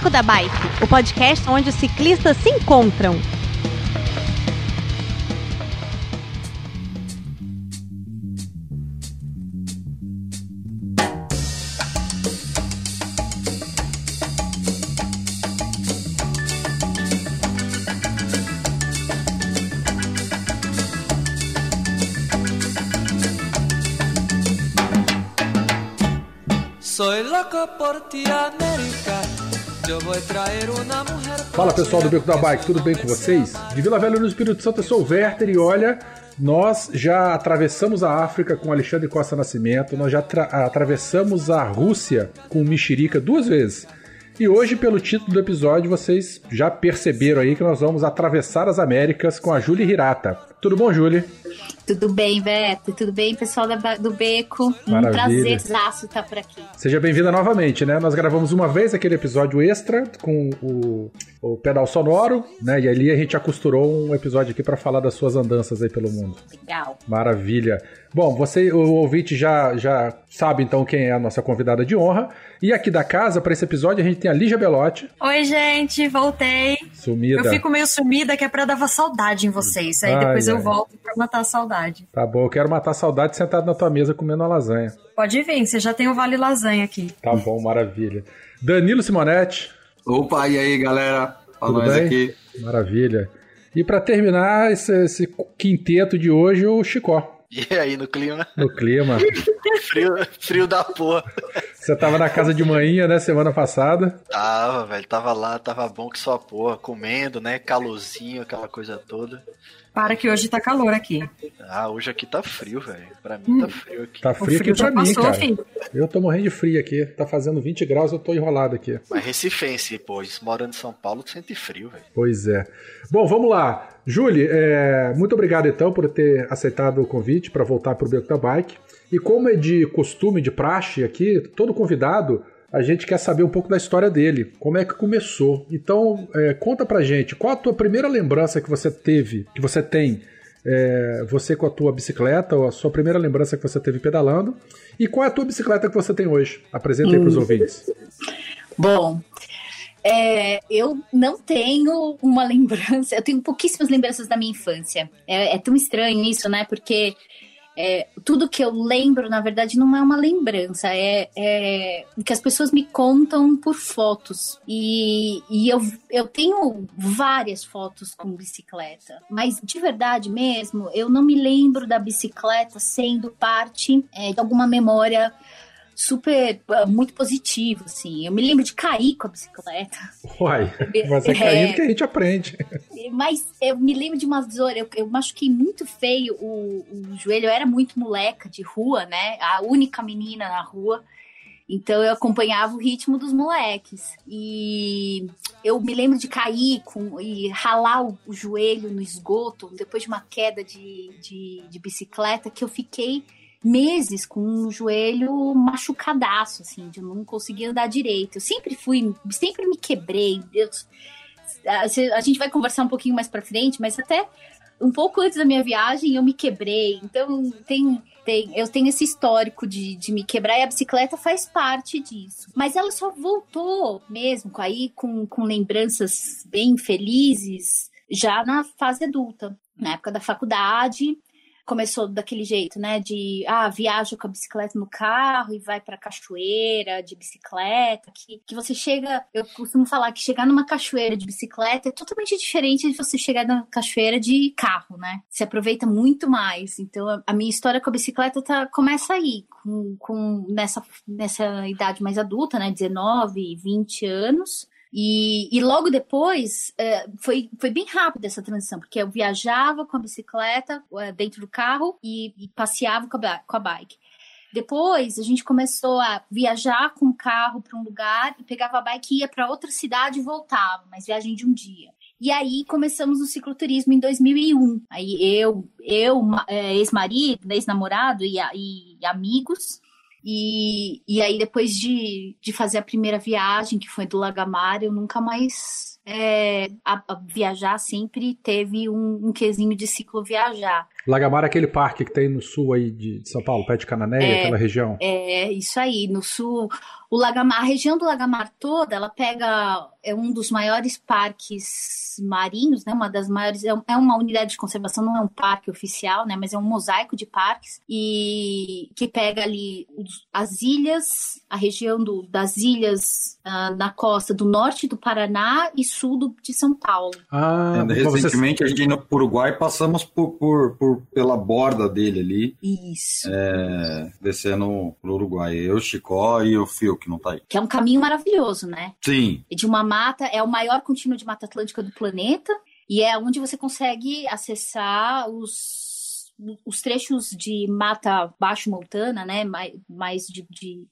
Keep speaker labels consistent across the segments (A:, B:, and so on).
A: Beco da Bike, o podcast onde os ciclistas se encontram.
B: Soy loco por ti, América.
C: Fala pessoal do Beco da Bike, tudo bem com vocês? De Vila Velha no Espírito Santo, eu sou o Werther e olha, nós já atravessamos a África com Alexandre Costa Nascimento, nós já atravessamos a Rússia com Mexerica duas vezes. E hoje, pelo título do episódio, vocês já perceberam aí que nós vamos atravessar as Américas com a Júlia Hirata. Tudo bom, Júlia?
D: Tudo bem, Beto? Tudo bem, pessoal do Beco?
C: Maravilha.
D: Um prazerzaço estar por aqui.
C: Seja bem-vinda novamente, né? Nós gravamos uma vez aquele episódio extra com o, o pedal sonoro, né? E ali a gente acosturou um episódio aqui para falar das suas andanças aí pelo mundo.
D: Legal.
C: Maravilha. Bom, você, o ouvinte já, já sabe então quem é a nossa convidada de honra. E aqui da casa, para esse episódio, a gente tem a Lígia Belotti.
E: Oi, gente, voltei.
C: Sumida.
E: Eu fico meio sumida que é pra dar saudade em vocês. Aí ai, depois eu volto pra matar a saudade.
C: Tá bom, eu quero matar a saudade sentado na tua mesa comendo uma lasanha.
E: Pode vir, você já tem o Vale Lasanha aqui.
C: Tá bom, maravilha. Danilo Simonetti.
F: Opa, e aí, galera?
C: Tudo bem? aqui. Maravilha. E para terminar esse, esse quinteto de hoje, o Chicó.
F: E aí, no clima?
C: No clima.
F: frio, frio da porra.
C: Você tava na casa de manhã, né, semana passada?
F: Tava, velho. Tava lá, tava bom que só porra, comendo, né, calorzinho, aquela coisa toda.
E: Para que hoje tá calor aqui.
F: Ah, hoje aqui tá frio, velho. Pra mim hum. tá frio aqui.
C: Tá frio, frio aqui pra mim, cara. Filho. Eu tô morrendo de frio aqui. Tá fazendo 20 graus, eu tô enrolado aqui.
F: Mas recifense, pô. Morando em São Paulo, tu sente frio, velho.
C: Pois é. Bom, vamos lá. Julie, é, muito obrigado então por ter aceitado o convite para voltar pro Beco da Bike. E como é de costume, de praxe aqui, todo convidado a gente quer saber um pouco da história dele, como é que começou. Então, é, conta pra gente, qual a tua primeira lembrança que você teve, que você tem, é, você com a tua bicicleta, ou a sua primeira lembrança que você teve pedalando, e qual é a tua bicicleta que você tem hoje? Apresenta aí hum. pros ouvintes.
D: Bom, é, eu não tenho uma lembrança, eu tenho pouquíssimas lembranças da minha infância. É, é tão estranho isso, né? Porque é, tudo que eu lembro, na verdade, não é uma lembrança, é, é que as pessoas me contam por fotos. E, e eu, eu tenho várias fotos com bicicleta, mas de verdade mesmo, eu não me lembro da bicicleta sendo parte é, de alguma memória super, ah, muito positivo, assim. Eu me lembro de cair com a bicicleta.
C: Uai, mas é caindo é, que a gente aprende.
D: Mas eu me lembro de umas dores, eu, eu machuquei muito feio o, o joelho, eu era muito moleca de rua, né? A única menina na rua. Então eu acompanhava o ritmo dos moleques. E eu me lembro de cair com, e ralar o, o joelho no esgoto depois de uma queda de, de, de bicicleta que eu fiquei meses com um joelho machucadaço, assim, de não conseguir andar direito. Eu sempre fui, sempre me quebrei. Eu, a, a gente vai conversar um pouquinho mais pra frente, mas até um pouco antes da minha viagem eu me quebrei. Então tem, tem eu tenho esse histórico de, de me quebrar e a bicicleta faz parte disso. Mas ela só voltou mesmo aí com, com lembranças bem felizes já na fase adulta. Na época da faculdade, começou daquele jeito, né? De ah, viaja com a bicicleta no carro e vai pra cachoeira de bicicleta. Que, que você chega, eu costumo falar que chegar numa cachoeira de bicicleta é totalmente diferente de você chegar na cachoeira de carro, né? Se aproveita muito mais. Então a, a minha história com a bicicleta tá, começa aí, com, com nessa, nessa idade mais adulta, né? 19, 20 anos. E, e logo depois é, foi, foi bem rápido essa transição, porque eu viajava com a bicicleta é, dentro do carro e, e passeava com a, com a bike. Depois a gente começou a viajar com o carro para um lugar e pegava a bike e ia para outra cidade e voltava, mas viagem de um dia. E aí começamos o cicloturismo em 2001. Aí eu, eu é, ex-marido, ex-namorado e, e amigos e, e aí, depois de, de fazer a primeira viagem, que foi do Lagamar, eu nunca mais. É, a, a viajar sempre teve um, um quesinho de ciclo viajar.
C: Lagamar é aquele parque que tem no sul aí de São Paulo, perto de Cananéia,
D: É.
C: aquela região.
D: É, isso aí, no sul, o Lagamar, a região do Lagamar toda, ela pega, é um dos maiores parques marinhos, né, uma das maiores, é é uma unidade de conservação, não é um parque oficial, né, mas é um mosaico de parques, e que pega ali as ilhas, a região do- das ilhas ah, na costa do norte do Paraná e sul do- de São Paulo.
C: Ah,
G: Ainda
C: então você-
G: Recentemente, a gente indo pro Uruguai, passamos por, por, por- pela borda dele ali,
D: Isso.
G: é, descendo pro Uruguai. Eu, Chicó e o Fio, que não tá aí.
D: Que é um caminho maravilhoso, né?
G: Sim,
D: de uma mata, é o maior contínuo de mata atlântica do planeta e é onde você consegue acessar os, os trechos de mata baixo montana, né, mais, mais de, de,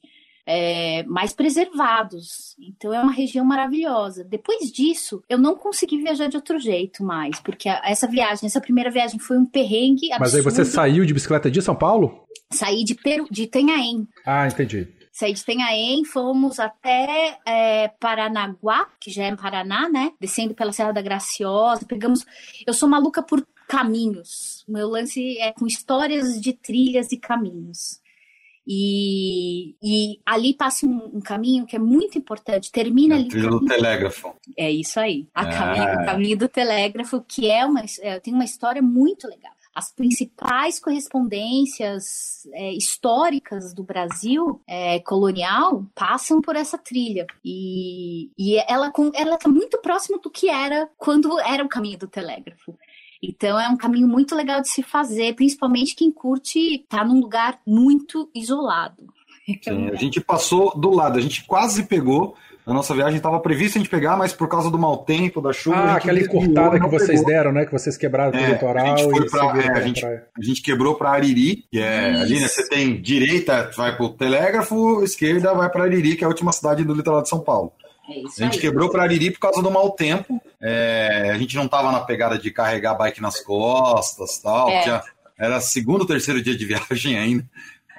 D: é, mais preservados. Então é uma região maravilhosa. Depois disso, eu não consegui viajar de outro jeito mais, porque essa viagem, essa primeira viagem foi um perrengue absurdo.
C: Mas aí você saiu de bicicleta de São Paulo?
D: Saí de Peru, de Itanhaém.
C: Ah, entendi.
D: Saí de Itanhaém, fomos até é, Paranaguá, que já é Paraná, né? Descendo pela Serra da Graciosa. Pegamos. Eu sou maluca por caminhos. O meu lance é com histórias de trilhas e caminhos. E, e ali passa um, um caminho que é muito importante. Termina
G: a
D: ali.
G: trilha do telégrafo.
D: É isso aí. A
G: Ah.
D: caminho, o caminho do telégrafo, que é uma, é, tem uma história muito legal. As principais correspondências é, históricas do Brasil é, colonial passam por essa trilha. E, e ela está muito próxima do que era quando era o caminho do telégrafo. Então é um caminho muito legal de se fazer, principalmente quem curte estar num lugar muito isolado.
G: Sim, a gente passou do lado, a gente quase pegou. A nossa viagem estava prevista a gente pegar, mas por causa do mau tempo, da chuva.
C: Ah, aquela encurtada que vocês
G: pegou.
C: deram, né? Que vocês quebraram
G: É,
C: litoral
G: a gente foi
C: e
G: pra- é, a gente-. A gente quebrou para Ariri, que é
D: Isso.
G: ali, né? Você tem direita, vai pro Telégrafo, esquerda vai para Ariri, que é a última cidade do litoral de São Paulo.
D: É
G: A gente
D: aí.
G: quebrou para Ariri por causa do mau tempo. É, a gente não tava na pegada de carregar bike nas costas tal.
D: É.
G: Tinha- era segundo ou terceiro dia de viagem ainda.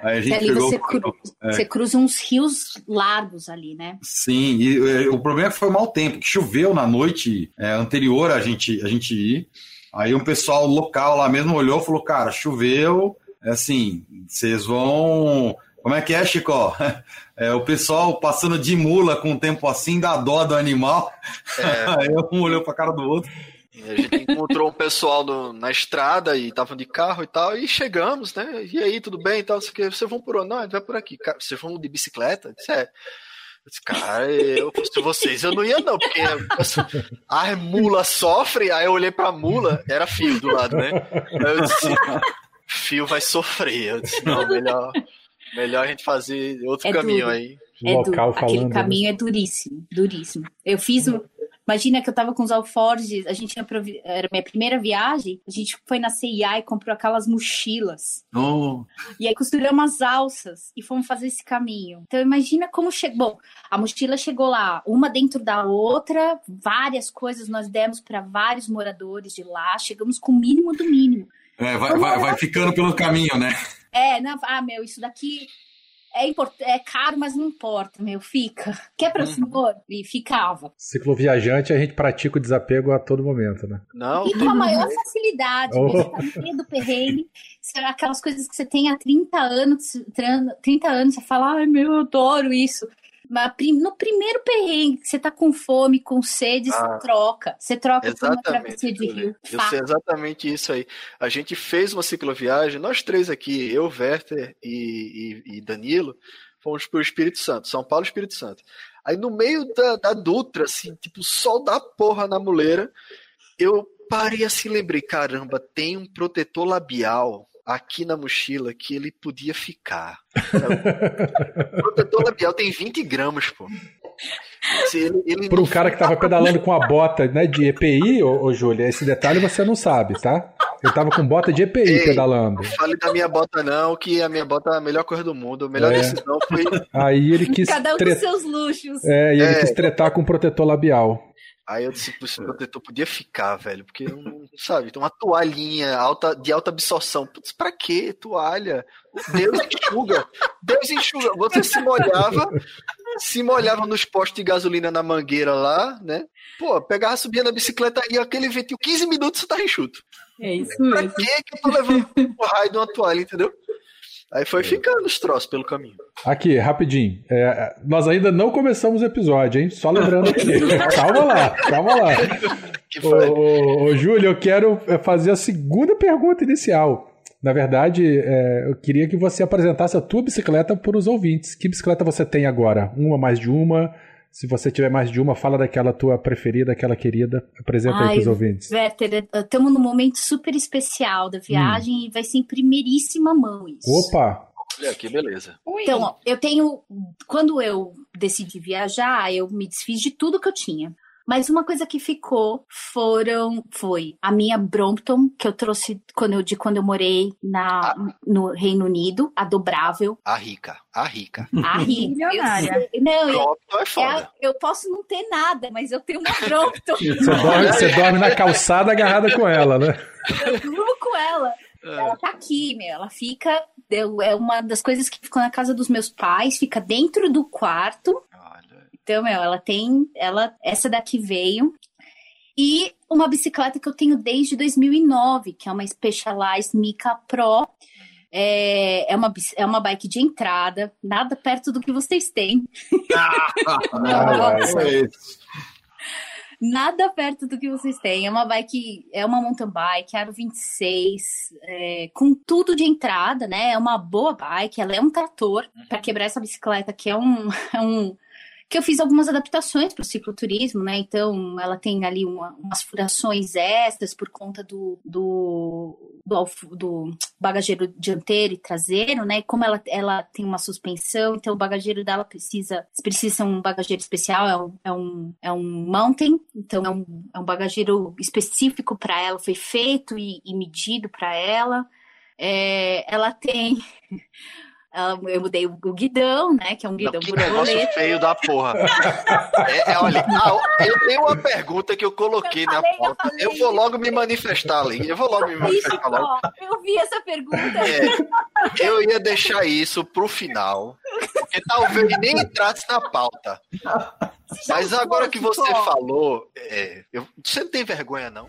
G: Aí a
D: E
G: gente
D: ali
G: pegou.
D: você, cru-
G: É.
D: você cruza uns rios largos ali, né?
G: Sim, e é, o problema é que foi mau tempo, que choveu na noite é, anterior a gente, a gente ir. Aí um pessoal local lá mesmo olhou e falou: Cara, choveu, é assim, vocês vão. Como é que é, Chico? É, o pessoal passando de mula com um tempo assim dá dó do animal. Aí um olhou pra cara do outro.
F: A gente encontrou um pessoal no- na estrada e estavam de carro e tal, e chegamos, né? E aí, tudo bem e tal? Você, vocês vão por onde? Não, a gente vai por aqui. Cara, vocês vão de bicicleta? Eu disse, é. Eu disse, cara, eu fosse vocês, eu não ia não, porque a mula sofre, aí eu olhei pra mula, era fio do lado, né? Aí eu disse, fio vai sofrer. Eu disse, não, melhor, melhor a gente fazer outro
D: É
F: caminho
D: duro.
F: aí.
D: É
C: Local
D: duro. Aquele
C: falando, né?
D: caminho é duríssimo, duríssimo. Eu fiz um. Imagina que eu tava com os alforjes, a gente tinha provi- era minha primeira viagem, a gente foi na CIA e comprou aquelas mochilas.
G: Oh,
D: E aí costuramos as alças e fomos fazer esse caminho. Então imagina como chegou. Bom, a mochila chegou lá, uma dentro da outra, várias coisas nós demos para vários moradores de lá, chegamos com o mínimo do mínimo.
G: É, vai, vai, vai ficando pelo caminho, né?
D: É, não, ah, meu, isso daqui é, import, é caro, mas não importa, meu, fica. Quer para o senhor? E ficava.
C: Cicloviajante, a gente pratica o desapego a todo momento, né?
F: Não,
D: E com a maior facilidade,
C: Oh.
D: você tá no meio do perrengue, são aquelas coisas que você tem há 30 anos, 30 anos, você fala, ai meu, eu adoro isso. No primeiro perrengue, você tá com fome, com sede,
F: Ah.
D: você troca. Você troca por uma
F: Exatamente.
D: travessia de rio.
F: Eu sei exatamente isso aí. A gente fez uma cicloviagem, nós três aqui, eu, Werther e, e- e Danilo, fomos pro Espírito Santo, São Paulo Espírito Santo. Aí no meio da, da Dutra, assim, tipo, sol da porra na muleira, eu parei assim, lembrei, caramba, tem um protetor labial aqui na mochila que ele podia ficar. O protetor labial tem 20 gramas, pô. Ele- ele não
C: um cara que tava pedalando com a bota né, de EPI, ô, ô Júlia, esse detalhe você não sabe, tá? Ele tava com bota de EPI
F: Ei.
C: pedalando.
F: Fale da minha bota, não, que a minha bota é a melhor coisa do mundo. A melhor
C: É.
F: decisão foi.
C: Aí ele quis,
D: Cada um
C: tre-
D: com seus luxos.
C: é, e ele
F: É.
C: quis tretar com o protetor labial.
F: Aí eu disse, "Pô, esse protetor podia ficar, velho, porque não sabe, tem uma toalhinha alta, de alta absorção. Putz, pra quê? Toalha? Deus enxuga. Deus enxuga. Você se molhava, se molhava nos postos de gasolina na mangueira lá, né? Pô, pegava, subia na bicicleta e aquele ventinho, 15 minutos você tá enxuto.
E: É isso
F: Pra
E: mesmo.
F: que que eu tô levando o raio de uma toalha, entendeu? Aí foi ficando os troços pelo caminho.
C: Aqui, rapidinho. É, nós ainda não começamos o episódio, hein? Só lembrando aqui. calma lá, calma lá.
F: Que
C: Ô,
F: foi?
C: ô, ô, Júlio, eu quero é, fazer a segunda pergunta inicial. Na verdade, é, eu queria que você apresentasse a tua bicicleta para os ouvintes. Que bicicleta você tem agora? Uma, mais de uma? Se você tiver mais de uma, fala daquela tua preferida, aquela querida. Apresenta aí
D: Ai,
C: para os ouvintes.
D: Werther, estamos num momento super especial da viagem e vai ser em primeiríssima mão isso.
C: Opa!
F: Olha que beleza.
D: Então, ó, eu tenho. Quando eu decidi viajar, eu me desfiz de tudo que eu tinha. Mas uma coisa que ficou foram foi a minha Brompton, que eu trouxe quando eu, de quando eu morei na, no Reino Unido, a dobrável,
F: A rica, a rica.
D: a rica.
E: Milionária.
D: Eu- Não, eu,
F: é
D: é
F: foda.
D: a- eu posso não ter nada, mas eu tenho uma Brompton.
C: Você dorme, você dorme na calçada agarrada com ela, né?
D: eu durmo com ela. Ela tá aqui, meu. Ela fica. é uma das coisas que ficou na casa dos meus pais, fica dentro do quarto. Então, meu, ela tem. Ela, essa daqui veio. E uma bicicleta que eu tenho desde 2009, que é uma Specialized Mica Pro. É, é, uma, é uma bike de entrada, nada perto do que vocês têm.
C: Ai,
G: Foi isso.
D: Nada perto do que vocês têm. É uma bike, é uma mountain bike, aro 26, é, com tudo de entrada, né? É uma boa bike, ela é um trator para quebrar essa bicicleta, que é um, é um que eu fiz algumas adaptações para o cicloturismo, né? Então, ela tem ali uma- umas furações extras por conta do, do, do, do bagageiro dianteiro e traseiro, né? E como ela, ela tem uma suspensão, então o bagageiro dela precisa, precisa ser um bagageiro especial, é um, é um, é um mountain, então é um, é um bagageiro específico para ela, foi feito e, e medido para ela. É, ela tem. eu mudei o, guidão, né? Que é um
F: Não,
D: guidão
F: que negócio feio da porra. É, é, olha, ah, eu tenho uma pergunta que eu coloquei
D: Eu
F: na
D: falei, eu
F: pauta.
D: falei.
F: Eu vou logo me manifestar ali. Eu vou logo me
D: Isso,
F: manifestar logo.
D: ó, eu vi essa pergunta.
F: É, eu ia deixar isso pro final, porque talvez nem entrasse na pauta. Mas agora que você falou, é, eu- você não tem vergonha, não?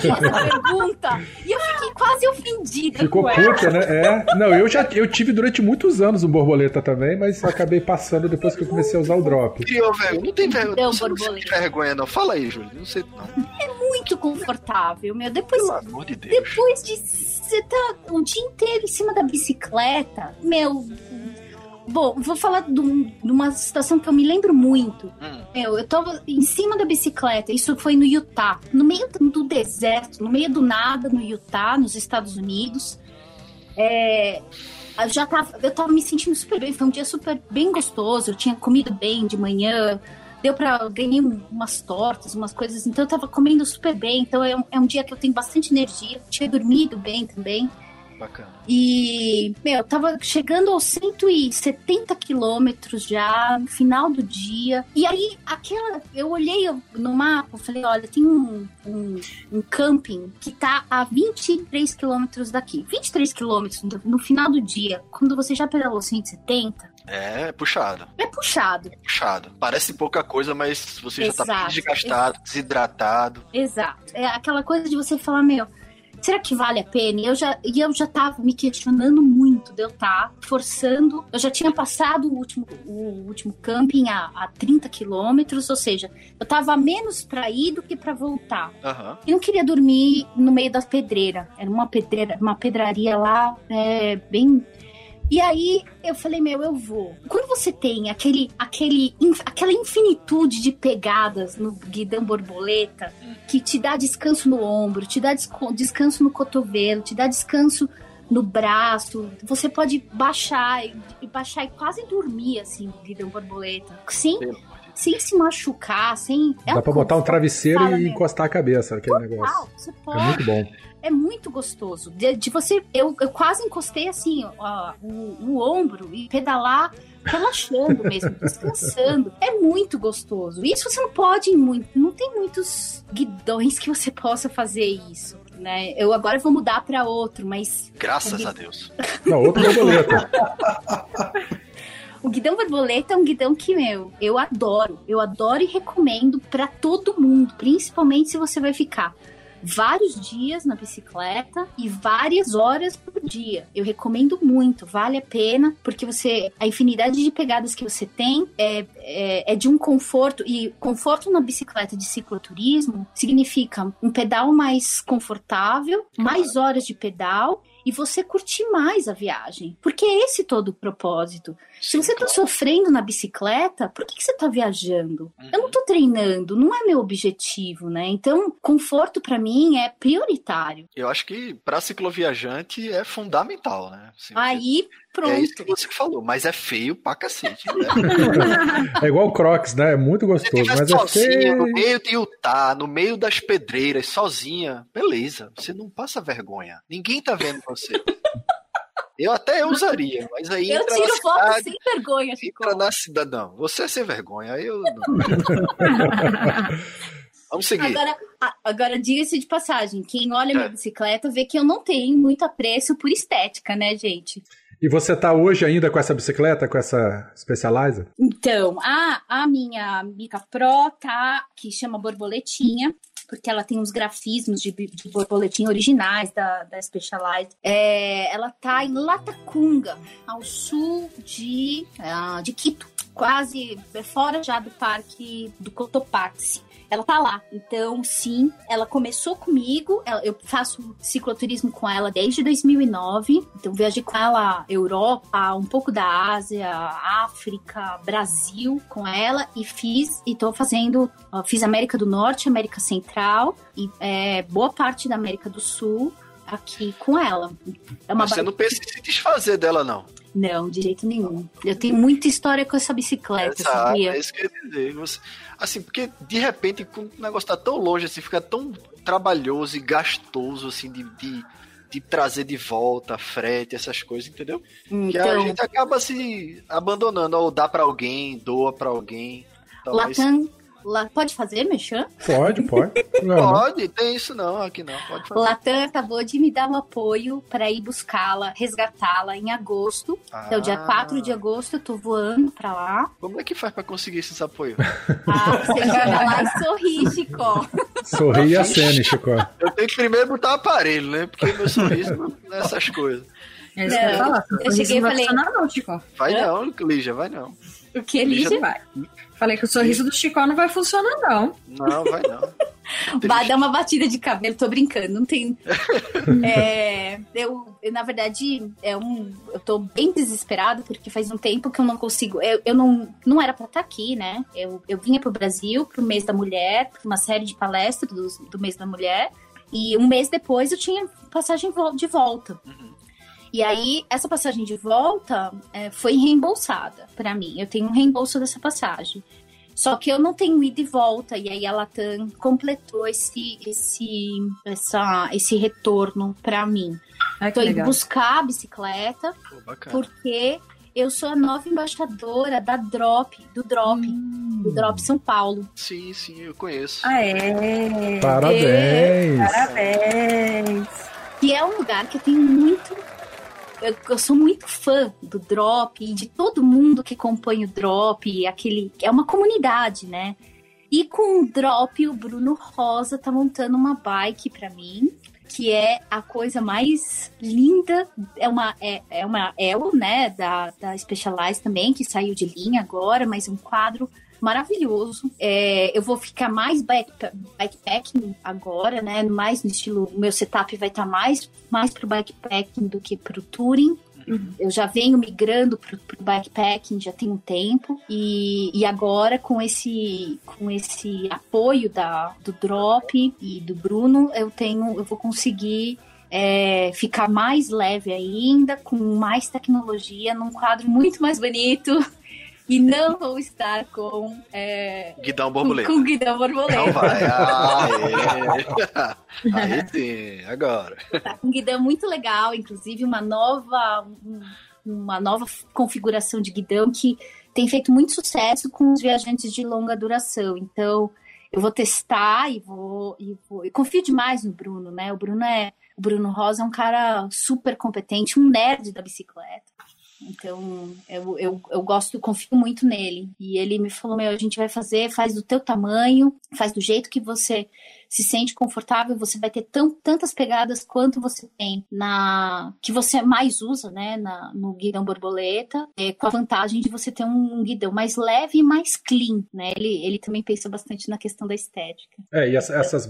D: pergunta. E eu fiquei quase ofendida.
C: Ficou
D: com ela.
C: puta, né? É. Não, eu já eu tive durante muitos anos um borboleta também, mas acabei passando depois que eu comecei a usar o drop.
F: Criou vergonha. Não tem vergonha.
D: Não,
F: você não
D: borboleta.
F: sente vergonha, não. Fala aí, Júlio. Não sei, não.
D: Muito confortável, meu. Depois,
F: Pelo amor de Deus.
D: depois de você tá um dia inteiro em cima da bicicleta, meu. Bom, vou falar de, um- de uma situação que eu me lembro muito.
F: Hum.
D: Meu, eu tava em cima da bicicleta, isso foi no Utah, no meio do deserto, no meio do nada, no Utah, nos Estados Unidos. É, eu já tava, eu tava me sentindo super bem, foi um dia super bem gostoso, eu tinha comido bem de manhã, deu eu ganhei um- umas tortas, umas coisas, então eu tava comendo super bem, então é um, é um dia que eu tenho bastante energia, tinha dormido bem também.
F: Bacana.
D: E, meu, tava chegando aos 170 quilômetros já, no final do dia. E aí, aquela. Eu olhei no mapa, falei: olha, tem um, um, um camping que tá a 23 quilômetros daqui. 23 quilômetros no, final do dia, quando você já pedalou 170,
F: É, puxado.
D: é puxado.
F: Puxado. Parece pouca coisa, mas você já tá
D: Exato,
F: desgastado, desidratado.
D: Exato. É aquela coisa de você falar, meu, será que vale a pena? E eu já, e eu já tava me questionando muito de eu estar forçando. Eu já tinha passado o último, o último camping a, a 30 quilômetros, ou seja, eu tava menos pra ir do que pra voltar.
F: Aham.
D: E não queria dormir no meio da pedreira. Era uma pedreira, uma pedraria lá, é, bem. E aí eu falei, meu, eu vou. Quando você tem aquele, aquele, aquela infinitude de pegadas no guidão borboleta que te dá descanso no ombro, te dá descanso no cotovelo, te dá descanso no braço. Você pode baixar e baixar e quase dormir assim, no guidão borboleta. Sem, sem se machucar, sem. É
C: Dá pra botar um travesseiro e
D: mesmo.
C: encostar a cabeça naquele
D: Total,
C: negócio.
D: Você
C: É
D: pode.
C: muito bom.
D: É muito gostoso. De, de você. Eu, eu quase encostei assim, ó, o, o ombro e pedalar relaxando mesmo, descansando. É muito gostoso. Isso você não pode ir muito. Não tem muitos guidões que você possa fazer isso. Né? Eu agora vou mudar para outro, mas
F: Graças a Deus.
C: Não, outra borboleta.
D: o guidão borboleta é um guidão que, meu, eu adoro. Eu adoro e recomendo para todo mundo, principalmente se você vai ficar vários dias na bicicleta e várias horas por dia. Eu recomendo muito, vale a pena, porque você a infinidade de pegadas que você tem é, é, é de um conforto e conforto na bicicleta de cicloturismo significa um pedal mais confortável, mais horas de pedal e você curtir mais a viagem. Porque é esse todo o propósito. Se você tá sofrendo na bicicleta, por que, que você tá viajando? Eu não tô treinando, não é meu objetivo, né? Então, conforto pra mim é prioritário.
F: Eu acho que pra cicloviajante é fundamental, né? Assim,
D: Aí, pronto.
F: É isso que você falou, mas é feio pra cacete. Né?
C: É igual o Crocs, né? É muito gostoso, mas é
F: sozinha, no
C: feio.
F: meio de Utah, no meio das pedreiras, sozinha, beleza. Você não passa vergonha. Ninguém tá vendo você. Eu até usaria, mas aí
D: Eu tiro foto
F: cidade,
D: sem vergonha, Chico.
F: entra na cidade. Não, você é sem vergonha. aí Eu não. Vamos seguir.
D: Agora, agora diga-se de passagem, quem olha
F: É.
D: minha bicicleta vê que eu não tenho muito apreço por estética, né, gente?
C: E você tá hoje ainda com essa bicicleta, com essa Specializer?
D: Então, a, a minha Mica Pro tá, que chama borboletinha, porque ela tem uns grafismos de, de originais da, da Specialized. É, ela tá em Latacunga, ao sul de, ah, de Quito, quase fora já do parque do Cotopaxi. Ela tá lá. Então, sim, ela começou comigo. ela- eu faço cicloturismo com ela desde 2009. Então, viajei com ela Europa, um pouco da Ásia, África, Brasil com ela. E fiz, e tô fazendo, fiz América do Norte, América Central e é, boa parte da América do Sul aqui com ela. É uma
F: Mas você não pensa em se desfazer dela, não.
D: Não, de jeito nenhum. Eu tenho muita história com essa bicicleta,
F: Exato,
D: sabia?
F: é isso que eu ia dizer. Você- assim, porque de repente, quando o negócio tá tão longe, assim, fica tão trabalhoso e gastoso, assim, de, de, de trazer de volta, frete, essas coisas, entendeu? Que a
D: Então,
F: gente acaba se abandonando, ou dá pra alguém, doa pra alguém. Então, mas-
D: Latam, La- pode fazer, Mexã?
C: Pode, pode. Não, não.
F: Pode, tem isso não, aqui não, pode fazer.
D: Latam acabou de me dar o apoio para ir buscá-la, resgatá-la em agosto. Então, dia
F: Ah.
D: 4 de agosto, eu tô voando pra lá.
F: Como é que faz pra conseguir esse apoio?
D: Ah, você chega lá e sorri, Chico.
C: Sorri e acene, Chico.
F: Eu tenho que primeiro botar o aparelho, né? Porque meu sorriso não não é essas coisas.
E: É isso que eu ia
D: Não,
E: falar.
D: eu cheguei e
E: não vai
D: falei-
E: funcionar não, Chico.
F: Vai não, Lígia, vai não.
D: O que,
F: Lígia
D: Lígia?
E: Vai. Falei que o sorriso do Chico não vai funcionar, não.
F: Não, vai não.
D: Vai dar uma batida de cabelo, tô brincando, não tem. É, eu, eu, na verdade, é um, eu tô bem desesperada porque faz um tempo que eu não consigo. Eu, eu não, não era pra estar aqui, né? Eu, eu vinha pro Brasil pro mês da mulher, pra uma série de palestras do, do mês da mulher, e um mês depois eu tinha passagem de volta. E aí, essa passagem de volta é, foi reembolsada pra mim. Eu tenho um reembolso dessa passagem. Só que eu não tenho ida e volta, e aí a Latam completou esse, esse, essa, esse retorno pra mim.
E: Ai, que
D: Tô indo
E: legal.
D: buscar a bicicleta,
F: Pô,
D: porque eu sou a nova embaixadora da Drop, do Drop, do Drop São Paulo.
F: Sim, sim, eu conheço.
E: Ah, é.
C: Parabéns.
E: Parabéns.
D: E é um lugar que eu tenho muito. Eu, eu sou muito fã do Drop e de todo mundo que acompanha o Drop, aquele. É uma comunidade, né? E com o Drop, o Bruno Rosa tá montando uma bike pra mim, que é a coisa mais linda. É uma, é, é uma El, né? Da, da Specialized também, que saiu de linha agora, mas um quadro maravilhoso. É, eu vou ficar mais back, bikepacking agora, né? Mais no estilo. Meu setup vai estar mais, mais pro bikepacking do que pro touring. Eu já venho migrando pro, pro bikepacking já tem um tempo e, e agora com esse com esse apoio da, do Drop e do Bruno eu tenho eu vou conseguir é, ficar mais leve ainda, com mais tecnologia, num quadro muito mais bonito. E não vou estar com. É,
F: Guidão borboleta.
D: Com guidão borboleta.
F: Não vai. Aí sim, agora.
D: Tá com um guidão muito legal, inclusive uma nova, uma nova configuração de guidão que tem feito muito sucesso com os viajantes de longa duração. Então, eu vou testar e vou, e vou. Eu confio demais no Bruno, né? O Bruno é. O Bruno Rosa é um cara super competente, um nerd da bicicleta. Então, eu, eu, eu gosto, confio muito nele. E ele me falou: Meu, a gente vai fazer, faz do teu tamanho, faz do jeito que você se sente confortável, você vai ter tão, tantas pegadas quanto você tem na que você mais usa, né, na, no guidão borboleta, é, com a vantagem de você ter um, guidão mais leve e mais clean, né? Ele, ele também pensa bastante na questão da estética.
C: É, e essa, essas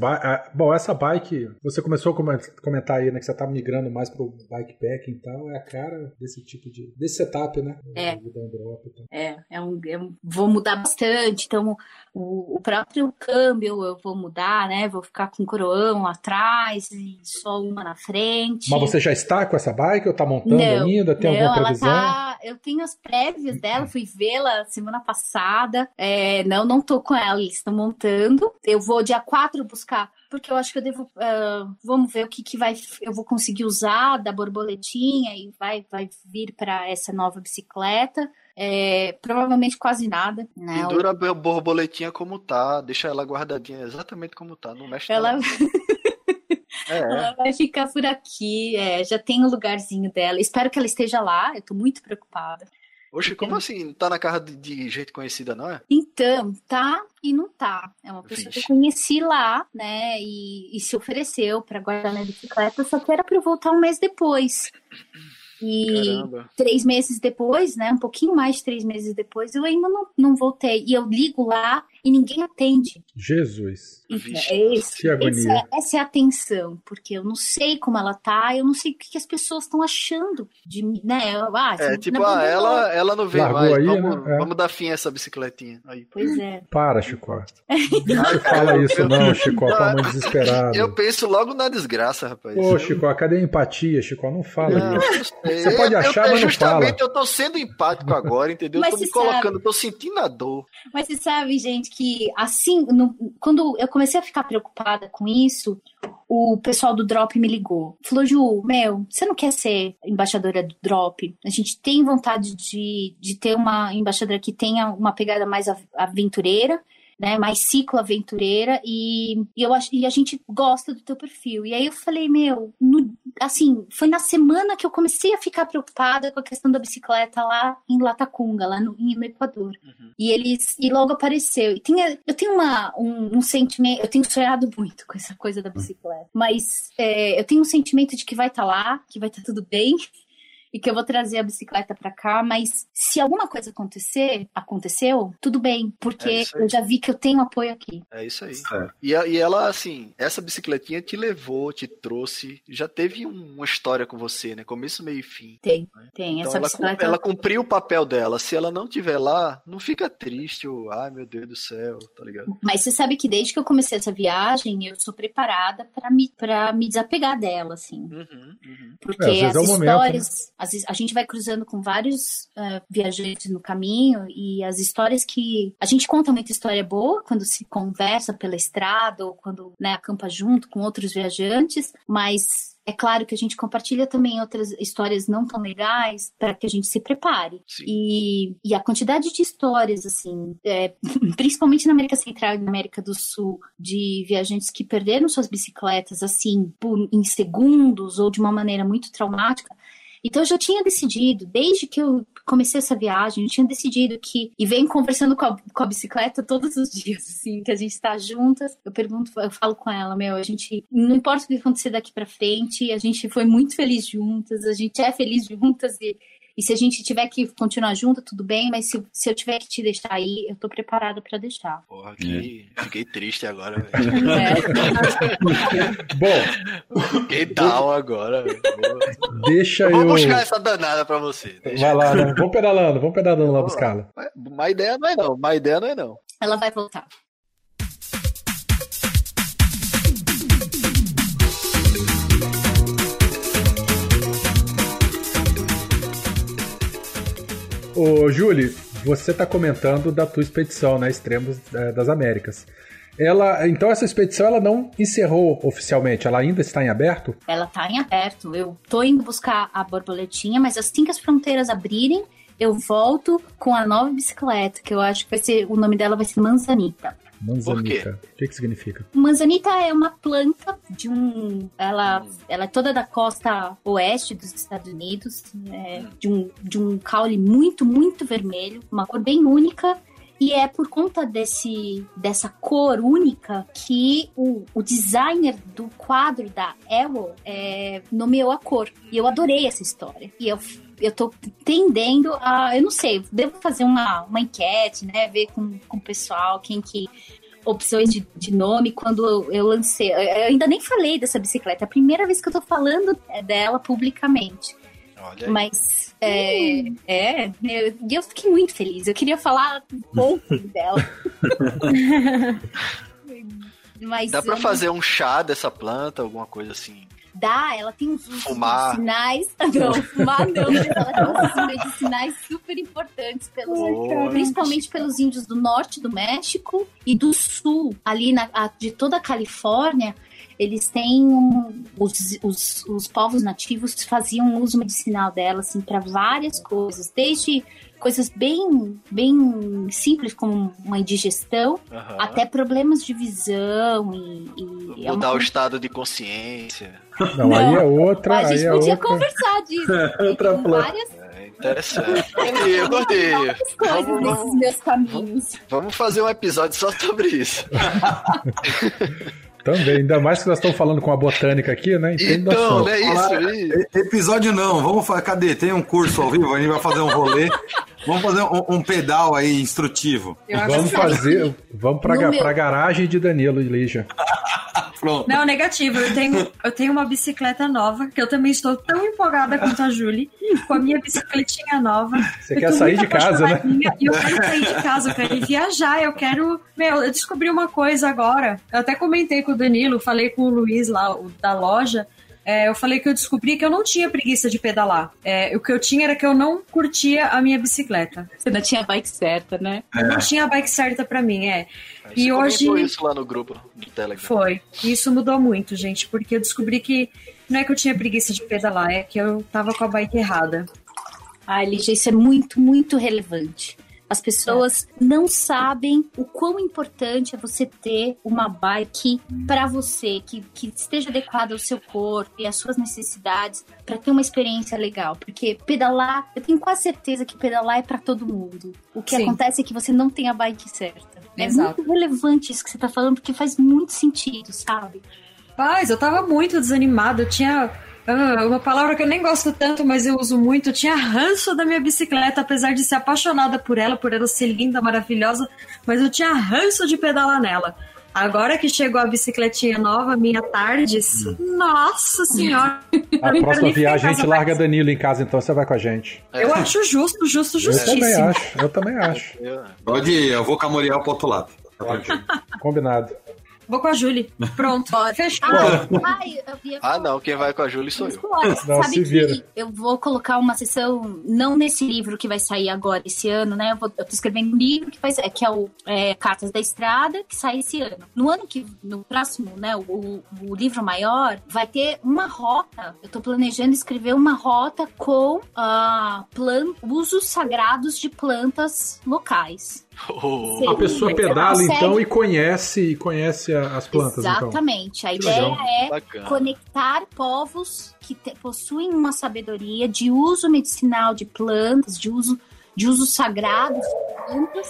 C: bom, essa bike, você começou a comentar aí, né, que você tá migrando mais pro bikepacking e tal, é a cara desse tipo de desse setup, né?
D: É. Drop, é, é um, é um, vou mudar bastante, então o, o próprio câmbio eu vou mudar, né? Vou ficar com coroão atrás e só uma na frente.
C: Mas você já está com essa bike ou está montando não, ainda? Tem não, alguma previsão?
D: Tá... Eu tenho as prévias dela, fui vê-la semana passada. É, não, não tô com ela, eles estão montando. Eu vou dia 4 buscar porque eu acho que eu devo. Uh, vamos ver o que, que vai, eu vou conseguir usar da borboletinha e vai, vai vir para essa nova bicicleta. É, provavelmente quase nada. Né?
F: Pendura a borboletinha como tá, deixa ela guardadinha exatamente como tá, não mexe
D: ela... É. Ela vai ficar por aqui, é, já tem o um lugarzinho dela. Espero que ela esteja lá, eu tô muito preocupada.
F: Oxe, como assim? Tá na casa de, de, gente conhecida, não é?
D: Então, tá e não tá. É uma pessoa Vixe. que eu conheci lá, né? E, e se ofereceu para guardar na bicicleta, só que era pra eu voltar um mês depois. E Caramba. três meses depois, né? Um pouquinho mais de três meses depois, eu ainda não, não voltei. E eu ligo lá e ninguém atende.
C: Jesus.
D: É esse, essa, é, essa é a tensão, porque eu não sei como ela tá, eu não sei o que, que as pessoas estão achando de mim, né?
F: Ah, é, tipo, ah, ela, ela não vê Largou mais, aí, vamos, né? vamos dar fim a essa bicicletinha. Aí.
D: Pois é.
C: Para, Chico. Não fala isso não, Chico, tá muito desesperado.
F: Eu penso logo na desgraça, rapaz.
C: Ô, Chico, cadê a empatia, Chico? Não fala não, isso. Você pode achar, eu, mas não fala. Justamente
F: eu tô sendo empático agora, entendeu? Mas eu tô me colocando, sabe... tô sentindo a dor.
D: Mas você sabe, gente, que assim, no, quando eu comecei a ficar preocupada com isso, o pessoal do Drop me ligou. Falou, Ju, meu, você não quer ser embaixadora do Drop? A gente tem vontade de, de ter uma embaixadora que tenha uma pegada mais aventureira né, mais ciclo aventureira e, e eu e a gente gosta do teu perfil. E aí eu falei, meu, no, assim, foi na semana que eu comecei a ficar preocupada com a questão da bicicleta lá em Latacunga, lá no, no Equador. Uhum. E eles e logo apareceu. E tinha, eu tenho uma, um, um, sentimento, eu tenho sonhado muito com essa coisa da bicicleta, mas é, eu tenho um sentimento de que vai estar tá lá, que vai estar tá tudo bem e que eu vou trazer a bicicleta para cá, mas se alguma coisa acontecer, aconteceu, tudo bem, porque é eu já vi que eu tenho apoio aqui.
F: É isso aí. É. E, e ela, assim, essa bicicletinha te levou, te trouxe, já teve uma história com você, né? Começo, meio e fim.
D: Tem, né? tem. Então essa
F: ela,
D: bicicleta...
F: ela cumpriu o papel dela. Se ela não tiver lá, não fica triste, ou, ai meu Deus do céu, tá ligado?
D: Mas você sabe que desde que eu comecei essa viagem, eu sou preparada para me, pra me desapegar dela, assim. Uhum, uhum. Porque é, as é histórias, momento, né? A gente vai cruzando com vários uh, viajantes no caminho e as histórias que. A gente conta muita história boa quando se conversa pela estrada ou quando né, acampa junto com outros viajantes, mas é claro que a gente compartilha também outras histórias não tão legais para que a gente se prepare. E, e, a quantidade de histórias, assim, é, principalmente na América Central e na América do Sul, de viajantes que perderam suas bicicletas, assim, por, em segundos ou de uma maneira muito traumática, então eu já tinha decidido, desde que eu comecei essa viagem, eu tinha decidido que, e venho conversando com a, com a bicicleta todos os dias, assim, que a gente está juntas. Eu pergunto, eu falo com ela, meu, a gente, não importa o que acontecer daqui para frente, a gente foi muito feliz juntas, a gente é feliz juntas e e se a gente tiver que continuar junto, tudo bem, mas se, se eu tiver que te deixar aí, eu tô preparada para deixar.
F: Porra, que, é. fiquei triste agora, velho. É.
C: Bom.
F: Fiquei down agora, velho.
C: Deixa eu.
F: Vou buscar essa danada pra você.
C: Deixa. Vai lá, né? Vamos pedalando, vamos pedalando lá buscá-la.
F: Má ideia não é não, má ideia não é não.
D: Ela vai voltar.
C: Ô, Julie, você está comentando da tua expedição, né? Extremos é, das Américas. Ela, então essa expedição ela não encerrou oficialmente, ela ainda está em aberto?
D: Ela tá em aberto. Eu tô indo buscar a borboletinha, mas assim que as fronteiras abrirem, eu volto com a nova bicicleta, que eu acho que vai ser, o nome dela vai ser Manzanita.
C: Manzanita. O que, que significa?
D: Manzanita é uma planta de um. Ela, ela é toda da costa oeste dos Estados Unidos, é, de, um, de um caule muito, muito vermelho, uma cor bem única. E é por conta desse, dessa cor única que o, o designer do quadro da Ewell é, nomeou a cor. E eu adorei essa história. E eu eu tô tendendo a. Eu não sei, devo fazer uma, uma enquete, né? Ver com, com o pessoal quem que. Opções de, de nome quando eu, eu lancei. Eu ainda nem falei dessa bicicleta. É a primeira vez que eu tô falando dela publicamente. Mas é, é, eu, eu fiquei muito feliz. Eu queria falar um pouco dela. Mas
F: Dá pra
D: eu-
F: fazer um chá dessa planta, alguma coisa assim.
D: Dá, ela tem uns
F: Fumar.
D: medicinais. Não, fumar não, mas ela tem uns medicinais super importantes, pelos, principalmente pelos índios do norte do México e do sul, ali na, a- de toda a Califórnia. Eles têm um, os, os, os povos nativos faziam uso medicinal dela assim para várias coisas, desde coisas bem bem simples como uma indigestão
F: Aham.
D: até problemas de visão e, e é
F: Mudar
D: uma
F: o estado de consciência.
C: Não, aí é outra.
D: a gente
C: aí é
D: podia
C: outra.
D: conversar disso.
C: Outra
D: Tem
C: planta.
D: várias,
F: É interessante. Eu gostei. Vamos,
D: nesses
F: vamos,
D: meus caminhos.
F: vamos fazer um episódio só sobre isso.
C: Também, ainda mais que nós estamos falando com a botânica aqui, né? Entende
F: Então, né? Isso aí.
G: Episódio não, vamos fazer. Cadê? Tem um curso ao vivo, a gente vai fazer um rolê. Vamos fazer um, um pedal aí instrutivo.
C: Vamos
E: que-
C: fazer. Vamos
D: meu-
C: pra garagem de Danilo e Lígia.
G: Pronto.
E: Não, negativo. Eu tenho, eu tenho uma bicicleta nova, que eu também estou tão empolgada quanto a Julie, com a minha bicicletinha nova.
C: Você
E: Eu
C: quer sair de casa, né?
E: E eu quero sair de casa, eu quero ir viajar, eu quero. Meu, eu descobri uma coisa agora. Eu até comentei com o Danilo, falei com o Luiz lá, o da loja. É, eu falei que eu descobri que eu não tinha preguiça de pedalar. É, o que eu tinha era que eu não curtia a minha bicicleta.
D: Você não tinha a bike certa, né?
E: Eu não tinha a bike certa pra mim, é. E
F: você comentou
E: hoje-
F: isso lá no grupo do Telegram.
E: Foi. E isso mudou muito, gente, porque eu descobri que não é que eu tinha preguiça de pedalar, é que eu tava com a bike errada.
D: Ah, Lígia, isso é muito, muito relevante. As pessoas não sabem o quão importante é você ter uma bike para você, que, que esteja adequada ao seu corpo e às suas necessidades, para ter uma experiência legal. Porque pedalar, eu tenho quase certeza que pedalar é para todo mundo. O que
E: Sim.
D: acontece é que você não tem a bike certa. É
E: Exato.
D: muito relevante isso que você tá falando, porque faz muito sentido, sabe?
E: Paz, eu tava muito desanimada, eu tinha. Ah, uma palavra que eu nem gosto tanto, mas eu uso muito. Eu tinha ranço da minha bicicleta, apesar de ser apaixonada por ela, por ela ser linda, maravilhosa, mas eu tinha ranço de pedalar nela. Agora que chegou a bicicletinha nova, minha Tardes, nossa senhora!
C: A próxima viagem a gente larga
E: mais.
C: Danilo em casa, então você vai com a gente.
E: Eu acho justo, justo,
C: Eu também
E: justíssimo.
C: acho, eu também acho.
G: Pode ir, eu vou com a Moriel pro outro lado. Tá.
C: Combinado.
E: Vou com a Julie. Pronto. Fechou.
D: Ah, ai,
F: Ah, não, quem vai com a Júlia sou eu.
C: Não,
D: sabe
C: se
D: que
C: vira.
D: eu vou colocar uma sessão, não nesse livro que vai sair agora esse ano, né? Eu, vou, eu tô escrevendo um livro que, vai, que é o é, Cartas da Estrada, que sai esse ano. No ano que, no próximo, né, o, o livro maior, vai ter uma rota. Eu tô planejando escrever uma rota com ah, plan, usos sagrados de plantas locais.
F: Oh,
C: A pessoa
D: Você
C: pedala
D: consegue-
C: então e conhece e conhece a- as plantas, então.
D: Exatamente. A
C: Que
D: ideia
C: legal.
D: é
F: bacana.
D: conectar povos que te- possuem uma sabedoria de uso medicinal de plantas, de uso de uso sagrado de plantas,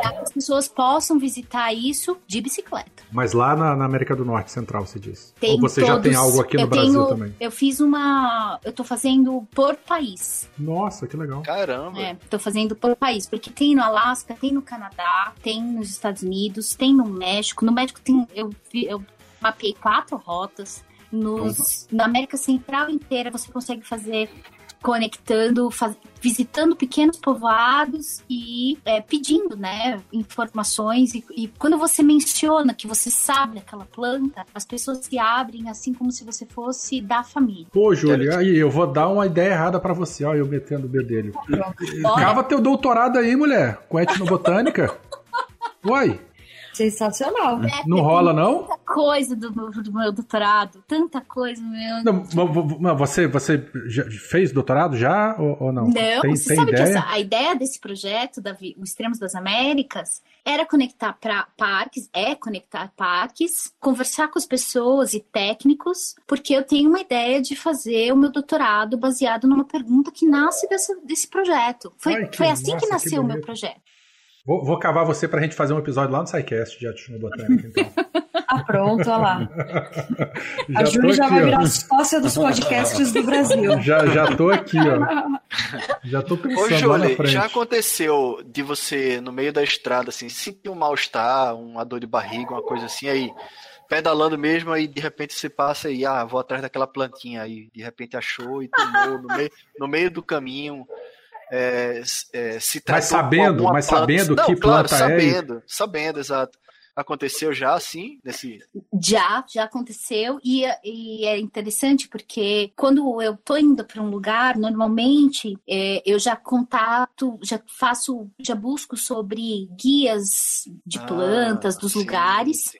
D: para que as pessoas possam visitar isso de bicicleta.
C: Mas lá na, na América do Norte Central, você diz.
D: Tem
C: Ou você já tem
D: todos-
C: algo aqui no Brasil
D: tenho-
C: também?
D: Eu fiz uma, eu tô fazendo por país.
C: Nossa, que legal.
F: Caramba.
D: É, tô fazendo por país, porque tem no Alasca, tem no Canadá, tem nos Estados Unidos, tem no México. No México tem, eu, eu mapeei quatro rotas. Nos, na América Central inteira você consegue fazer conectando, faz- visitando pequenos povoados e é, pedindo, né, informações. E, e quando você menciona que você sabe daquela planta, as pessoas se abrem assim como se você fosse da família.
C: Pô, Júlio, aí eu vou dar uma ideia errada pra você, ó, eu metendo o B dele.
D: Olha,
C: Cava teu doutorado aí, mulher, com etnobotânica. Uai,
E: Sensacional.
C: não rola não?
D: tanta coisa do, meu- do meu doutorado, tanta coisa, meu.
C: Não, vo- vo- não, você, você já fez doutorado já ou, ou não?
D: Não,
C: tem,
D: você
C: tem
D: sabe
C: ideia?
D: que essa- a ideia desse projeto, da, Vi- o Extremos das Américas, era conectar para parques, é conectar parques, conversar com as pessoas e técnicos, porque eu tenho uma ideia de fazer o meu doutorado baseado numa pergunta que nasce dessa- desse projeto. Foi,
C: Ai, que
D: foi assim
C: massa,
D: que
C: que
D: nasceu o meu projeto.
C: Vou, vou cavar você pra gente fazer um episódio lá no SciCast de etnobotânica, então.
E: Ah, pronto, olha lá.
C: já
E: a Júlia já
C: aqui,
E: vai
C: ó.
E: virar sócia dos podcasts do Brasil.
C: Já, já tô aqui, ó. Já tô
F: Ô,
C: pensando lá na
F: Júlia,
C: frente.
F: já aconteceu de você, no meio da estrada, assim, sentir um mal-estar, uma dor de barriga, uma coisa assim, aí pedalando mesmo, aí de repente você passa e, ah, vou atrás daquela plantinha aí, de repente achou e tomou no meio, no meio do caminho. É, é, se tratou com
C: sabendo, mas sabendo
F: Não,
C: que
F: claro,
C: planta é
F: sabendo, sabendo, exato. Aconteceu já, assim, nesse...
D: Já, já aconteceu e, e é interessante porque quando eu tô indo para um lugar, normalmente é, eu já contato, já faço, já busco sobre guias de
F: Ah,
D: plantas dos
F: sim,
D: lugares.
F: sim.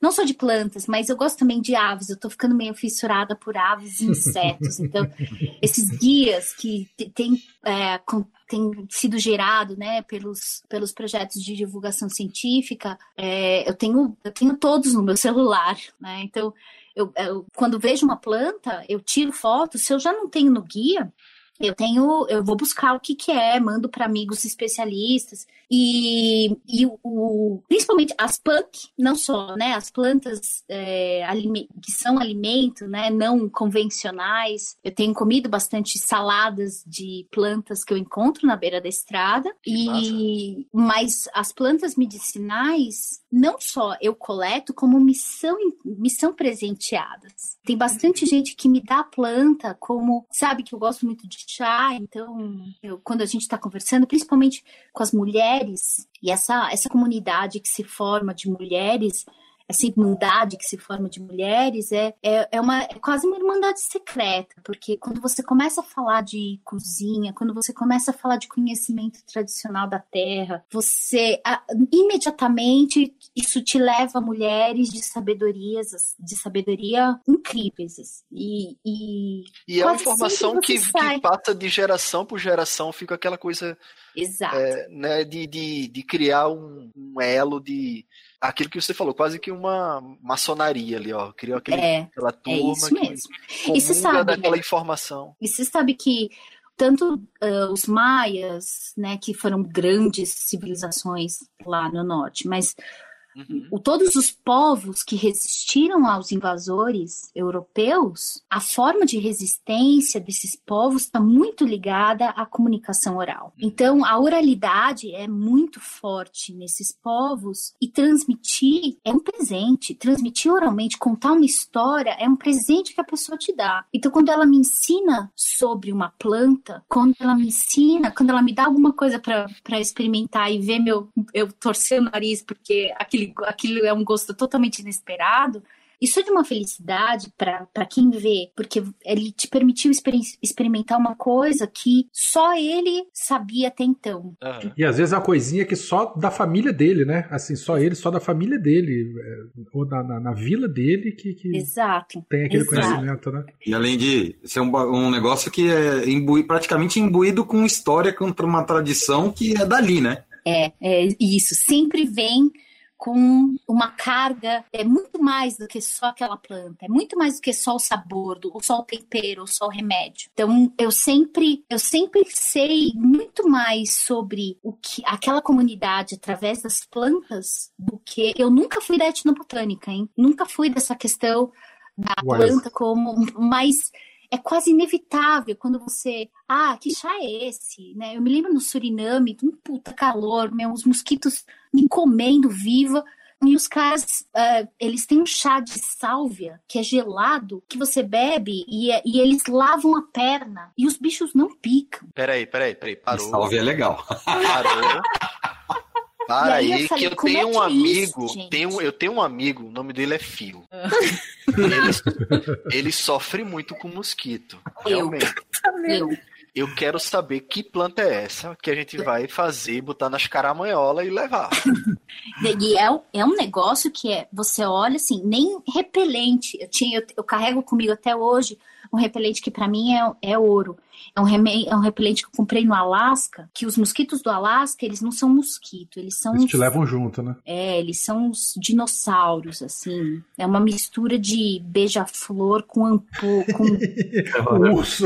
D: Não só de plantas, mas eu gosto também de aves. Eu tô ficando meio fissurada por aves e insetos. Então, esses guias que te- têm é, com- têm sido gerado, né, pelos, pelos projetos de divulgação científica, é, eu tenho eu tenho todos no meu celular, né? Então, eu, eu- quando vejo uma planta, eu tiro foto. Se eu já não tenho no guia, eu tenho, eu vou buscar o que que é, mando para amigos especialistas. E, e o, o- principalmente as punk, não só, né, as plantas é, que são alimento, né, não convencionais. Eu tenho comido bastante saladas de plantas que eu encontro na beira da estrada. E mas as plantas medicinais não só eu coleto como me são, me são presenteadas. Tem bastante gente que me dá planta como sabe que eu gosto muito de chá, então eu, quando a gente está conversando, principalmente com as mulheres e essa essa comunidade que se forma de mulheres essa irmandade que se forma de mulheres é, é, é, uma, é quase uma irmandade secreta, porque quando você começa a falar de cozinha, quando você começa a falar de conhecimento tradicional da terra, você a, imediatamente isso te leva a mulheres de sabedorias, de sabedoria incríveis. E, e
F: E é uma informação que, que passa de geração por geração, fica aquela coisa
D: exato.
F: é, né, de, de, de criar um, um elo de aquilo que você falou, quase que uma maçonaria ali, ó. Criou aquele,
D: É,
F: aquela
D: é
F: turma
D: isso
F: que
D: mesmo. E você sabe,
F: daquela
D: né?
F: informação.
D: E você sabe que tanto ah, os maias, né, que foram grandes civilizações lá no norte, mas
F: Uhum.
D: todos os povos que resistiram aos invasores europeus, a forma de resistência desses povos está muito ligada à comunicação oral. Então, a oralidade é muito forte nesses povos e transmitir é um presente. Transmitir oralmente, contar uma história é um presente que a pessoa te dá. Então, quando ela me ensina sobre uma planta, quando ela me ensina, quando ela me dá alguma coisa para experimentar e ver meu eu torcer o nariz porque aquele, aquilo é um gosto totalmente inesperado, isso é de uma felicidade para quem vê, porque ele te permitiu exper- experimentar uma coisa que só ele sabia até então.
F: Aham.
C: E às vezes é uma coisinha que só da família dele, né? Assim, só ele, só da família dele. é, Ou na, na, na vila dele que, que
D: Exato.
C: tem aquele
D: Exato.
C: conhecimento, né?
G: E além de ser um, um negócio que é imbui, praticamente imbuído com história, com uma tradição que é dali, né?
D: É, é isso. Sempre vem com uma carga, é muito mais do que só aquela planta, é muito mais do que só o sabor, do, ou só o tempero, ou só o remédio. Então, eu sempre, eu sempre sei muito mais sobre o que aquela comunidade através das plantas do que eu nunca fui da etnobotânica, hein? Nunca fui dessa questão da
C: Ué.
D: planta como, mas é quase inevitável quando você, ah, que chá é esse, né? Eu me lembro no Suriname, um puta calor, meu, os mosquitos me comendo viva, E os caras, ah, eles têm um chá de sálvia que é gelado, que você bebe e, e eles lavam a perna. E os bichos não picam.
F: Peraí, peraí, peraí. Parou.
G: Salve é legal.
F: Parou. Para
D: aí
F: aí,
D: eu falei,
F: que eu
D: como é
F: tenho um
D: é
F: amigo,
D: isso,
F: tenho, eu tenho um amigo, o nome dele é Fio.
D: Ah.
F: Ele, ele sofre muito com mosquito.
D: Eu.
F: Realmente.
D: Eu.
F: Eu quero saber que planta é essa que a gente vai fazer, botar nas caramanholas e levar.
D: E é, um- é um negócio que é, você olha assim, nem repelente. Eu, tinha, eu, eu carrego comigo até hoje um repelente que pra mim é, é ouro. É um, reme- é um repelente que eu comprei no Alasca, que os mosquitos do Alasca, eles não são mosquito, eles são
C: Eles te levam junto, né?
D: É, eles são os dinossauros, assim. É uma mistura de beija-flor com ampu, com
C: urso.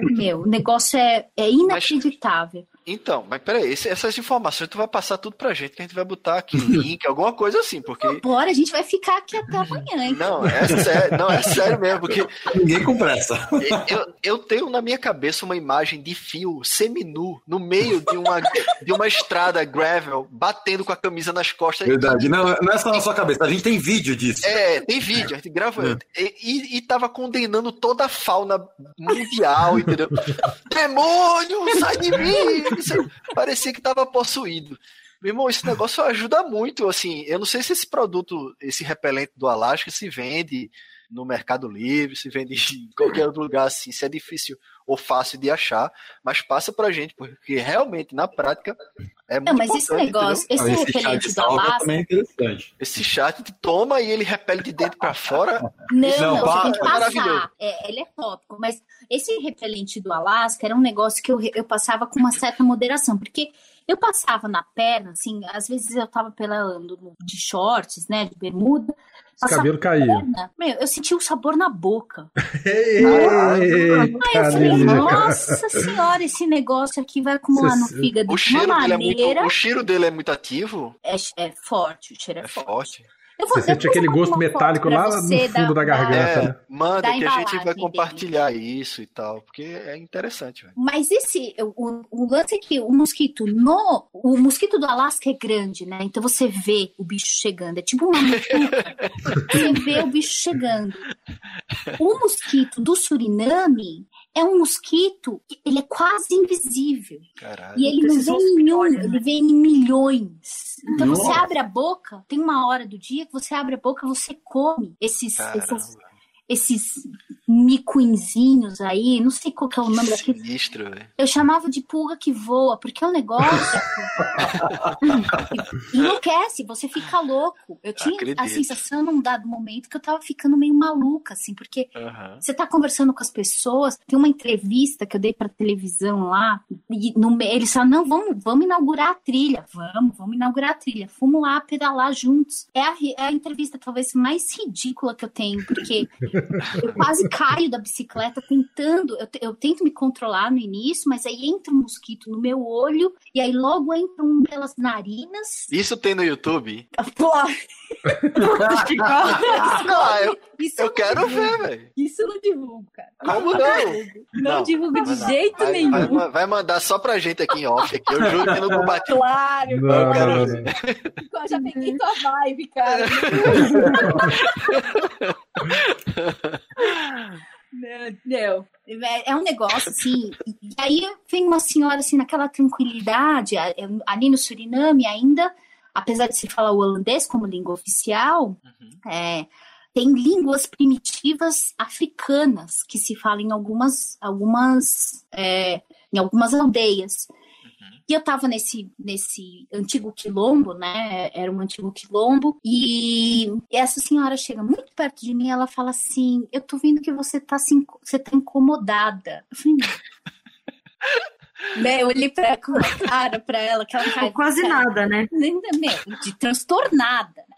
D: meu, o negócio é, é inacreditável.
F: Então, mas peraí, esse- essas informações tu vai passar tudo pra gente, que a gente vai botar aqui link, alguma coisa assim, porque.
D: Bora, a gente vai ficar aqui até amanhã, hein?
F: Não, é sério, não, é sério mesmo, porque
G: Ninguém com pressa.
F: eu, eu tenho na minha cabeça uma imagem de fio seminu no meio de uma, de uma estrada gravel, batendo com a camisa nas costas.
G: Verdade. Não, não é só na sua cabeça. A gente tem vídeo disso.
F: É, tem vídeo, a gente grava. E, e, e tava condenando toda a fauna mundial, entendeu? Demônio, sai de mim! Parecia que tava possuído. Meu irmão, esse negócio ajuda muito, assim, eu não sei se esse produto, esse repelente do Alasca se vende no Mercado Livre, se vende em qualquer outro lugar assim, se é difícil ou fácil de achar, mas passa pra gente, porque realmente, na prática, é muito
D: Não, mas esse
F: importante,
D: negócio,
F: entendeu?
D: esse
G: Esse
D: repelente do Alasca.
G: também é interessante.
F: Esse chat te toma e ele repele de dentro pra fora.
D: Não,
G: Não,
D: não, tem que
F: é
D: passar. É, ele é tópico, mas esse repelente do Alasca era um negócio que eu, eu passava com uma certa moderação, porque eu passava na perna, assim, às vezes eu tava pelando de shorts, né, de bermuda,
C: cabelo caía.
D: meu, eu sentia o sabor na boca.
C: Eita,
D: Aí eu falei, nossa senhora, esse negócio aqui vai acumular no fígado
F: O
D: de
F: cheiro,
D: uma
F: dele é muito,
D: maneira.
F: o cheiro dele é muito ativo,
D: É, é forte, o cheiro é,
F: é
D: forte.
F: forte.
D: Eu vou-
C: Você sente aquele gosto metálico lá no fundo da garganta.
F: É,
C: né?
F: manda
D: Da
F: que a gente vai
D: embalagem dele.
F: compartilhar isso e tal, porque é interessante, velho.
D: Mas esse, o, o lance é que o mosquito no. O mosquito do Alasca é grande, né? Então você vê o bicho chegando. É tipo uma você vê o bicho chegando. O mosquito do Suriname é um mosquito que ele é quase invisível.
F: Caralho.
D: E ele não vem em um,
E: né?
D: ele vem em milhões. Então você
G: Nossa.
D: abre a boca, tem uma hora do dia que você abre a boca, você come esses, esses, esses micuinzinhos aí, não sei qual que é o nome daquele.
F: sinistro.
D: Eu chamava de pulga que voa, porque é um negócio. enlouquece, você fica louco. Eu tinha
F: Acredito.
D: a sensação num dado momento que eu tava ficando meio maluca, assim, porque você tá conversando com as pessoas, tem uma entrevista que eu dei pra televisão lá, e no, eles falam, não, vamos, vamos inaugurar a trilha. Vamos, vamos inaugurar a trilha. Fomos lá pedalar juntos. É a, é a entrevista talvez mais ridícula que eu tenho, porque eu quase caio da bicicleta tentando, eu, eu tento me controlar no início, mas aí entra um mosquito no meu olho, e aí logo entra um pelas narinas.
F: Isso tem no YouTube?
D: Pô,
F: Ah, eu, eu
D: não
F: quero
D: divulgo.
F: ver, velho.
D: Isso eu não divulgo, cara.
F: Como não?
D: Não,
F: Não,
D: divulgo de
F: dar.
D: jeito
F: Vai,
D: nenhum.
F: vai, vai mandar só pra gente aqui em off. Aqui. Eu juro que eu não compartilho.
D: Claro,
C: Não,
F: Eu quero
C: não,
F: ver.
C: não.
D: eu já peguei tua vibe, cara. Meu Deus. É um negócio assim. E aí vem uma senhora assim, naquela tranquilidade, ali no Suriname ainda, apesar de se falar o holandês como língua oficial, é, tem línguas primitivas africanas que se falam em algumas, algumas, é, em algumas aldeias. E eu estava nesse, nesse antigo quilombo, né? Era um antigo quilombo. E essa senhora chega muito perto de mim ela fala assim: Eu tô vendo que você tá, se, você tá incomodada. Eu falei, né, eu olhei pra, com a cara pra ela, aquela cara.
E: Ou quase nada, né?
D: de transtornada, né?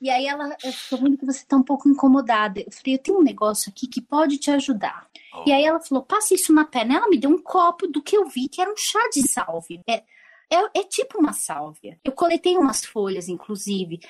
D: E aí ela, vendo que você tá um pouco incomodada. Eu falei, eu tenho um negócio aqui que pode te ajudar. E aí ela falou, passa isso na perna. Ela me deu um copo do que eu vi, que era um chá de sálvia. É, é, é tipo uma sálvia. Eu coletei umas folhas, inclusive.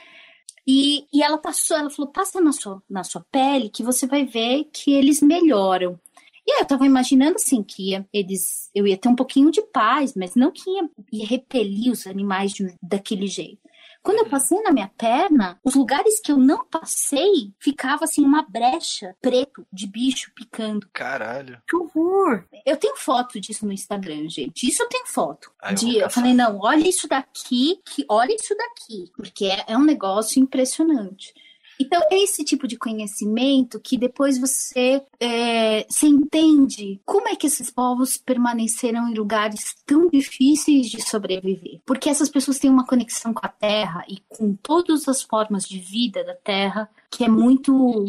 D: E, e ela passou, ela falou, passa na sua, na sua pele que você vai ver que eles melhoram. E aí eu tava imaginando assim que ia, eles, eu ia ter um pouquinho de paz, mas não que ia, ia repelir os animais de daquele jeito. Quando eu passei na minha perna, os lugares que eu não passei, ficava assim uma brecha preto de bicho picando.
F: Caralho.
E: Que horror!
D: Eu tenho foto disso no Instagram, gente. Isso eu tenho foto.
F: Ah, eu
D: de, eu
F: caçar.
D: falei, não, olha isso daqui, que olha isso daqui, porque é, é um negócio impressionante. Então, esse tipo de conhecimento que depois você, é, você entende como é que esses povos permaneceram em lugares tão difíceis de sobreviver. Porque essas pessoas têm uma conexão com a terra e com todas as formas de vida da terra que é muito,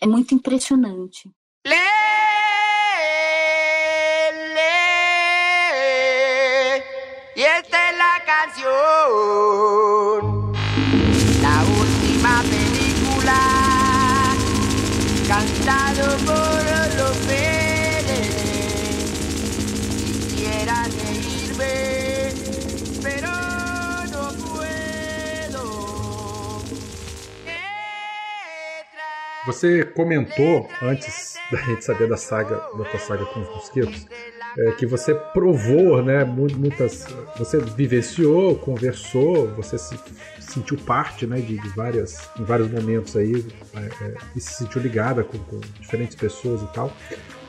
D: é muito impressionante.
H: Y esta es la canción,
C: Você comentou, antes da gente saber da saga, da tua saga com os mosquitos, é, que você provou, né, mu- muitas... Você vivenciou, conversou, você se sentiu parte, né, de, de várias... Em vários momentos aí, é, é, e se sentiu ligada com, com diferentes pessoas e tal.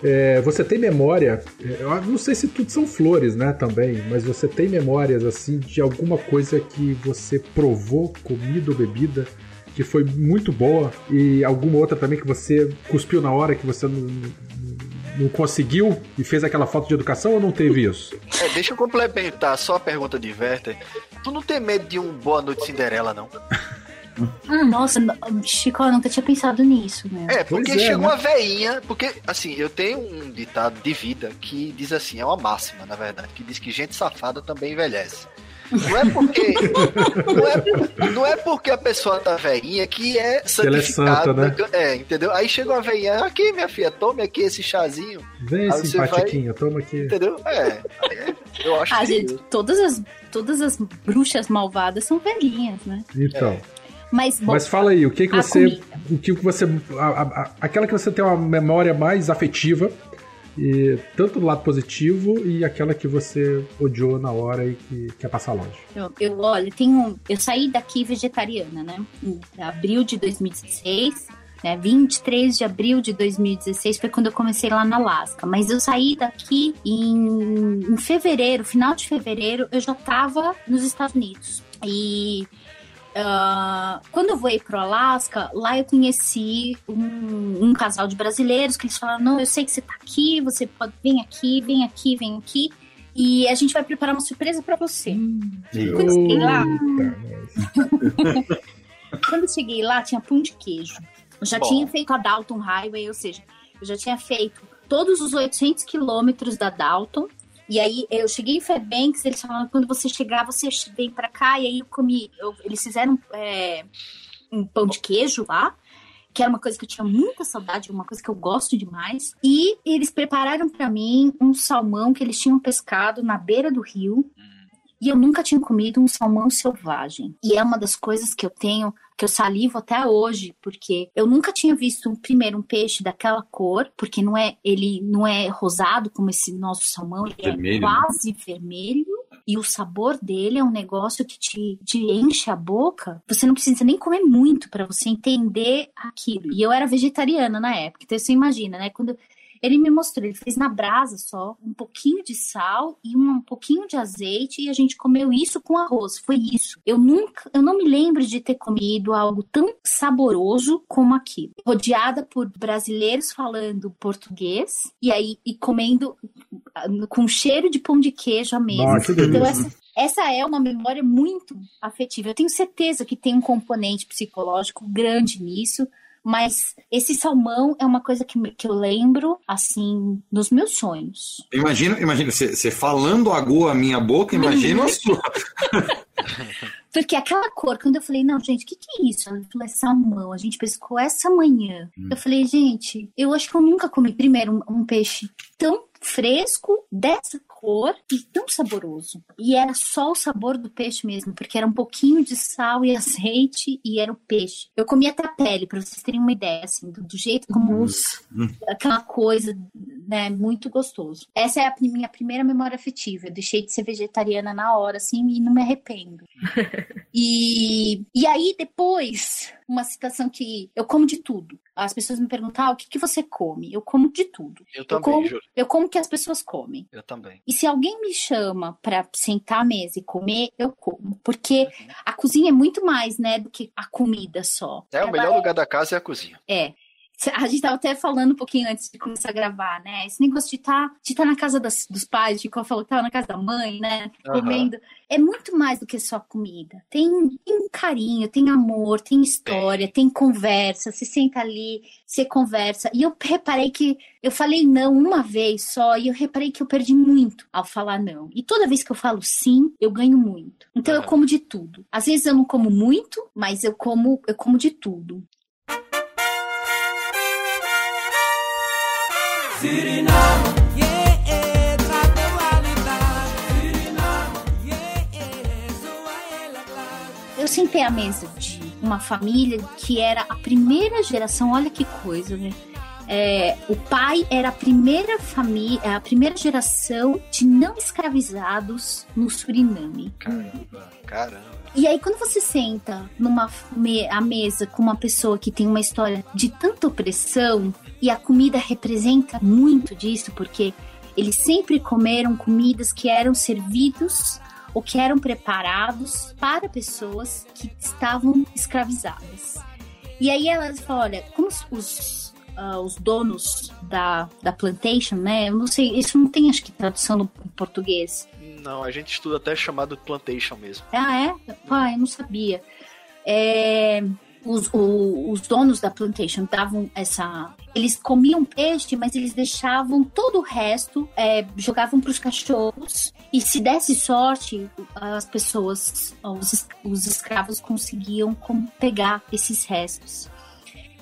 C: É, você tem memória, é, eu não sei se tudo são flores, né, também, mas você tem memórias, assim, de alguma coisa que você provou, comida ou bebida, que foi muito boa e alguma outra também que você cuspiu na hora que você não, não- conseguiu e fez aquela falta de educação ou não teve isso?
F: É, deixa eu complementar só a pergunta de Werther. Tu não tem medo de um Boa Noite Cinderela, não?
D: Nossa, n- Chico, eu nunca tinha pensado nisso, né?
F: É, porque
C: é,
F: chegou
C: né?
F: uma veinha. Porque, assim, eu tenho um ditado de vida que diz assim: é uma máxima, na verdade, que diz que gente safada também envelhece. Não é porque. não, é, não é porque a pessoa tá veinha que é
C: ela é
F: santificada.
C: santa, né?
F: É, entendeu? Aí chegou uma veinha, aqui, minha filha, tome aqui esse chazinho.
C: Vem,
F: Aí você
C: simpatiquinha, toma aqui.
F: Entendeu? É. é, Eu acho
D: Ah,
F: que.
D: gente, todas as, todas as bruxas malvadas são velhinhas, né?
C: Então,
D: Mas, bom,
C: mas fala aí, o que que você,
D: comida.
C: o que que você, a- a- aquela que você tem uma memória mais afetiva, e tanto do lado positivo e aquela que você odiou na hora e que quer passar longe.
D: Eu, eu olha, eu saí daqui vegetariana, né? Em abril de 2016, né? 23 de abril de 2016 foi quando eu comecei lá na Alasca. Mas eu saí daqui em, em fevereiro, final de fevereiro, eu já tava nos Estados Unidos. E ah, quando eu voei pro Alasca, lá eu conheci um, um casal de brasileiros que eles falaram: não, eu sei que você tá aqui, você pode vem aqui, vem aqui, vem aqui. E a gente vai preparar uma surpresa pra você. Quando eu cheguei lá, quando eu cheguei lá, tinha pão de queijo. Eu já
F: Bom.
D: tinha feito a Dalton Highway, ou seja, eu já tinha feito todos os 800 quilômetros da Dalton. E aí eu cheguei em Fairbanks, eles falaram quando você chegar, você vem pra cá. E aí eu comi. eu- eles fizeram é, um pão de queijo lá, que era uma coisa que eu tinha muita saudade, uma coisa que eu gosto demais. E eles prepararam pra mim um salmão que eles tinham pescado na beira do rio. E eu nunca tinha comido um salmão selvagem. E é uma das coisas que eu tenho, que eu salivo até hoje, porque eu nunca tinha visto, primeiro, um peixe daquela cor, porque não é, ele não é rosado como esse nosso salmão, ele
G: Vermelho,
D: é
G: né?
D: quase vermelho. E o sabor dele é um negócio que te, te enche a boca. Você não precisa nem comer muito para você entender aquilo. E eu era vegetariana na época, então você imagina, né? Quando ele me mostrou, ele fez na brasa só, um pouquinho de sal e um pouquinho de azeite e a gente comeu isso com arroz. Foi isso. Eu nunca, eu não me lembro de ter comido algo tão saboroso como aquilo. Rodeada por brasileiros falando português e aí e comendo ah, com cheiro de pão de queijo à mesa.
C: Nossa,
D: então essa essa é uma memória muito afetiva. Eu tenho certeza que tem um componente psicológico grande nisso, mas esse salmão é uma coisa que, que eu lembro, assim, nos meus sonhos.
G: Imagina, imagina, você falando agou a minha boca, imagina a sua.
D: Porque aquela cor, quando eu falei, não, gente, o que, que é isso? Ela falou, é salmão, a gente pescou essa manhã. Eu falei, gente, eu acho que eu nunca comi, primeiro, um, um peixe tão fresco, dessa cor e tão saboroso. E era só o sabor do peixe mesmo, porque era um pouquinho de sal e azeite e era o peixe. Eu comi até a pele, pra vocês terem uma ideia, assim, do, do jeito como os, aquela coisa né? Muito gostoso. Essa é a minha primeira memória afetiva. Eu deixei de ser vegetariana na hora, assim, e não me arrependo. e, e aí, depois, uma situação que eu como de tudo. As pessoas me perguntam, ah, o que, que você come? Eu como de tudo.
F: Eu
D: Eu
F: também,
D: como,
F: Júlio.
D: eu como o que as pessoas comem.
F: Eu também.
D: E se alguém me chama pra sentar à mesa e comer, eu como. Porque a cozinha é muito mais, né, do que a comida só.
F: É, o
D: Ela
F: melhor lugar da casa é a cozinha.
D: é. A gente tava até falando um pouquinho antes de começar a gravar, né? Esse negócio de estar de tá na casa das- dos pais, de qual falou que tava na casa da mãe, né?
F: Aham.
D: Comendo. É muito mais do que só comida. Tem, tem carinho, tem amor, tem história, tem conversa. Você senta ali, você conversa. E eu reparei que eu falei não uma vez só, e eu reparei que eu perdi muito ao falar não. E toda vez que eu falo sim, eu ganho muito. Então eu
F: Aham.
D: como de tudo. Às vezes eu não como muito, mas eu como, eu como de tudo.
B: Claro.
D: Eu sentei à mesa de uma família que era a primeira geração, olha que coisa, né? É, o pai era a primeira família, a primeira geração de não escravizados no Suriname.
F: Caramba, caramba.
D: E aí, quando você senta numa me à mesa com uma pessoa que tem uma história de tanta opressão, e a comida representa muito disso, porque eles sempre comeram comidas que eram servidos ou que eram preparados para pessoas que estavam escravizadas. E aí elas falam, olha, como os, os, ah, os donos da, da plantation, né? Eu não sei, isso não tem acho que tradução no português.
F: Não, a gente estuda até chamado plantation mesmo.
D: Ah, é? Pai, eu não sabia. É, os, o- os donos da plantation davam essa. Eles comiam peixe, mas eles deixavam todo o resto, é, jogavam para os cachorros. E se desse sorte, as pessoas, os, os escravos conseguiam pegar esses restos.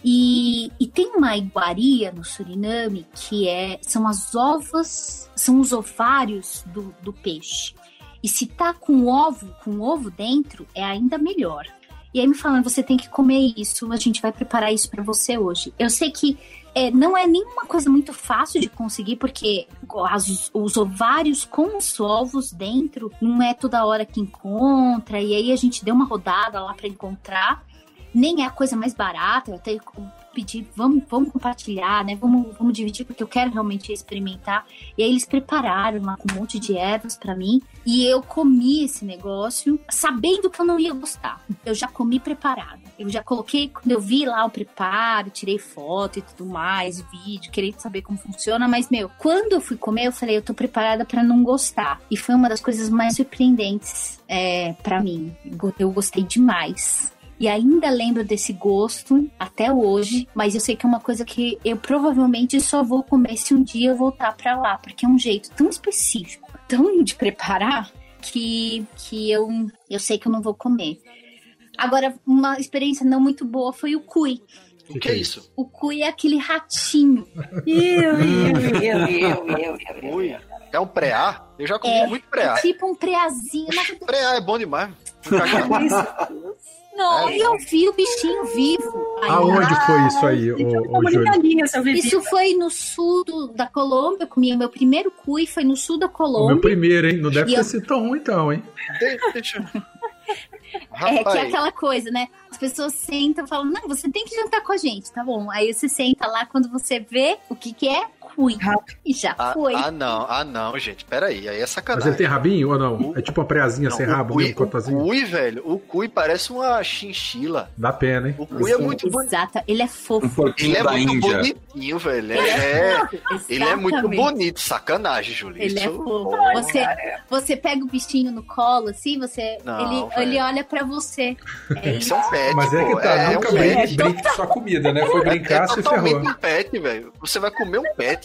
D: E, e tem uma iguaria no Suriname que é são as ovas, são os ovários do, do peixe. E se tá com ovo, com ovo dentro, é ainda melhor. E aí me falando, você tem que comer isso, a gente vai preparar isso pra você hoje. Eu sei que é, não é nenhuma coisa muito fácil de conseguir, porque as- os ovários com os ovos dentro não é toda hora que encontra. E aí a gente deu uma rodada lá pra encontrar. Nem é a coisa mais barata, eu até pedi, vamos, vamos compartilhar, né? Vamos, vamos dividir, porque eu quero realmente experimentar. E aí eles prepararam um monte de ervas pra mim. E eu comi esse negócio sabendo que eu não ia gostar. Eu já comi preparado. Eu já coloquei, quando eu vi lá o preparo, tirei foto e tudo mais, vídeo, querendo saber como funciona. Mas, meu, quando eu fui comer, eu falei, eu tô preparada pra não gostar. E foi uma das coisas mais surpreendentes é, para mim. Eu gostei demais. E ainda lembro desse gosto até hoje, mas eu sei que é uma coisa que eu provavelmente só vou comer se um dia eu voltar pra lá, porque é um jeito tão específico, tão de preparar, que, que eu, eu sei que eu não vou comer. Agora, uma experiência não muito boa foi o cui.
F: O que é isso?
D: O cui é aquele ratinho.
E: Eu, eu, eu, eu, eu, eu.
F: É um preá? Eu já comi
D: É,
F: muito preá.
D: É tipo um preazinho. Verdade,
F: Preá é bom demais.
D: Não,
F: É.
D: eu vi o bichinho vivo. Aí,
C: Aonde foi isso aí, Júlio?
E: seu Vivi.
D: Isso foi no sul do- da Colômbia. Eu comi o meu primeiro cui, foi no sul da
C: O meu
D: Colômbia.
C: primeiro, hein? Não deve
D: E
C: ter
D: eu-
C: sido tão ruim, então, hein?
F: De- Deixa.
D: É que é aquela coisa, né? As pessoas sentam e falam, não, você tem que jantar com a gente, tá bom? Aí você senta lá, quando você vê o que que é, cui. E já
F: ah,
D: foi.
F: ah, não, ah, não, gente, peraí, aí é
C: Mas
F: sacanagem.
C: ele tem rabinho ou não?
F: O-
C: É tipo uma preazinha
F: Não,
C: sem
F: o
C: rabo,
F: cui,
C: mesmo,
F: o cui, velho, o cui parece uma chinchila.
C: Dá pena, hein?
F: O cui é muito bonito.
D: Exato, ele é
G: Um
D: fofo.
G: porquinho
F: Ele é
G: da
F: muito
G: Índia.
F: bonitinho, velho. É, ele é muito bonito, sacanagem, Júlio.
D: Ele é
F: Isso-
D: fofo.
F: Pô,
D: Você, você pega o bichinho no colo, assim, você,
F: Não,
D: ele,
F: velho.
D: ele olha pra você. É
F: Isso é um pet,
C: Mas é que tá,
F: é,
C: nunca
F: um
C: brinque, brinque com sua comida, né? Foi
F: É,
C: brincar,
F: é
C: se
F: totalmente
C: ferrou.
F: um pet, velho. Você vai comer um pet.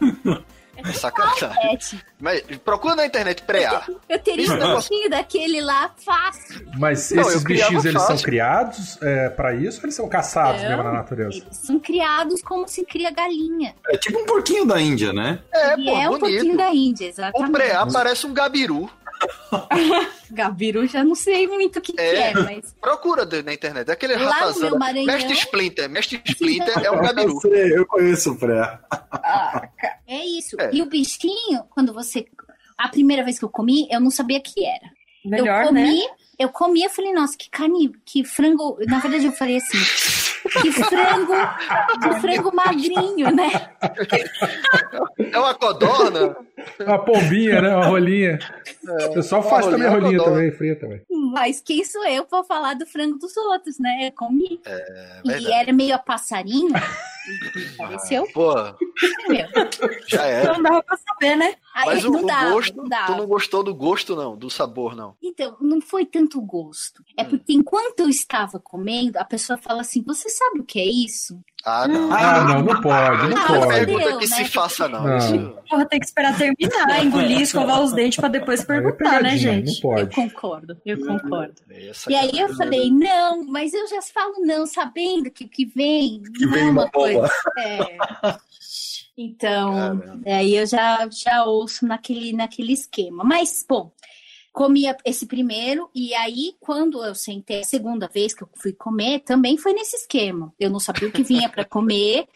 F: É sacanagem. Mas procura na internet preá.
D: Eu teria
F: Isso
D: um
F: é negócio-
D: bichinho daquele lá fácil.
C: Mas
F: Não,
C: esses bichinhos, eles são
F: fácil.
C: criados é, pra isso ou eles são caçados
D: Não.
C: mesmo na natureza?
D: Eles são criados como se cria galinha.
G: É tipo um porquinho da Índia, né?
F: É,
D: e
F: pô,
D: é um pouquinho
F: bonito.
D: da Índia,
F: O
D: exatamente.
F: preá parece um gabiru.
D: Gabiru já não sei muito o que que
F: É.
D: é, mas
F: Procura na internet. É aquele
D: Lá no meu Maranhão-
F: Mestre Splinter. Mestre Splinter é um gabiru.
G: Eu sei, eu conheço o pré.
D: é isso.
F: É.
D: E o bichinho, quando você. A primeira vez que eu comi, eu não sabia que era.
E: Melhor,
D: eu comi,
E: né?
D: eu comi, eu falei, nossa, que carne, que frango. Na verdade, eu falei assim, que frango, que frango magrinho, né?
F: É uma codorna.
C: Uma pombinha, né? Uma rolinha. O pessoal
F: uma
C: faz também
F: rolinha,
C: rolinha
F: uma codorna.
C: também, frita, velho.
D: Mas quem sou eu pra falar do frango dos outros, né? Eu comi.
F: É
D: e era meio a passarinho. E e pareceu.
F: Pô,
D: Meu.
F: já era.
E: Não dava pra saber, né?
D: Aí
F: Mas o,
D: não
F: o gosto,
D: não
F: tu
D: dava.
F: não gostou do gosto, não, do sabor, não.
D: Então, não foi tanto gosto. É porque enquanto eu estava comendo, a pessoa fala assim: Você sabe o que é isso?
F: Ah, não.
C: Ah, não, não pode, não
D: Ah,
F: Não é
C: pode.
F: pergunta que
D: né?
F: se faça, não.
C: Não.
E: Porra, tem que esperar terminar, engolir, escovar os dentes pra depois perguntar, né,
C: pegadinha,
E: gente?
C: Não
D: Eu
C: pode.
D: concordo, eu concordo.
F: Essa
D: E aí
F: cara-
D: eu falei, não, mas eu já falo não, sabendo que o que vem
G: Que vem
D: é
G: uma
D: uma coisa. É. Então, aí eu já, já ouço naquele, naquele esquema. Mas, bom, comia esse primeiro, e aí, quando eu sentei a segunda vez que eu fui comer, também foi nesse esquema. Eu não sabia o que vinha para comer,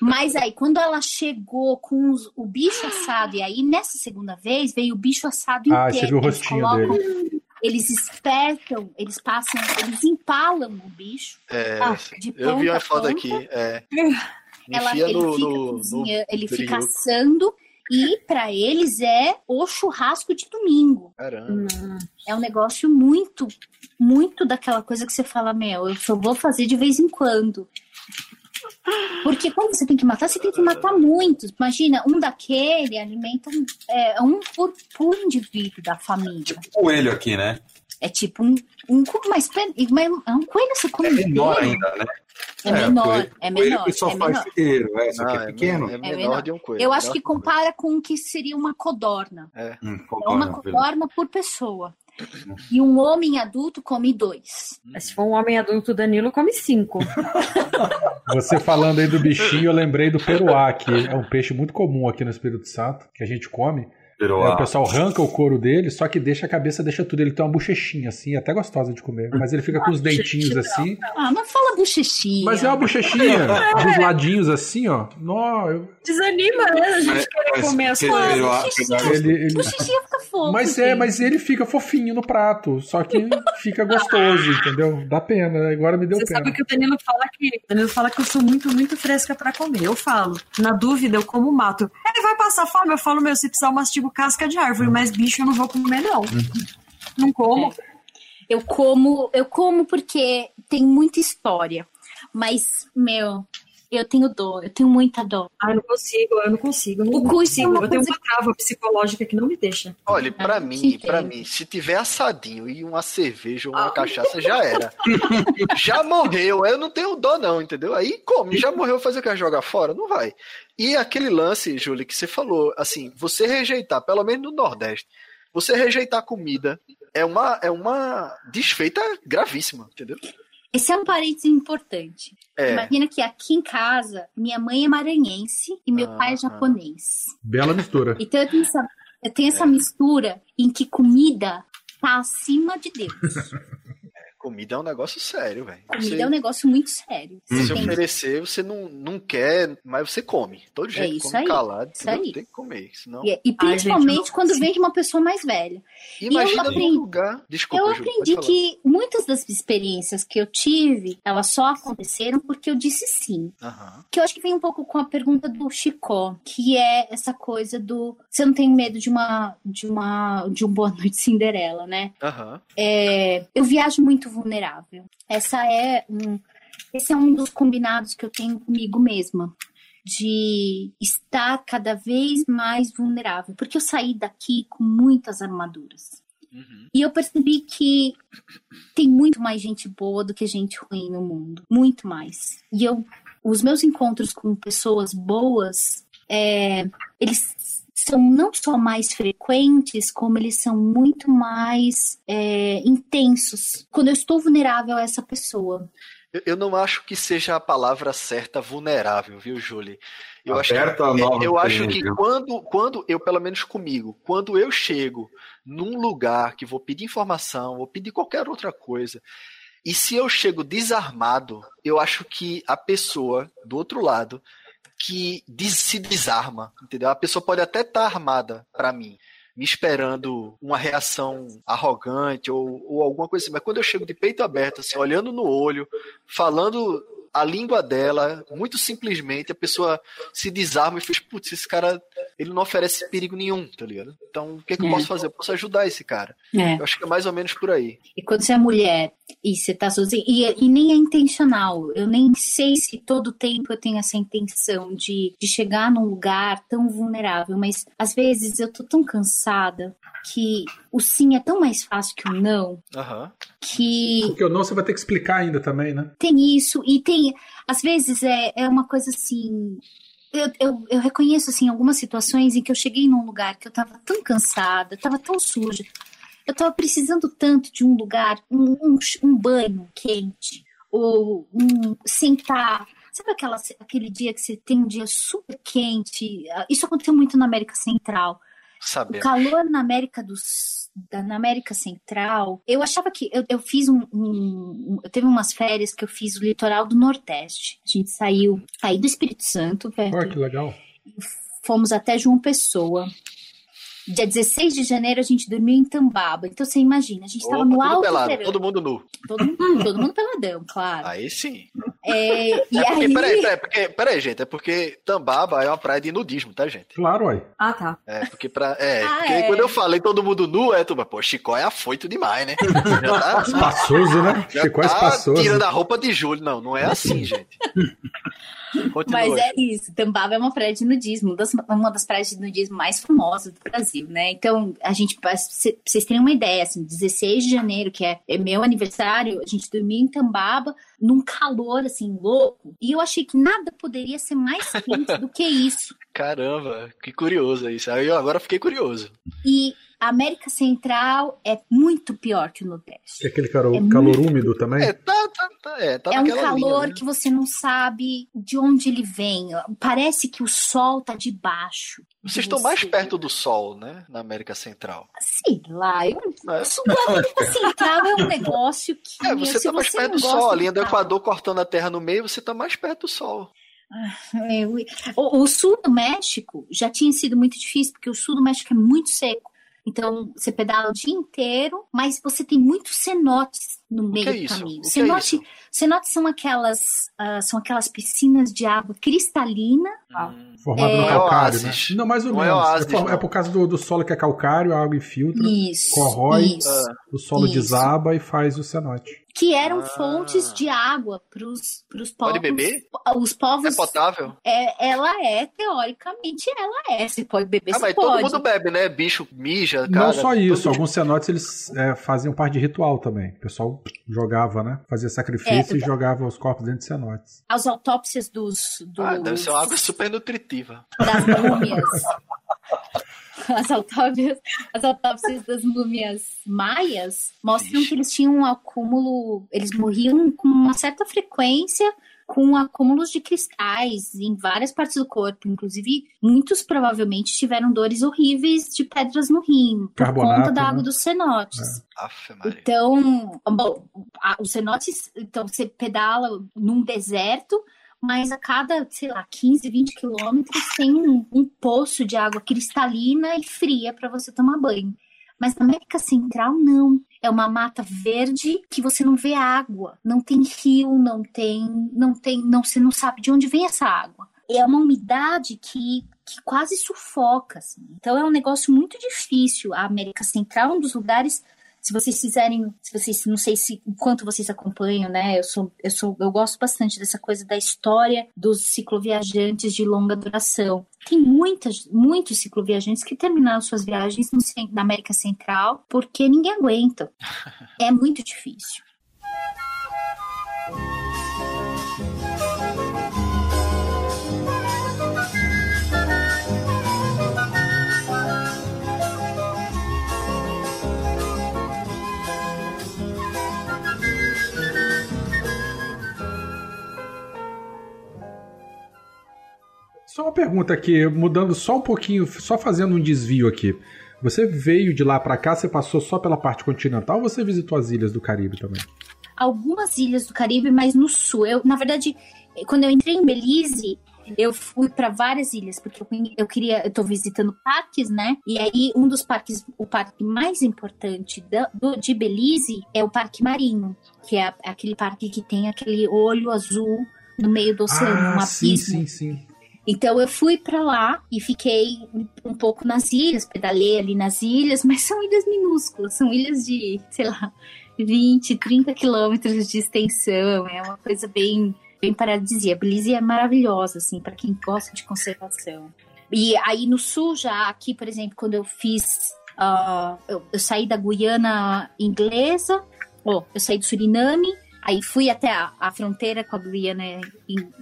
D: mas aí, quando ela chegou com os- o bicho assado, e aí nessa segunda vez veio o bicho assado
C: Ah,
D: inteiro.
C: você viu o
D: Eles
C: rostinho
D: colocam-
C: dele.
D: Eles espertam, eles passam, eles empalam o bicho.
F: É,
D: ah, de
F: eu vi uma
D: a
F: foto aqui. É,
D: Ela, ele
F: no,
D: fica,
F: no, no
D: cozinha- ele fica assando e para eles é o churrasco de domingo.
F: Caramba.
D: É um negócio muito, muito daquela coisa que você fala, meu, eu só vou fazer de vez em quando. Porque quando você tem que matar, você tem que matar muitos. Imagina, um daquele alimenta um, é, um por, por indivíduo da família.
G: Coelho aqui, né?
D: É tipo um, um co- mas, pe- mas é um coelho você come
G: É menor
D: inteiro?
G: ainda, né?
D: É menor,
G: coelho-
D: é
G: Coelho
D: menor.
G: que só
D: é
G: faz
D: menor.
G: inteiro. É, isso aqui
F: Ah,
G: é pequeno.
F: É,
D: É
F: menor
D: menor.
F: de um coelho.
D: Eu acho
F: menor
D: que compara com o que seria uma codorna.
G: Hum,
D: É uma codorna por pessoa. E um homem adulto come dois.
E: Se for um homem adulto, Danilo come cinco.
C: Você falando aí do bichinho, eu lembrei do peruá, que é um peixe muito comum aqui no Espírito Santo, que a gente come. Aí
G: ah,
C: o pessoal arranca o couro dele, só que deixa a cabeça, deixa tudo. Ele tem uma bochechinha assim, até gostosa de comer. Mas ele fica com os dentinhos assim.
D: Ah, não fala bochechinha.
C: Mas é uma bochechinha dos ladinhos assim, ó. Nó, eu-
E: Desanima, né? A gente querer comer as coisas.
C: ele, ele-
D: Bochechinha fica fofo.
C: Mas é,
D: gente.
C: mas ele fica fofinho no prato. Só que fica gostoso, entendeu? Dá pena. Agora me deu
E: Você
C: pena.
E: sabe que o Danilo fala que o Danilo fala que eu sou muito, muito fresca pra comer. Eu falo. Na dúvida, eu como mato. Ele vai passar fome, eu falo, meu, se precisar eu mastigo casca de árvore, mas bicho eu não vou comer, não. Não como.
D: Eu como, eu como porque tem muita história. Mas, meu, eu tenho dor, eu tenho muita dor.
E: Ah, eu não consigo, eu não consigo. Eu não
D: O é
E: consigo.
D: uma
E: Eu tenho uma trava psicológica que não me deixa.
F: Olha, pra
D: Ah,
F: mim, pra mim, se tiver assadinho e uma cerveja ou uma cachaça, já era. já morreu, eu não tenho dó não, entendeu? Aí come, já morreu, fazer o que jogar fora? Não vai. E aquele lance, Júlia, que você falou, assim, você rejeitar, pelo menos no Nordeste, você rejeitar comida é uma, é uma desfeita gravíssima, entendeu?
D: Esse é um parênteses importante.
F: É.
D: Imagina que aqui em casa, minha mãe é maranhense e meu
F: Ah,
D: pai é
F: ah.
D: japonês.
C: Bela mistura.
D: Então eu tenho essa, eu tenho
F: É.
D: essa mistura em que comida tá acima de Deus.
F: Comida é um negócio sério, velho.
D: Comida
F: Você-
D: é um negócio muito sério.
F: Se
D: Você tem-
F: oferecer, você não, não quer, mas você come. Todo
D: É
F: jeito,
D: isso
F: come
D: aí,
F: calado,
D: isso aí.
F: tem que comer. Senão...
D: E, e principalmente quando vem de uma pessoa mais velha.
F: Imagina
D: eu aprendi-
F: lugar. Desculpa,
D: eu aprendi que muitas das experiências que eu tive, elas só aconteceram porque eu disse sim.
F: Aham.
D: Que eu acho que vem um pouco com a pergunta do Chicó, que é essa coisa do você não tem medo de uma de uma de um boa noite Cinderela, né?
F: Aham.
D: É, eu viajo muito vulnerável. Essa é um, esse é um dos combinados que eu tenho comigo mesma. De estar cada vez mais vulnerável. Porque eu saí daqui com muitas armaduras.
F: Uhum.
D: E eu percebi que tem muito mais gente boa do que gente ruim no mundo. Muito mais. E eu, os meus encontros com pessoas boas, é, eles são não só mais frequentes, como eles são muito mais é, intensos. Quando eu estou vulnerável a essa pessoa.
F: Eu, eu não acho que seja a palavra certa vulnerável, viu, Julie? Eu acho que,
G: novos
F: eu acho que quando, quando eu, pelo menos comigo, quando eu chego num lugar que vou pedir informação, vou pedir qualquer outra coisa, e se eu chego desarmado, eu acho que a pessoa do outro lado que des- se desarma, entendeu? A pessoa pode até estar armada pra mim, me esperando uma reação arrogante ou, ou alguma coisa assim, mas quando eu chego de peito aberto, assim, olhando no olho, falando a língua dela, muito simplesmente, a pessoa se desarma e fez, putz, esse cara, ele não oferece perigo nenhum, tá ligado? Então, o que, é que eu
D: É.
F: posso fazer? Eu posso ajudar esse cara.
D: É.
F: Eu acho que é mais ou menos por aí.
D: E quando você é mulher e você tá sozinha, e, e nem é intencional, eu nem sei se todo tempo eu tenho essa intenção de, de chegar num lugar tão vulnerável, mas às vezes eu tô tão cansada que o sim é tão mais fácil que o não,
F: Aham.
D: que
C: Porque o não você vai ter que explicar ainda também, né?
D: tem isso, e tem, às vezes é, é uma coisa assim. Eu, eu, eu reconheço assim algumas situações em que eu cheguei num lugar que eu tava tão cansada, tava tão suja, eu tava precisando tanto de um lugar, um, um, um banho quente, ou um sentar. Sabe aquela, aquele dia que você tem um dia super quente? Isso aconteceu muito na América Central. O calor na América da, na América Central, eu achava que eu, eu fiz um, um, um- eu teve umas férias que eu fiz o litoral do Nordeste. A gente saiu aí do Espírito Santo, velho,
C: Olha que legal.
D: fomos até João Pessoa. Dia 16 de janeiro a gente dormiu em Tambaba. Então você imagina, a gente
F: Opa,
D: tava no alto
F: pelado,
D: verão.
F: todo mundo nu.
D: Todo mundo, todo mundo peladão, claro.
F: Aí sim.
D: É, e
F: É porque,
D: aí,
F: peraí, peraí, porque, peraí, gente, é porque Tambaba é uma praia de nudismo, tá, gente?
C: Claro, aí.
E: Ah, tá.
F: É, porque pra. É,
D: Ah,
F: porque
D: é.
F: quando eu falei todo mundo nu, é tudo, pô, Chicó é afoito demais, né? Já tá,
C: Espaçoso, né?
F: já
C: Ficou
F: tá
C: espaçoso.
F: tirando a roupa de julho. Não, não é assim, gente. Continua.
D: Mas é isso, Tambaba é uma praia de nudismo, uma das, uma das praias de nudismo mais famosas do Brasil, né? Então, a gente, pra vocês terem uma ideia, assim, 16 de janeiro, que é, é meu aniversário, a gente dormia em Tambaba, num calor, assim, louco, e eu achei que nada poderia ser mais quente do que isso.
F: Caramba, que curioso isso. Aí eu agora fiquei curioso.
D: E a América Central é muito pior que o Nordeste.
C: E aquele calor,
D: É
C: calor
D: muito-
C: úmido também?
F: É, tá, tá, tá, é, tá
D: é um
F: naquela linha,
D: calor
F: né?
D: que você não sabe de onde ele vem. Parece que o sol tá debaixo. de
F: Vocês estão mais
D: você.
F: perto do sol, né? Na América Central.
D: Sei lá, eu,
F: É.
D: isso da América Central é um negócio que.
F: É, você
D: se
F: tá mais
D: você
F: perto do sol. A linha do
D: calor-
F: Equador cortando a terra no meio, você tá mais perto do sol.
D: É, o, o- o sul do México já tinha sido muito difícil, porque o sul do México é muito seco. Então, você pedala o dia inteiro, mas você tem muitos cenotes no meio
F: que é
D: do caminho.
F: O que é isso?
D: cenotes são aquelas, ah, são aquelas piscinas de água cristalina.
C: Formado no
D: É.
C: calcário, né? Não, mais ou
F: Não é
C: menos. É,
F: oásis,
C: por,
F: não.
C: é por causa do, do solo que é calcário, a água infiltra,
D: Isso.
C: corrói,
D: isso.
C: O solo
D: Isso.
C: desaba e faz o cenote.
D: Que eram
F: Ah.
D: fontes de água para os povos.
F: Pode beber?
D: Os povos.
F: É potável?
D: É, ela é, teoricamente, ela é. Você pode beber,
F: Ah, mas
D: pode.
F: todo mundo bebe, né? Bicho mija, cara.
C: Não só isso, alguns cenotes eles é, faziam parte de ritual também. O pessoal jogava, né? Fazia sacrifício
D: É,
C: e jogava os corpos dentro de cenotes.
D: As autópsias dos. dos
F: Ah, deve ser uma água super nutritiva.
D: das múmias. As autópsias, as autópsias das múmias maias mostram
F: Ixi.
D: que eles tinham um acúmulo, eles morriam com uma certa frequência com acúmulos de cristais em várias partes do corpo, inclusive muitos provavelmente tiveram dores horríveis de pedras no rim por
C: Carbonato,
D: conta da
C: né?
D: água dos cenotes.
F: Aff, Maria.
D: Então, bom, a- os cenotes, então você pedala num deserto, mas a cada, sei lá, 15, 20 quilômetros tem um, um poço de água cristalina e fria para você tomar banho. Mas na América Central, não. É uma mata verde que você não vê água. Não tem rio, não tem. Não tem. Não, você não sabe de onde vem essa água. É uma umidade que, que quase sufoca. assim. Então é um negócio muito difícil. A América Central é um dos lugares se vocês fizerem, se vocês, não sei se quanto vocês acompanham, né? Eu sou, eu sou, eu gosto bastante dessa coisa da história dos cicloviajantes de longa duração. Tem muitas, muitos cicloviajantes que terminaram suas viagens na América Central porque ninguém aguenta. É muito difícil.
C: Uma pergunta aqui, mudando só um pouquinho, só fazendo um desvio aqui. Você veio de lá pra cá, você passou só pela parte continental ou você visitou as ilhas do Caribe também?
D: algumas ilhas do Caribe, mas no sul. Eu, na verdade, quando eu entrei em Belize, eu fui para várias ilhas, porque eu, queria, eu tô visitando parques, né? E aí, um dos parques, o parque mais importante do- de Belize é o Parque Marinho, que é aquele parque que tem aquele olho azul no meio do oceano, um
C: ah, sim,
D: abismo.
C: sim, sim.
D: Então eu fui pra lá e fiquei um, pouco nas ilhas, pedalei ali nas ilhas, mas são ilhas minúsculas, são ilhas de, sei lá, 20, 30 quilômetros de extensão, é uma coisa bem, bem paradisíaca. Belize é maravilhosa, assim, para quem gosta de conservação. E aí no sul, já aqui, por exemplo, quando eu fiz. ah, eu, eu saí da Guiana inglesa, ó, eu saí do Suriname, aí fui até a, a fronteira com a Guiana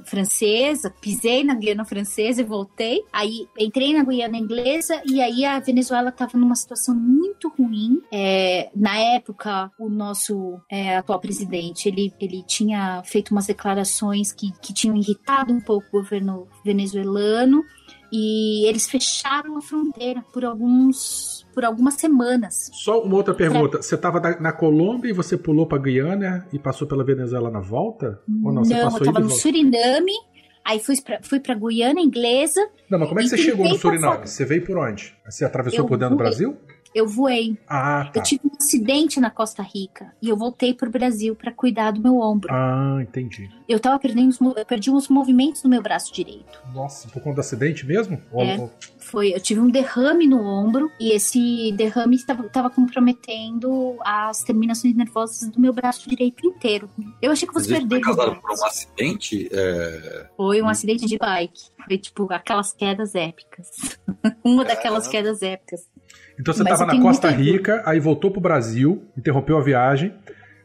D: francesa, pisei na Guiana francesa e voltei. Aí entrei na Guiana inglesa e aí a Venezuela estava numa situação muito ruim. É, na época, o nosso é, atual presidente, ele, ele tinha feito umas declarações que, que tinham irritado um pouco o governo venezuelano e eles fecharam a fronteira por alguns por algumas semanas.
C: Só uma outra pergunta. Você estava na, Colômbia e você pulou pra Guiana e passou pela Venezuela na volta? Ou não? Você
D: eu
C: passou
D: tava
C: ida e
D: no? Suriname, aí fui pra, fui pra Guiana inglesa,
C: Não, mas como é que você chegou no Suriname? Você veio por onde? Você atravessou
D: Eu
C: por dentro do
D: voei.
C: Brasil?
D: Eu voei.
C: Ah, tá.
D: Eu tive um acidente na Costa Rica e eu voltei pro Brasil pra cuidar do meu ombro.
C: Ah, entendi.
D: Eu tava perdendo os, eu perdi uns movimentos no meu braço direito.
C: Nossa, por conta do acidente mesmo?
D: É.
C: ou-
D: Foi, eu tive um derrame no ombro e esse derrame estava, comprometendo as terminações nervosas do meu braço direito inteiro. Eu achei que
G: Mas
D: você
G: ele foi causado por um acidente? É...
D: Foi um acidente de bike. Foi tipo aquelas quedas épicas. Uma daquelas quedas épicas.
C: Então você estava na Costa Rica, aí voltou pro Brasil, interrompeu a viagem.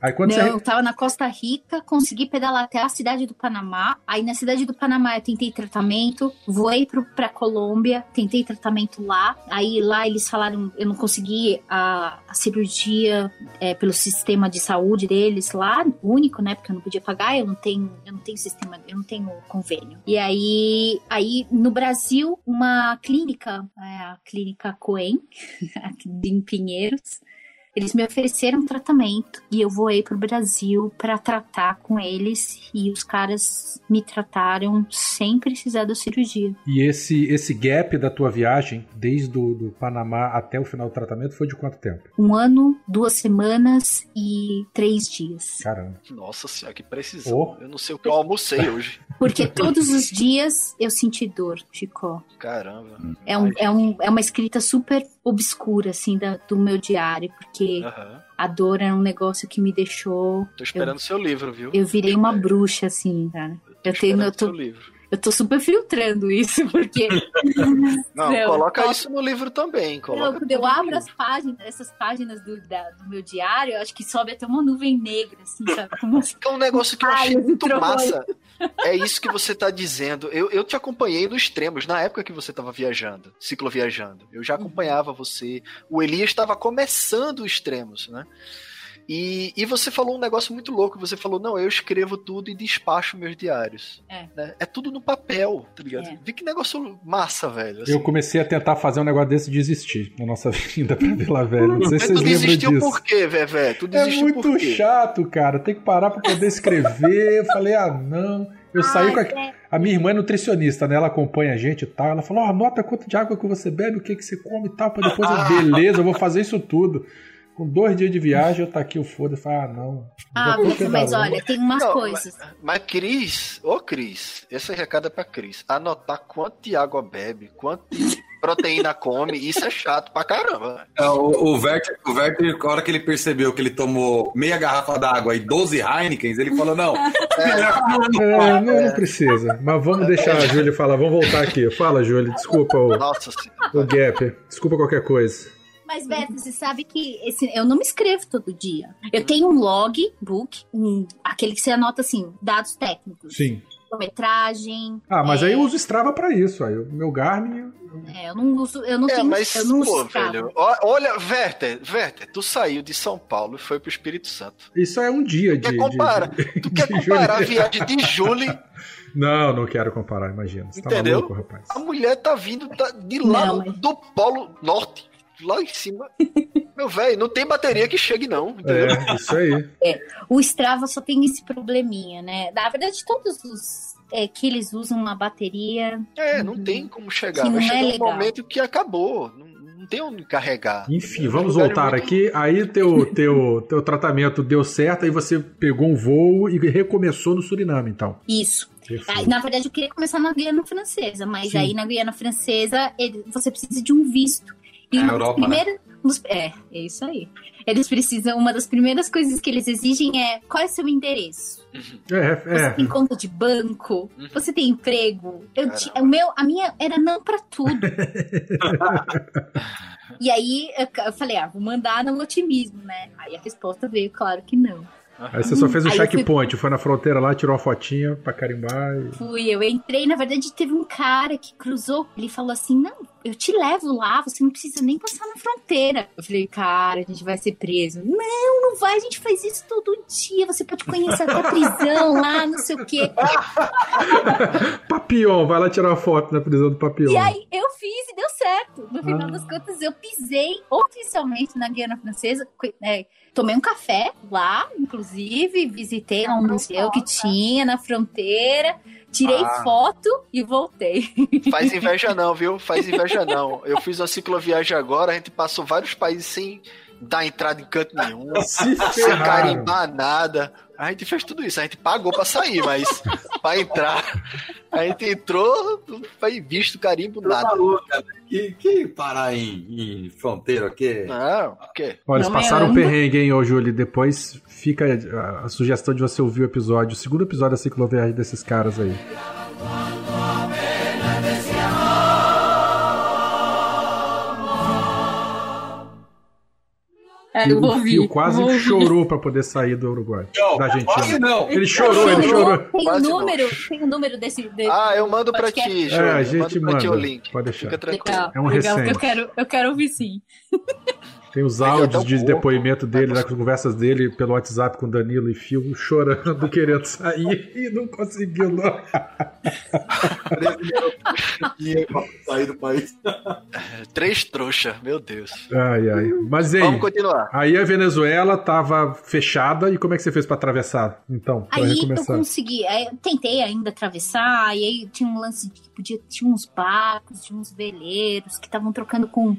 C: Aí quando
D: Não,
C: você.
D: eu tava na Costa Rica, consegui pedalar até a cidade do Panamá. Aí na cidade do Panamá eu tentei tratamento, voei pro, pra Colômbia, tentei tratamento lá. Aí lá eles falaram, eu não consegui a, a cirurgia é, pelo sistema de saúde deles lá, único, né? Porque eu não podia pagar, eu não tenho, eu não tenho sistema, eu não tenho convênio. E aí, aí no Brasil, uma clínica, é, a clínica Coen, em Pinheiros, eles me ofereceram tratamento e eu voei pro Brasil para tratar com eles e os caras me trataram sem precisar da cirurgia.
C: E esse, esse gap da tua viagem, desde o do Panamá até o final do tratamento, foi de quanto tempo?
D: Um ano, duas semanas e três dias.
C: Caramba.
F: Nossa senhora, que precisão.
C: Oh.
F: Eu não sei o que eu almocei hoje.
D: Porque todos os dias eu senti dor, Chico.
F: Caramba.
D: É, um, é, um, é uma escrita super obscura, assim, da- do meu diário, porque
F: Aham.
D: a dor era um negócio que me deixou.
F: Tô esperando seu livro, viu?
D: Eu virei uma bruxa, assim, cara. Eu tenho, eu tô,
F: livro.
D: Eu tô super filtrando isso, porque
F: Não,
D: Não,
F: coloca isso no livro também. Coloca
D: Não, quando eu abro as páginas, essas páginas do, da- do meu diário, eu acho que sobe até uma nuvem negra, assim, sabe? Como assim?
F: É um negócio que eu
D: Ai,
F: achei
D: eu
F: muito massa. É isso que você tá dizendo. Eu, eu te acompanhei no extremos, na época que você tava viajando, cicloviajando. Eu já acompanhava você. O Elias estava começando o extremos, né? E, e você falou um negócio muito louco. Você falou, não, eu escrevo tudo e despacho meus diários.
D: É.
F: né? É tudo no papel, tá ligado?
D: É.
F: Vi que negócio massa, velho. assim.
C: Eu comecei a tentar fazer um negócio desse e desistir na nossa vinda pra Vila Velha. Não sei
F: Mas
C: se
F: tu
C: vocês lembram
F: desistiu
C: disso.
F: por quê, Vevé? Tu
C: É
F: desistiu
C: muito
F: por quê?
C: chato, cara. Tem que parar pra poder escrever. Eu falei, ah, não. Eu saí com a...
D: é.
C: a minha irmã é nutricionista, né? Ela acompanha a gente e tal. Ela falou: ó, anota quanto de água que você bebe, o que, que você come e tal, pra depois eu, beleza, eu vou fazer isso tudo. Com dois dias de viagem, eu tá aqui, o foda. Eu falei, ah, não.
D: Ah, Vitor, mas olha, tem umas
F: Não,
D: coisas.
F: Mas Cris, ô Cris, esse recado é pra Cris. Anotar quanto de água bebe, quanto de proteína come, isso é chato pra caramba.
G: É, o, o Werther, o Werther, na hora que ele percebeu que ele tomou meia garrafa d'água e 12 Heinekens, ele falou: não,
C: É, não, não precisa. Mas vamos deixar a Júlia falar. Vamos voltar aqui. Fala, Júlia. Desculpa o,
F: Nossa
C: o gap. Desculpa qualquer coisa.
D: Mas, Beto, você sabe que esse, eu não me escrevo todo dia. Eu tenho um log book, um, aquele que você anota assim, dados técnicos.
C: Sim.
D: quilometragem.
C: Ah, mas
D: é,
C: aí eu uso Strava pra isso. Aí o meu Garmin.
D: é, eu não uso, eu não
F: É,
D: tenho,
F: mas,
D: eu não uso
F: pô,
D: Strava.
F: velho, olha, Werther, Werther, tu saiu de São Paulo e foi pro Espírito Santo.
C: Isso é um dia de.
F: Quer
C: de-
F: comparar?
C: de-
F: Tu quer
C: de
F: comparar a
C: julho.
F: viagem de Julie?
C: Não, não quero comparar, imagina. Você tá
F: Entendeu?
C: maluco, rapaz.
F: A mulher tá vindo da- de lá
D: Não, mas-
F: do Polo Norte, lá em cima. Meu velho, não tem bateria que chegue, não, entendeu?
C: É, isso aí.
D: O Strava só tem esse probleminha, né? Na verdade, todos os é, que eles usam uma bateria.
F: É, não tem como chegar.
D: Que não é
F: um
D: legal.
F: momento que acabou. Não, não tem onde carregar.
C: Enfim, vamos
F: lugares
C: voltar
F: muito-
C: aqui. Aí teu, teu, teu tratamento deu certo, aí você pegou um voo e recomeçou no Suriname, então.
D: Isso. Ah, Na verdade, eu queria começar na Guiana Francesa, mas
C: Sim.
D: aí na Guiana Francesa ele- você precisa de um visto. E
G: É a Europa, né?
D: primeiras- nos- é, é isso aí. Eles precisam, uma das primeiras coisas que eles exigem é qual é seu endereço?
C: É,
D: Você
C: é.
D: tem conta de banco?
F: Uhum.
D: Você tem emprego? Eu o meu, a minha era não pra tudo. e aí eu, falei, ah, vou mandar no otimismo, né? Aí a resposta veio, claro que não.
C: Aí você só fez o
D: Aí eu fui-
C: checkpoint, foi na fronteira lá, tirou uma fotinha pra carimbar. E...
D: Fui, eu entrei, na verdade teve um cara que cruzou, ele falou assim, não, eu te levo lá, você não precisa nem passar na fronteira. Eu falei, cara, a gente vai ser preso. Não, não vai, a gente faz isso todo dia, você pode conhecer até a prisão lá, não sei o quê.
C: Papion, vai lá tirar uma foto na prisão do Papion.
D: E aí eu fiz e deu certo. No final
C: Ah.
D: das contas, eu pisei oficialmente na Guiana Francesa. é, tomei um café lá, inclusive, visitei um museu que tinha na fronteira, tirei
F: Ah.
D: foto e voltei.
F: Faz inveja não, viu? Faz inveja não. Eu fiz uma cicloviagem agora, a gente passou vários países sem dar entrada em canto nenhum,
C: Se
F: sem carimbar nada. A gente fez tudo isso, a gente pagou pra sair, mas pra entrar, a gente entrou, não foi visto carimbo
G: Tá
F: nada.
G: maluco, cara. Que, que parar em, em fronteira aqui?
F: Não, o quê?
C: Olha, eles
D: Não é
C: passaram um perrengue, hein, ô Júlio. Depois fica a, a sugestão de você ouvir o episódio, o segundo episódio da cicloviagem desses caras aí.
E: É, eu vou
C: o
E: ouvir.
C: Fio quase
E: vou ouvir.
C: chorou pra poder sair do Uruguai.
G: Não,
C: da
G: quase
C: Argentina.
G: não.
C: Ele chorou, ele chorou.
D: Tem o
F: Quase
D: número, tem o número desse. desse
F: Ah, eu mando pra
D: podcast.
F: ti,
C: É,
F: Júlio.
C: a gente
F: pra ti o
C: manda.
F: link.
C: Pode deixar.
F: Fica tranquilo.
D: Legal,
C: É um
D: legal,
C: recente.
D: eu quero, eu quero ouvir sim.
C: Tem os áudios de depoimento dele, né, com as conversas dele pelo WhatsApp com Danilo e Fio, chorando, querendo sair e não conseguiu, não.
G: Dinheiro pra sair do país.
F: Três trouxa, meu Deus.
C: Ai, ai. Mas aí,
F: Vamos continuar.
C: aí a Venezuela tava fechada e como é que você fez pra atravessar, então, pra
D: Aí eu
C: recomeçar?
D: consegui, aí eu tentei ainda atravessar, e aí tinha um lance de que podia, tinha uns barcos, tinha uns veleiros que estavam trocando com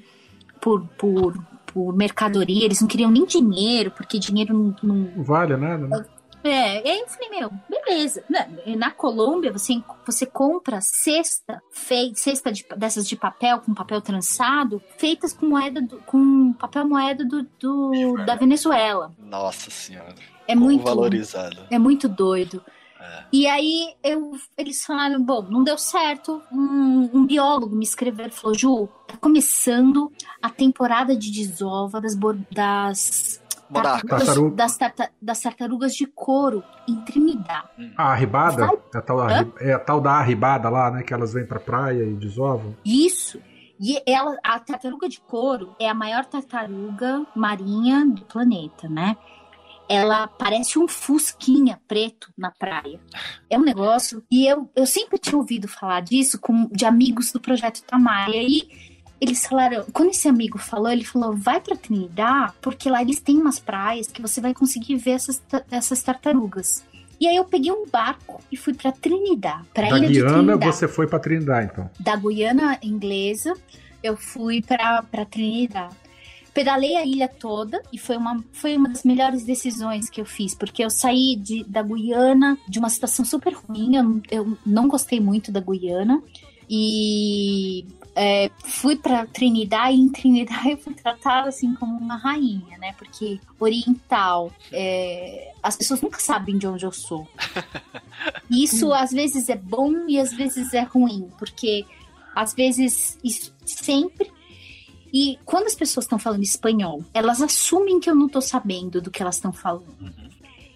D: por, por, por mercadoria, eles não queriam nem dinheiro, porque dinheiro não, não
C: Não vale nada, né?
D: É, e aí eu falei, meu, beleza. Na, na Colômbia, você, você compra cesta, fei, cesta de- dessas de papel, com papel trançado, feitas com moeda do- com papel moeda do, do- da Venezuela.
F: Nossa senhora.
D: É
F: como
D: muito
F: valorizado.
D: É muito doido.
F: É.
D: E aí eu, eles falaram, bom, não deu certo. Um, um biólogo me escreveu e falou, Ju, tá começando a temporada de desova das, das
C: Tartaruga.
D: das, tarta- das tartarugas de couro em Trinidad.
C: A arribada, é a, tal, é a tal da arribada lá, né, que elas vêm pra praia e desovam.
D: Isso. E ela, a tartaruga de couro é a maior tartaruga marinha do planeta, né? Ela parece um fusquinha preto na praia. É um negócio. E eu, eu sempre tinha ouvido falar disso com, de amigos do projeto Tamar. E aí eles falaram. Quando esse amigo falou, ele falou: vai pra Trinidad, porque lá eles têm umas praias que você vai conseguir ver essas, essas tartarugas. E aí eu peguei um barco e fui pra Trinidad, pra
C: Da
D: ilha de
C: Guiana,
D: Trinidad
C: você foi pra Trindade, então.
D: da Guiana inglesa, eu fui pra pra Trinidad. Pedalei a ilha toda e foi uma, foi uma das melhores decisões que eu fiz, porque eu saí de, da Guiana de uma situação super ruim, eu, não- eu não gostei muito da Guiana e é, fui pra Trinidad e em Trinidad eu fui tratada assim como uma rainha, né? Porque oriental, é, as pessoas nunca sabem de onde eu sou. E Isso às vezes é bom e às vezes é ruim, porque às vezes isso sempre e quando as pessoas estão falando espanhol, elas assumem que eu não tô sabendo do que elas estão falando.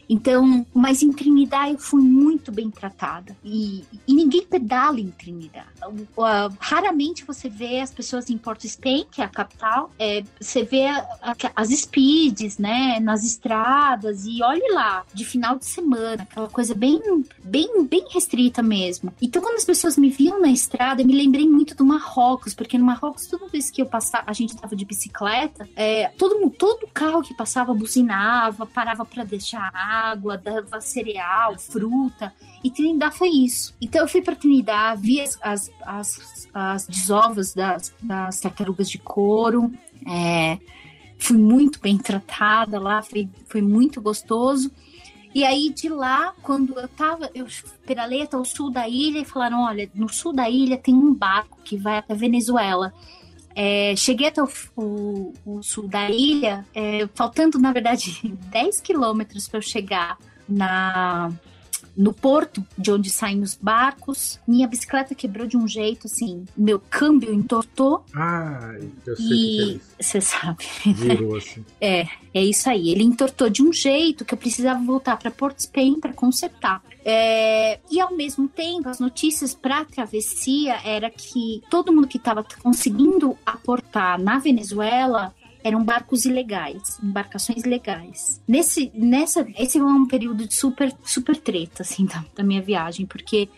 D: Então, mas em Trinidad eu fui muito bem tratada. E, e ninguém pedala em Trinidad. Uh, raramente você vê as pessoas em Port Spain, que é a capital, é, você vê a, a, as speeds, né, nas estradas, e olhe lá, de final de semana, aquela coisa bem, bem, bem restrita mesmo. Então, quando as pessoas me viam na estrada, eu me lembrei muito do Marrocos, porque no Marrocos, toda vez que eu passava, a gente tava de bicicleta, é, todo, todo carro que passava buzinava, parava para deixar água, dava cereal, fruta. E Trinidad foi isso. Então eu fui para Trinidad, vi as, as, as, as desovas das, das tartarugas de couro. é, fui muito bem tratada lá, foi, foi muito gostoso. E aí de lá, quando eu tava, eu pedalei até o sul da ilha e falaram: olha, no sul da ilha tem um barco que vai até Venezuela. É, cheguei até o, o- o sul da ilha, é, faltando, na verdade, 10 quilômetros para eu chegar na, no porto de onde saem os barcos. Minha bicicleta quebrou de um jeito assim, meu câmbio entortou
C: Ai, eu sei é
D: e você sabe.
C: Virou assim.
D: É, é isso aí. Ele entortou de um jeito que eu precisava voltar para Port Spain para consertar. É, e ao mesmo tempo, as notícias para a travessia era que todo mundo que estava conseguindo aportar na Venezuela eram barcos ilegais, embarcações ilegais. Nesse, nessa, esse é um período de super, super treta, assim, da, da minha viagem, porque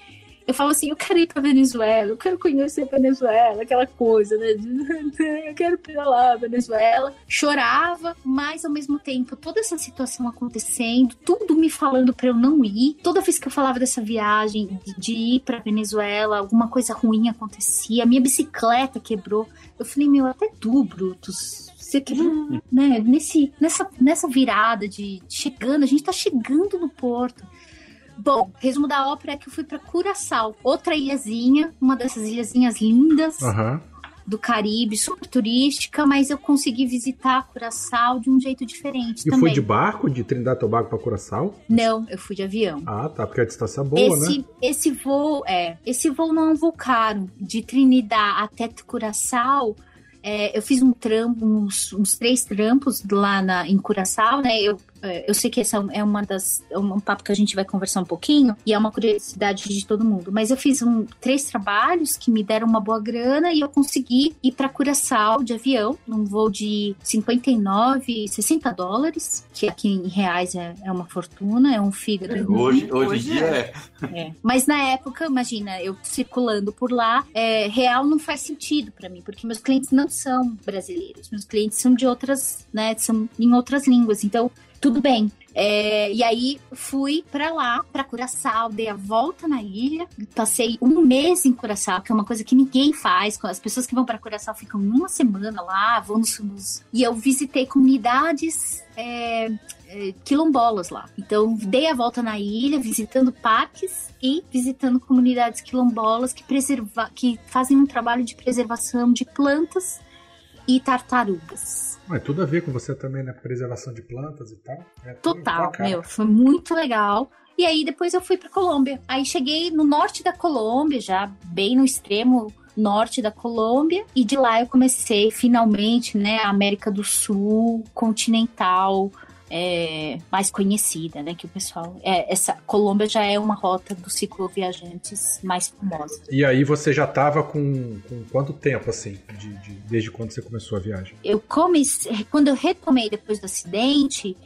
D: eu falo assim, eu quero ir pra Venezuela, eu quero conhecer a Venezuela, aquela coisa, né? Eu quero pedalar a Venezuela. Chorava, mas ao mesmo tempo, toda essa situação acontecendo, tudo me falando pra eu não ir. Toda vez que eu falava dessa viagem, de, de ir pra Venezuela, alguma coisa ruim acontecia. Minha bicicleta quebrou. Eu falei, meu, até tu, Brutus. Você né? Nesse, nessa, nessa virada de chegando, a gente tá chegando no porto. Bom, resumo da ópera é que eu fui pra Curaçao, outra ilhazinha, uma dessas ilhazinhas lindas
C: Aham.
D: do Caribe, super turística, mas eu consegui visitar Curaçao de um jeito diferente
C: E
D: também.
C: foi de barco, de Trindade e Tobago pra Curaçao?
D: Não, eu fui de avião.
C: Ah, tá, porque a distância é boa,
D: esse,
C: né?
D: esse voo, é, esse voo não é um voo caro. De Trinidad até Curaçao, é, eu fiz um trampo, uns, uns três trampos lá na, em Curaçao, né? Eu, eu sei que essa é uma das. É um papo que a gente vai conversar um pouquinho, e é uma curiosidade de todo mundo. Mas eu fiz um, três trabalhos que me deram uma boa grana e eu consegui ir para Curaçao de avião, num voo de 59, 60 dólares, que aqui em reais é, é uma fortuna, é um fígado.
G: Hoje, hoje em dia é.
D: É. Mas na época, imagina, eu circulando por lá, é, real não faz sentido pra mim, porque meus clientes não são brasileiros, meus clientes são de outras, né, são em outras línguas, então tudo bem. É, e aí fui pra lá, pra Curaçao, dei a volta na ilha, passei um mês em Curaçao, que é uma coisa que ninguém faz. As pessoas que vão pra Curaçao ficam uma semana lá, vão nos, nos- e eu visitei comunidades é, é, quilombolas lá. Então, dei a volta na ilha, visitando parques e visitando comunidades quilombolas que, preserva que fazem um trabalho de preservação de plantas e tartarugas.
C: Mas tudo a ver com você também, né? Preservação de plantas e tal. É
D: Total, meu, foi muito legal. E aí depois eu fui pra Colômbia. Aí cheguei no norte da Colômbia, já bem no extremo norte da Colômbia, e de lá eu comecei finalmente, né, a América do Sul continental, é, mais conhecida, né, que o pessoal, é, essa Colômbia já é uma rota dos cicloviajantes mais famosa.
C: E aí você já tava com, com quanto tempo, assim, de, de- desde quando você começou a viagem?
D: eu comecei, quando eu retomei depois do acidente,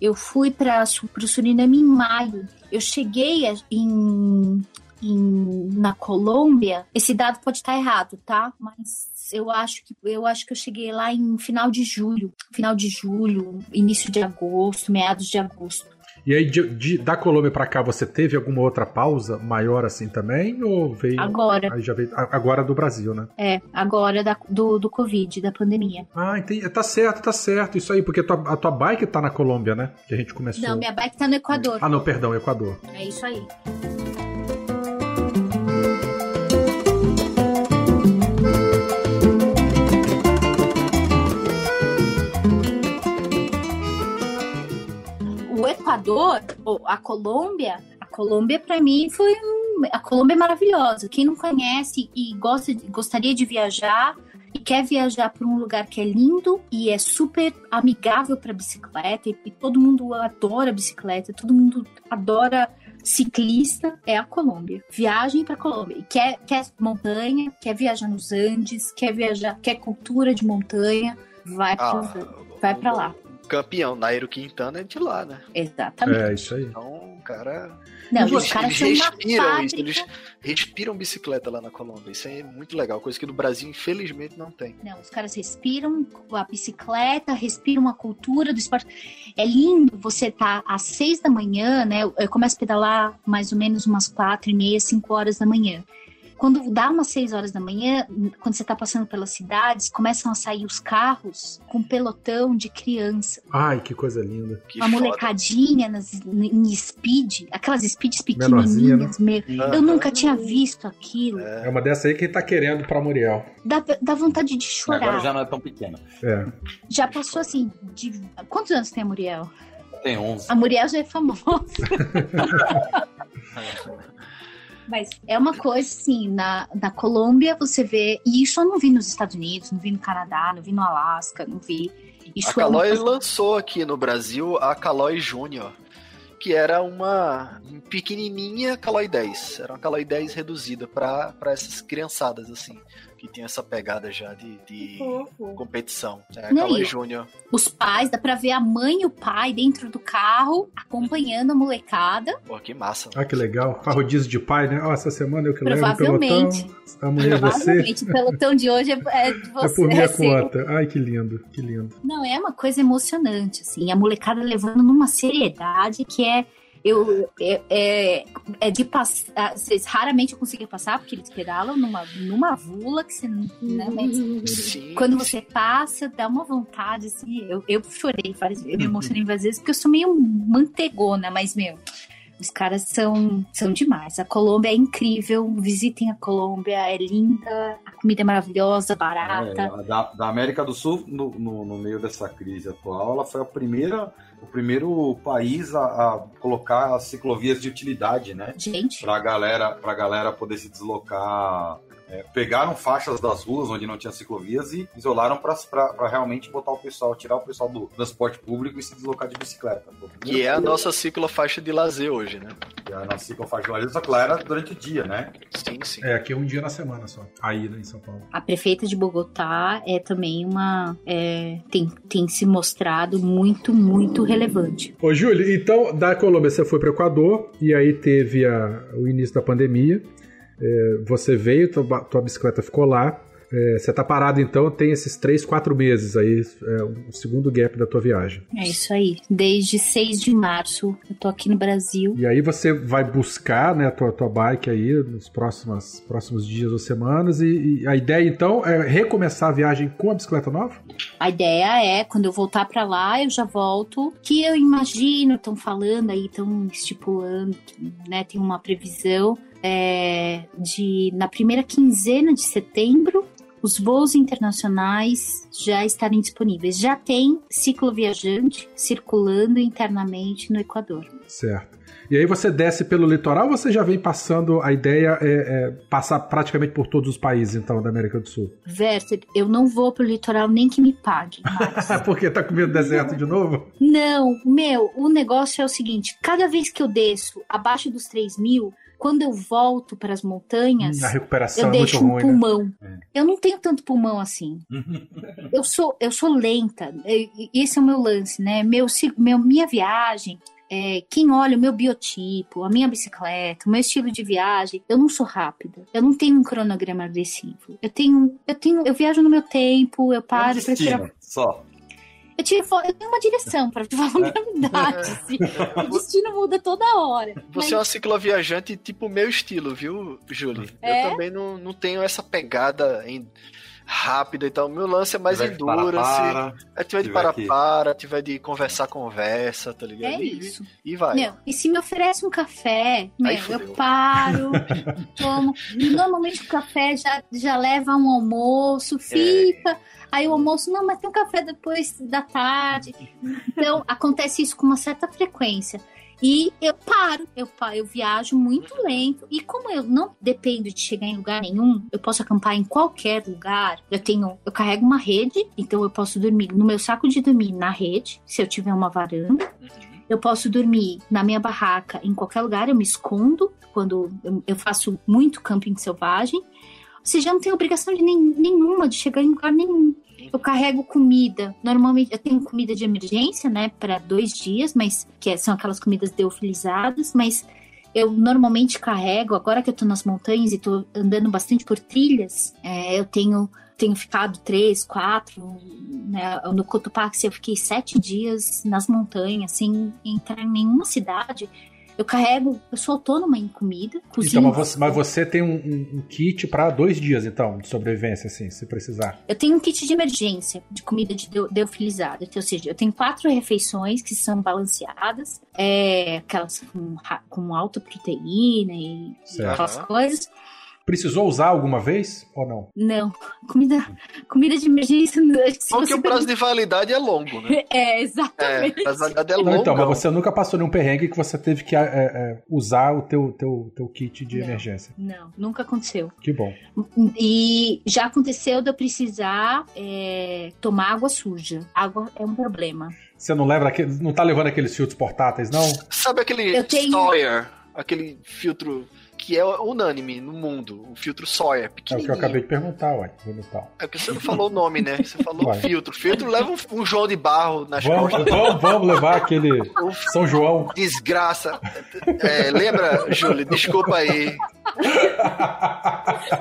D: eu fui para o Suriname em maio. Eu cheguei em, em- na Colômbia. Esse dado pode estar errado, tá? Mas eu acho que eu acho que eu cheguei lá em final de julho, final de julho, início de agosto, meados de agosto.
C: E aí, de, de- da Colômbia pra cá, você teve alguma outra pausa maior assim também? Ou veio.
D: Agora.
C: Aí já veio. Agora do Brasil, né?
D: É, agora da- do, do Covid, da pandemia.
C: Ah, entendi. Tá certo, tá certo. Isso aí, porque tua, a tua bike tá na Colômbia, né? Que a gente começou.
D: Não, minha bike tá no Equador.
C: Ah, não, perdão, Equador.
D: É isso aí. Equador, ou a Colômbia, a Colômbia para mim foi um, a Colômbia é maravilhosa. Quem não conhece e gosta, gostaria de viajar e quer viajar para um lugar que é lindo e é super amigável para bicicleta e, e todo mundo adora bicicleta, todo mundo adora ciclista é a Colômbia. Viagem para Colômbia. E quer, quer montanha, quer viajar nos Andes, quer viajar, quer cultura de montanha, vai
F: Ah,
D: vai para lá.
F: Campeão, Nairo Quintana, é de lá, né?
D: Exatamente.
C: É, isso aí.
F: Então, o cara.
D: Não,
F: eles,
D: os caras
F: eles
D: são uma
F: respiram isso, eles respiram bicicleta lá na Colômbia. Isso é muito legal, coisa que no Brasil, infelizmente, não tem.
D: Não, os caras respiram a bicicleta, respiram a cultura do esporte. É lindo você tá às seis da manhã, né? Eu começo a pedalar mais ou menos umas quatro e meia, cinco horas da manhã. Quando dá umas seis horas da manhã, quando você tá passando pelas cidades, começam a sair os carros com pelotão de criança.
C: Ai, que coisa linda.
F: Que
D: Uma
F: foda.
D: molecadinha nas, em speed, aquelas speeds
C: né?
D: pequenininhas, meu. Eu
F: Aham.
D: nunca tinha visto aquilo.
C: É uma dessa aí que tá querendo pra Muriel.
D: Dá, dá vontade de chorar.
G: Agora já não é tão pequena.
C: É.
D: Já passou assim, de... Quantos anos tem a Muriel?
G: Tem 11.
D: A Muriel já é famosa. Mas é uma coisa assim, na, na Colômbia você vê, e isso eu não vi nos Estados Unidos, não vi no Canadá, não vi no Alasca, não vi. Isso
F: a
D: é uma
F: lançou aqui no Brasil a Caloi Júnior, que era uma pequenininha Caloi 10. Era uma Caloi 10 reduzida para essas criançadas, assim, que tinha essa pegada já de, de competição. É a
D: Não,
F: Júnior.
D: Os pais, dá pra ver a mãe e o pai dentro do carro, acompanhando a molecada.
F: Pô, que massa.
C: Ah, que legal. Rodízio de pai, né? Ó, essa semana eu que levo o
D: Provavelmente.
C: pelotão. Amanhã é você.
D: Provavelmente o pelotão de hoje é, é de
C: É
D: você.
C: por minha
D: é seu.
C: conta. Ai, que lindo, que lindo.
D: Não, é uma coisa emocionante, assim. A molecada levando numa seriedade que é. Eu, é, é, é de passar. Vocês raramente conseguem passar, porque eles pedalam numa, numa vula que você não. Né, mas
F: Sim.
D: quando você passa, dá uma vontade, assim. Eu, eu chorei várias vezes, eu me emocionei várias vezes, porque eu sou meio mantegona, mas, meu. Os caras são, são demais. A Colômbia é incrível. Visitem a Colômbia, é linda, a comida é maravilhosa, barata.
G: É, da, da América do Sul, no, no, no meio dessa crise atual, ela foi a primeira, o primeiro país a, a colocar as ciclovias de utilidade, né?
D: Gente,
G: Pra galera, pra galera poder se deslocar. É, pegaram faixas das ruas onde não tinha ciclovias e isolaram para realmente botar o pessoal, tirar o pessoal do transporte público e se deslocar de bicicleta.
F: Que é a nossa ciclofaixa de lazer hoje, né?
G: que a nossa ciclofaixa de lazer, só que lá era durante o dia, né?
F: Sim, sim.
C: É, aqui é um dia na semana só. Aí, né, em São Paulo.
D: a prefeita de Bogotá é também uma. é, tem, tem se mostrado muito, muito relevante.
C: Ô, Júlio, então, da Colômbia você foi para o Equador e aí teve a- o início da pandemia. É, você veio, tua, tua bicicleta ficou lá. É, você tá parado então, tem esses três, quatro meses aí, é, o segundo gap da tua viagem.
D: É isso aí. Desde 6 de março, eu tô aqui no Brasil.
C: E aí você vai buscar né, a tua, tua bike aí nos próximos, próximos dias ou semanas. E, e a ideia então é recomeçar a viagem com a bicicleta nova?
D: A ideia é, quando eu voltar pra lá, eu já volto. Que eu imagino, estão falando aí, estão estipulando, né? Tem uma previsão é, de, na primeira quinzena de setembro, os voos internacionais já estarem disponíveis. Já tem cicloviajante circulando internamente no Equador.
C: Certo. E aí você desce pelo litoral ou você já vem passando, a ideia é, é passar praticamente por todos os países então da América do Sul?
D: Werther, eu não vou pro litoral nem que me pague.
C: Porque tá com medo do deserto de novo?
D: Não, meu, o negócio é o seguinte: cada vez que eu desço abaixo dos 3 mil, quando eu volto para as montanhas,
C: A recuperação
D: eu
C: é muito
D: deixo um
C: ruim, né?
D: pulmão. Eu não tenho tanto pulmão assim. eu sou eu sou lenta. E Esse é o meu lance, né? Meu, meu minha viagem. é, quem olha o meu biotipo, a minha bicicleta, o meu estilo de viagem, eu não sou rápida. Eu não tenho um cronograma agressivo. Eu tenho, eu tenho, eu viajo no meu tempo, eu
G: É um
D: paro para tirar
G: destino, só.
D: Eu, tiro fo- eu tenho uma direção, pra te falar a verdade. assim. O destino muda toda hora.
F: Você é uma cicloviajante tipo meu estilo, viu, Julie?
D: É?
F: Eu também não, não tenho essa pegada em rápida e tal. Meu lance é mais
G: Tiver
F: endurance.
G: para.
F: É tiver de
G: Tiver
F: para
G: que-
F: para, tiver de conversar, conversa, tá ligado?
D: É
F: E-
D: isso.
F: E vai.
D: Meu, e se me oferece um café, meu, eu paro, tomo. E normalmente o café já, já leva um almoço, fica. Aí o almoço, não, mas tem um café depois da tarde. Então, acontece isso com uma certa frequência. E eu paro, eu, eu viajo muito lento. E como eu não dependo de chegar em lugar nenhum, eu posso acampar em qualquer lugar. Eu tenho, eu carrego uma rede, então eu posso dormir no meu saco de dormir na rede, se eu tiver uma varanda. Eu posso dormir na minha barraca em qualquer lugar, eu me escondo quando eu- eu faço muito camping selvagem. Você já não tem obrigação de nem- nenhuma de chegar em lugar nenhum. Eu carrego comida. Normalmente eu tenho comida de emergência, né, para dois dias, mas que é- são aquelas comidas deofilizadas, mas eu normalmente carrego, agora que eu tô nas montanhas e tô andando bastante por trilhas, é, eu tenho, tenho ficado três, quatro, né? No Cotopaxi eu fiquei sete dias nas montanhas, sem entrar em nenhuma cidade. Eu carrego, eu sou autônoma em comida, cozinho.
C: Então, mas você, mas você tem um, um- um kit pra dois dias, então, de sobrevivência, assim, se precisar.
D: Eu tenho um kit de emergência de comida de deofilizada. Então, ou seja, eu tenho quatro refeições que são balanceadas, é, aquelas com, com alta proteína e, e aquelas coisas.
C: Precisou usar alguma vez ou não?
D: Não, comida, comida de emergência. acho que
F: o prazo de validade é longo, né?
D: É,
F: É,
D: exatamente.
F: o prazo de validade é longo.
C: então, mas você nunca passou nenhum perrengue que você teve que é, é, usar o teu, teu, teu kit de
D: Não.
C: emergência.
D: Não, nunca aconteceu.
C: Que bom.
D: E já aconteceu de eu precisar é, tomar água suja. Água é um problema.
C: Você não leva aquele, não tá levando aqueles filtros portáteis, não?
F: Sabe aquele
D: Eu tenho-
F: Sawyer? Aquele filtro que é unânime no mundo. O filtro Sawyer,
C: É o que eu acabei de perguntar, ué. Então.
F: É porque você não falou o nome, né? Você falou
C: Vai.
F: filtro. Filtro leva um, um João de barro nas
C: Vamos,
F: costas.
C: vamos, vamos levar aquele São João.
F: Desgraça. É, lembra, Júlio? Desculpa aí.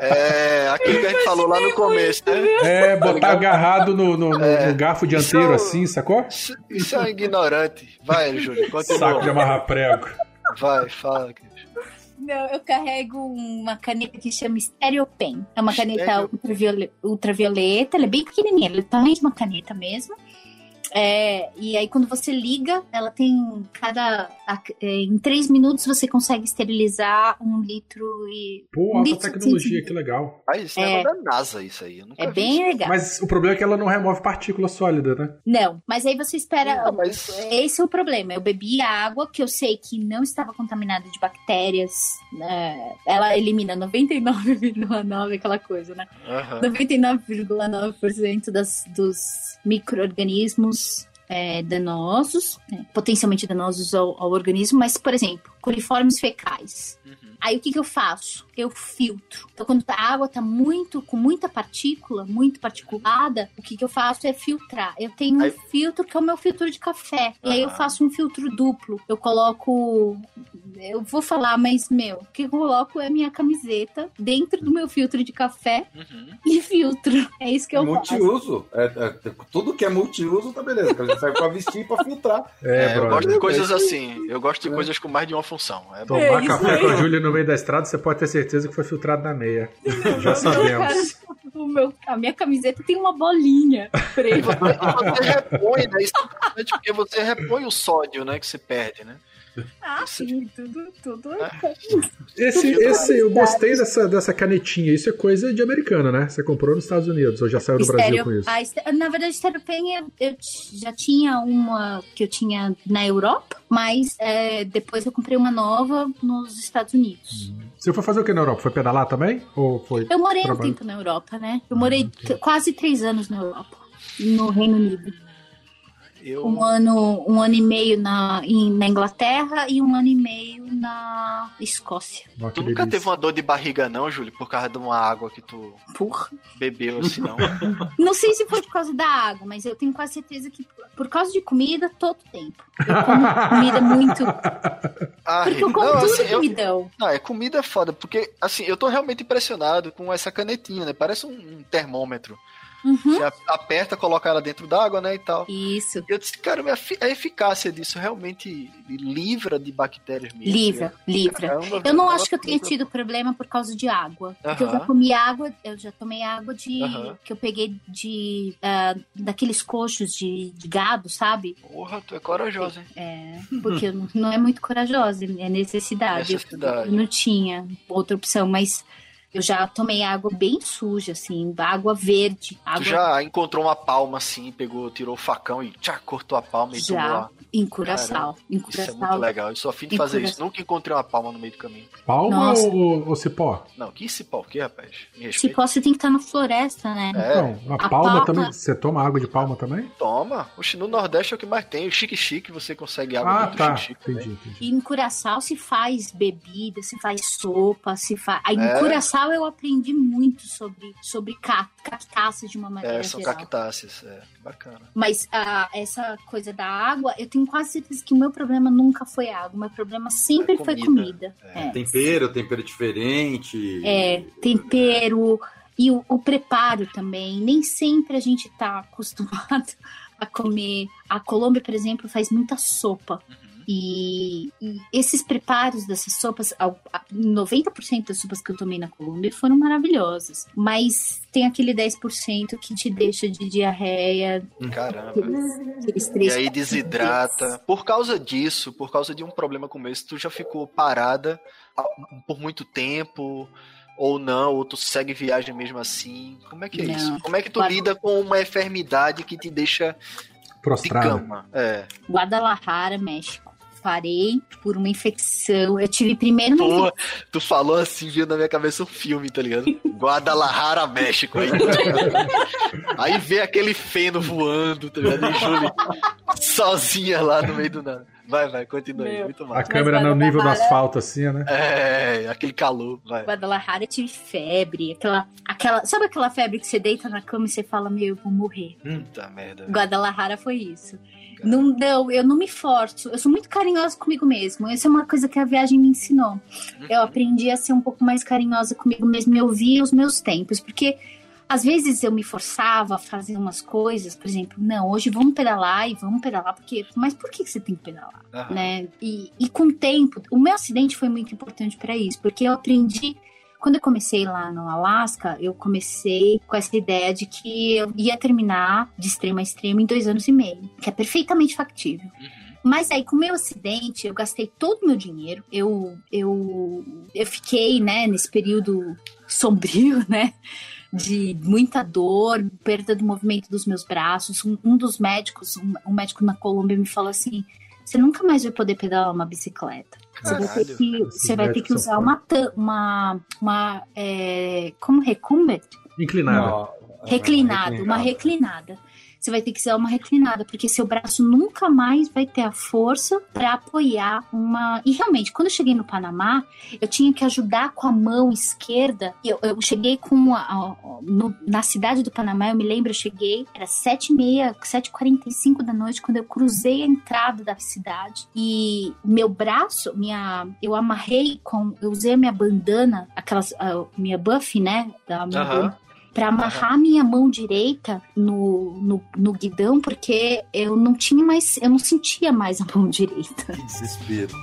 F: É, aquilo que a gente falou lá no começo, né?
C: É, botar agarrado no, no, no-
F: É.
C: no garfo dianteiro,
F: Isso-
C: assim, sacou?
F: Isso, isso é um ignorante. Vai, Júlio,
C: Saco de
F: continua.
C: amarrar prego.
F: Vai, fala.
D: Não, eu carrego uma caneta que chama Stereo Pen. É uma caneta
F: Stereo.
D: ultraviole- ultravioleta, ela é bem pequenininha, ela é do tamanho de uma caneta mesmo. É, e aí quando você liga, ela tem cada. é, em três minutos você consegue esterilizar um litro e.
C: Pô,
D: um
C: alta tecnologia,
D: 150.
C: que legal.
F: Ah, isso
D: É.
F: é da NASA, isso aí. Eu nunca
D: É
F: vi
D: bem
F: isso.
D: legal.
C: Mas o problema é que ela não remove partícula sólida, né?
D: Não, mas aí você espera.
F: Não, mas-
D: Esse é o problema. Eu bebi água que eu sei que não estava contaminada de bactérias. né? Ela elimina 99,9, aquela coisa, né?
F: Aham.
D: 99,9% das, dos micro-organismos é, danosos, né, potencialmente danosos ao, ao organismo, mas, por exemplo, coliformes fecais.
F: Uhum.
D: Aí o que, que eu faço? Eu filtro. Então, quando a água tá muito, com muita partícula, muito particulada, o que, que eu faço é filtrar. Eu tenho
F: Aí-
D: um filtro que é o meu filtro de café. E aí eu faço um filtro duplo. Eu coloco. Eu vou falar, mas, meu, o que eu coloco é a minha camiseta dentro do meu filtro de café
F: Uhum.
D: e filtro. É isso que
G: É
D: eu faço.
G: multiuso. É, é- tudo que é multiuso tá beleza. porque A gente serve pra vestir e pra filtrar.
C: É,
F: É, eu gosto de coisas assim. Eu gosto de coisas com mais de uma função. É bom.
C: Tomar café
D: aí.
C: com a Júlia no meio da estrada, você pode ter certeza que foi filtrado na meia. Já sabemos.
D: O meu, a minha camiseta tem uma bolinha
F: E
D: preta.
F: você, e você repõe, né? Isso é importante porque você repõe o sódio, né? Que você perde, né?
D: Ah, sim, tudo, tudo.
C: Esse, esse, eu gostei dessa, dessa canetinha. Isso é coisa de americana, né? Você comprou nos Estados Unidos ou já saiu do Brasil com isso?
D: a na verdade, Stereo Pen eu, já tinha uma que eu tinha na Europa, mas é, depois eu comprei uma nova nos Estados Unidos.
C: Você foi fazer o que na Europa? Foi pedalar também? Ou foi.
D: Eu morei um
C: Trabalho.
D: tempo na Europa, né? Eu morei t- quase três anos na Europa, no Reino Unido.
F: Eu,
D: Um ano, um ano e meio na, em- na Inglaterra e um ano e meio na Escócia.
C: Que
F: tu nunca
C: delícia.
F: teve uma dor de barriga, não, Júlio? Por causa de uma água que tu
D: Porra.
F: bebeu assim, não?
D: Não sei se foi por causa da água, mas eu tenho quase certeza que por causa de comida, todo tempo. Eu como comida muito.
F: Ah,
D: Porque eu como
F: não,
D: tudo
F: assim, eu-
D: comidão.
F: Não, é comida é foda, porque assim, eu tô realmente impressionado com essa canetinha, né? Parece um, um termômetro.
D: Uhum.
F: Você aperta, coloca ela dentro d'água, né, e tal.
D: Isso.
F: E eu disse, cara, a efi- a eficácia disso realmente livra de bactérias mesmo.
D: Livra, livra.
F: Caramba,
D: Eu não acho que eu tenha tido problema por causa de água. Porque eu já comi água, eu já tomei água de.
F: Aham.
D: que eu peguei de. ah, daqueles coxos de, de gado, sabe?
F: Porra, tu é corajosa, hein?
D: É, porque eu não- é muito corajosa, é necessidade. Eu-
F: Necessidade.
D: Eu não tinha outra opção, mas Eu já tomei água bem suja, assim, água verde. Água
F: Tu já encontrou uma palma assim, pegou, tirou o facão e tchá, cortou a palma e tomou
D: já
F: lá.
D: em Curaçao. Em
F: Isso é muito
D: Curaçao.
F: legal. Eu sou afim de fazer
D: Curaçao.
F: isso. Nunca encontrei uma palma no meio do caminho.
C: Palma
D: Nossa.
C: ou, ou cipó?
F: Não, que cipó, o que, rapaz? Me respeita.
D: Cipó, você tem que estar na floresta, né?
F: É.
C: Não, a,
D: A
C: palma,
D: palma-
C: também. Você toma água de palma também?
F: Toma. Oxe, no Nordeste é o que mais tem. O chique-chique, você consegue água
C: Ah,
F: dentro do
C: tá.
F: chique-chique.
C: Entendi, entendi.
D: E em Curaçao se faz bebida, se faz sopa, se faz. Aí
F: É.
D: em Curaçao eu aprendi muito sobre, sobre ca- cactáceas de uma maneira
F: É, são
D: geral.
F: cactáceas. É, bacana.
D: Mas ah, essa coisa da água, eu tenho quase certeza que o meu problema nunca foi água. O meu problema sempre
F: É
D: foi
F: comida.
D: comida.
F: É.
D: É.
G: Tempero, tempero diferente.
D: É, tempero e o, o preparo também. Nem sempre a gente tá acostumado a comer. A Colômbia, por exemplo, faz muita sopa. E, e esses preparos dessas sopas, ao- a- 90% das sopas que eu tomei na Colômbia foram maravilhosas. Mas tem aquele 10% que te deixa de diarreia,
F: Caramba.
D: aqueles
F: E aí desidrata.
D: dias.
F: Por causa disso, por causa de um problema como esse, tu já ficou parada por muito tempo, ou não, ou tu segue viagem mesmo assim. Como é que é
D: Não.
F: isso? Como é que tu lida com uma enfermidade que te deixa de
C: Prostrado.
F: cama? É.
D: Guadalajara, México. Parei por uma infecção. Eu tive primeiro uma
F: Porra, tu falou assim, viu na minha cabeça um filme, tá ligado? Guadalajara, México. Aí, aí vê aquele feno voando, tá ligado? E Júlia sozinha lá no meio do nada. Vai, vai, continua aí, muito
C: A
F: mal.
C: câmera no nível do asfalto, assim, né?
F: É, aquele calor, vai.
D: Guadalajara eu tive febre, aquela, aquela, sabe aquela febre que você deita na cama e você fala, meu, eu vou morrer.
F: Puta merda.
D: Guadalajara foi isso. Não, não, eu não me forço, eu sou muito carinhosa comigo mesmo. Essa é uma coisa que a viagem me ensinou. Eu aprendi a ser um pouco mais carinhosa comigo mesmo e ouvir os meus tempos, porque às vezes eu me forçava a fazer umas coisas, por exemplo, não, hoje vamos pedalar e vamos pedalar, porque, mas por que você tem que pedalar?
F: Aham.
D: né? E, e com o tempo, o meu acidente foi muito importante para isso, porque eu aprendi. Quando eu comecei lá no Alasca, eu comecei com essa ideia de que eu ia terminar de extremo a extremo em dois anos e meio, que é perfeitamente factível. Mas aí, com o meu acidente, eu gastei todo o meu dinheiro. Eu, eu, eu fiquei, né, nesse período sombrio, né? De muita dor, perda do movimento dos meus braços. Um, um dos médicos, um, um médico na Colômbia, me falou assim: você nunca mais vai poder pedalar uma bicicleta. Você vai ter que, você vai ter que usar uma, uma, uma é, como recumbent?
C: Inclinado.
D: Reclinado, uma reclinada. Você vai ter que usar uma reclinada, porque seu braço nunca mais vai ter a força para apoiar uma. E realmente, quando eu cheguei no Panamá, eu tinha que ajudar com a mão esquerda. Eu, eu cheguei com a, a- no- na cidade do Panamá, eu me lembro, eu cheguei, era sete e meia, 7h45 da noite, quando eu cruzei a entrada da cidade. E meu braço, minha. Eu amarrei com. Eu usei a minha bandana, aquelas. a minha buff, né? Da minha bandana Pra amarrar minha mão direita no, no, no guidão, porque eu não tinha mais, eu não sentia mais a mão direita.
G: Que desespero.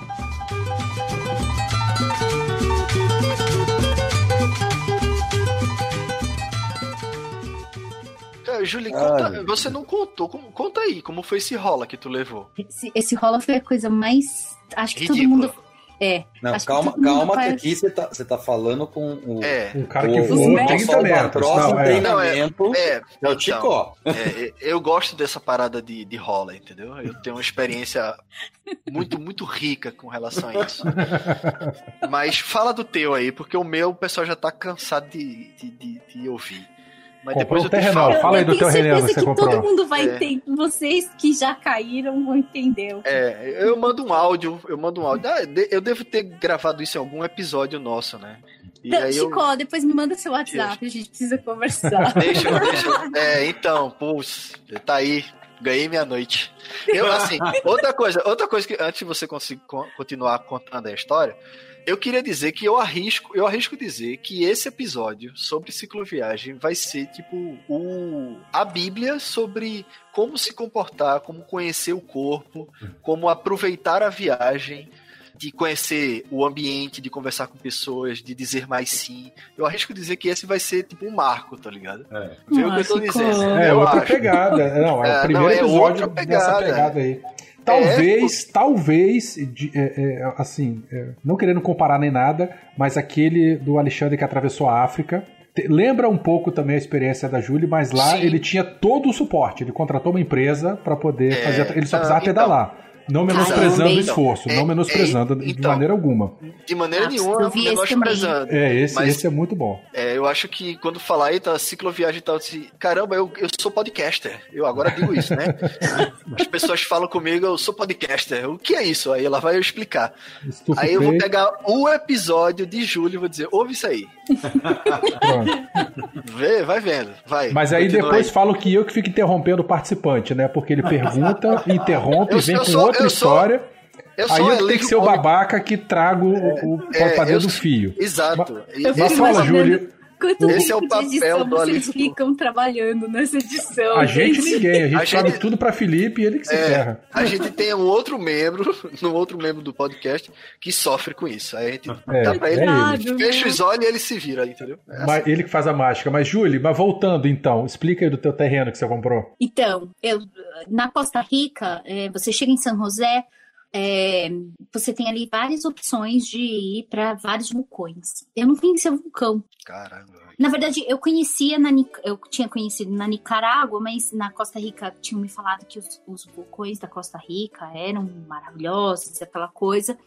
F: É, Julie, conta- você não contou. conta aí, como foi esse rola que tu levou?
D: Esse, esse rola foi a coisa mais. Acho que todo
F: Ridículo.
D: mundo. É.
G: Não,
D: acho que
G: calma, calma, que aqui você tá, você tá falando com o.
F: É.
C: Um cara que voou
G: o
C: 30
G: nosso
C: metros. Não, é.
G: treinamento.
F: É,
G: É o
F: então,
G: Ticó.
F: é, eu gosto dessa parada de, de rola, entendeu? Eu tenho uma experiência muito, muito rica com relação a isso. Mas fala do teu aí, porque o meu o pessoal já tá cansado de, de, de, de ouvir. Mas
C: Comprou
F: depois
C: um
F: eu te
C: terrenal,
F: falo.
C: fala aí do teu Helena que
D: que
C: você comprou.
D: todo mundo vai
F: É.
D: ter. Vocês que já caíram vão entender.
F: É, eu mando um áudio, eu mando um áudio. Ah, eu devo ter gravado isso em algum episódio nosso, né? E
D: Então,
F: aí eu.
D: Chico, depois me manda seu WhatsApp, a gente precisa conversar.
F: Deixa, deixa. É, então, putz, tá aí. Ganhei minha noite. Eu, assim, outra coisa, outra coisa que antes de você conseguir co- continuar contando a história, eu queria dizer que eu arrisco, eu arrisco dizer que esse episódio sobre cicloviagem vai ser tipo o a Bíblia sobre como se comportar, como conhecer o corpo, como aproveitar a viagem, de conhecer o ambiente, de conversar com pessoas, de dizer mais sim. Eu arrisco dizer que esse vai ser tipo um marco, tá ligado?
G: É.
F: Vê o que eu tô dizendo.
C: É,
F: eu
C: outra
F: acho.
C: pegada. Não, é,
F: É,
C: o primeiro
F: não, é
C: episódio
F: outra
C: dessa
F: pegada.
C: pegada aí. Talvez, talvez, de- é, é, assim, é, não querendo comparar nem nada, mas aquele do Alexandre que atravessou a África. te- Lembra um pouco também a experiência da Júlia, mas lá
F: Sim.
C: ele tinha todo o suporte. Ele contratou uma empresa para poder
F: É,
C: fazer. Ele só
F: ah,
C: precisava
F: então.
C: pedalar. Não menosprezando o esforço,
F: então.
C: não
F: É,
C: menosprezando
F: é,
C: de
F: então.
C: maneira alguma.
F: De maneira
D: Ah,
F: nenhuma,
D: eu
F: menosprezando.
C: É, esse,
F: Mas-
C: esse é muito bom.
F: É, eu acho que quando falar aí, tá, cicloviagem e tal, assim, caramba, eu, eu sou podcaster. Eu agora digo isso, né? As pessoas falam comigo, eu sou podcaster. O que é isso? Aí ela vai explicar.
C: Estufa
F: Aí eu vou pegar o episódio de julho e vou dizer, ouve isso aí.
C: pronto.
F: Vê, vai vendo, vai.
C: Mas aí depois falam que eu que fico interrompendo o participante, né? Porque ele pergunta, interrompe,
F: Eu-
C: vem
F: eu
C: com
F: sou-
C: outra
F: eu sou-
C: história.
F: Eu
C: Aí
F: sou
C: eu tenho que ser o babaca que trago o, o
F: É,
C: do fio.
F: Exato.
C: Mas
D: fico
C: fala, Júlio.
D: Quanto
F: Esse é o
D: tempo de edição
F: papel
D: vocês ficam trabalhando nessa edição?
C: A gente ninguém, a gente
F: A
C: sabe
F: gente-
C: tudo pra Felipe e ele que se
F: É,
C: ferra.
F: a gente tem um outro membro, um outro membro do podcast, que sofre com isso. Aí a gente
C: É,
F: dá pra ele,
C: é ele.
F: Fecha os olhos e ele se vira, entendeu? É assim.
C: Mas ele que faz a mágica. Mas, Júlio, mas voltando então, explica aí do teu terreno que você comprou.
D: Então, eu, na Costa Rica, é, você chega em São José, é, você tem ali várias opções de ir para vários vulcões. Eu não conhecia vulcão.
F: Caramba.
D: Na verdade, eu conhecia na eu tinha conhecido na Nicarágua, mas na Costa Rica tinham me falado que os, os vulcões da Costa Rica eram maravilhosos, aquela coisa.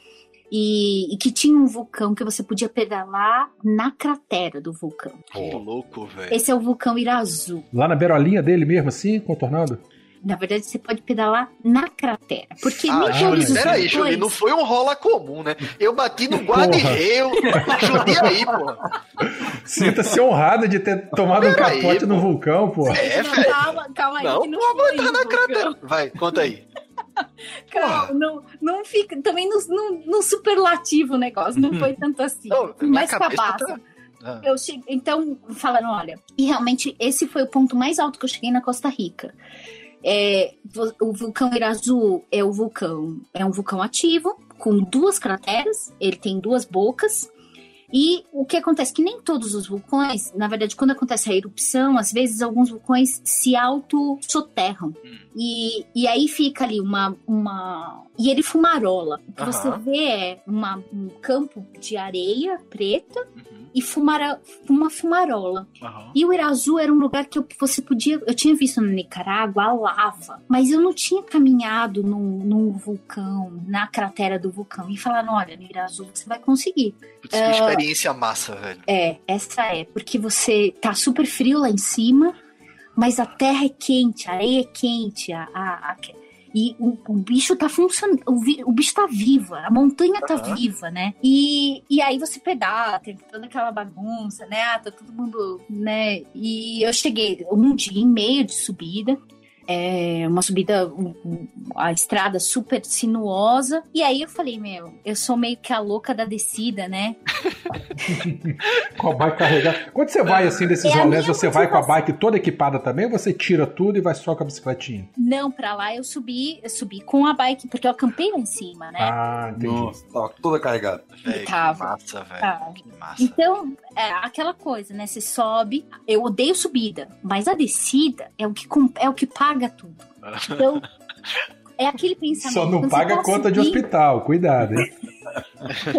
D: E, e que tinha um vulcão que você podia pedalar na cratera do vulcão.
F: Que louco, velho.
D: Esse é o vulcão Irazu.
C: Lá na beirolinha dele mesmo, assim, contornado?
D: Na verdade, você pode pedalar na cratera. Porque
F: Ah,
D: nem
F: Júlio,
D: todos os
F: peraí,
D: vulcões...
F: Júlio, não foi um rola comum, né? Eu bati no guarda-reio, ajudei aí, pô.
C: Sinta-se honrado de ter tomado um capote no
F: pô.
C: vulcão, pô.
F: É, velho.
D: calma, calma aí.
F: Não,
D: que não foi
F: botar na
D: vulcão.
F: cratera. Vai, conta aí.
D: Calma, não, não fica. Também no, no, no superlativo o negócio. Não foi tanto assim.
F: Não, cabeça
D: cabaça.
F: tá- Ah.
D: Eu cheguei, então, falando, olha, e realmente esse foi o ponto mais alto que eu cheguei na Costa Rica. É, o vulcão Irazu é o vulcão, é um vulcão ativo, com duas crateras, ele tem duas bocas. E o que acontece? Que nem todos os vulcões, na verdade, quando acontece a erupção, às vezes alguns vulcões se auto-soterram. E, e aí fica ali uma, uma. E ele fumarola. O que você vê é uma, um campo de areia preta
F: Uhum,
D: e fumara, uma fumarola.
F: aham.
D: E o Irazu era um lugar que eu- você podia. Eu tinha visto na Nicarágua a lava, mas eu não tinha caminhado num, num vulcão, na cratera do vulcão. E falaram: olha, no Irazu você vai conseguir.
F: Putz, que experiência massa, velho.
D: É, essa é, porque você tá super frio lá em cima, mas a terra é quente, a areia é quente, a, a- a- e o, o bicho tá funcionando, o, vi- o bicho tá viva, a montanha tá
F: Aham.
D: viva, né? E, e aí você pedala, tem toda aquela bagunça, né? Ah, tá todo mundo, né? E eu cheguei um dia e meio de subida. É uma subida, a estrada super sinuosa. E aí eu falei, meu, eu sou meio que a louca da descida, né?
C: Com a bike carregada. Quando você vai assim desses
D: É
C: rolês, você vai com a bike toda equipada também ou você tira tudo e vai só com a bicicletinha?
D: Não, pra lá eu subi, eu subi com a bike, porque eu acampei lá em cima, né?
C: Ah, entendi.
G: Nossa, tava toda carregada.
F: Velho, que
D: tava.
F: massa, velho.
D: Tá.
F: Que massa.
D: Então, é aquela coisa, né? Você sobe, eu odeio subida, mas a descida é o que, é o que paga tudo. Então, é aquele pensamento.
C: Só não paga
D: tá
C: a conta de hospital, cuidado, hein?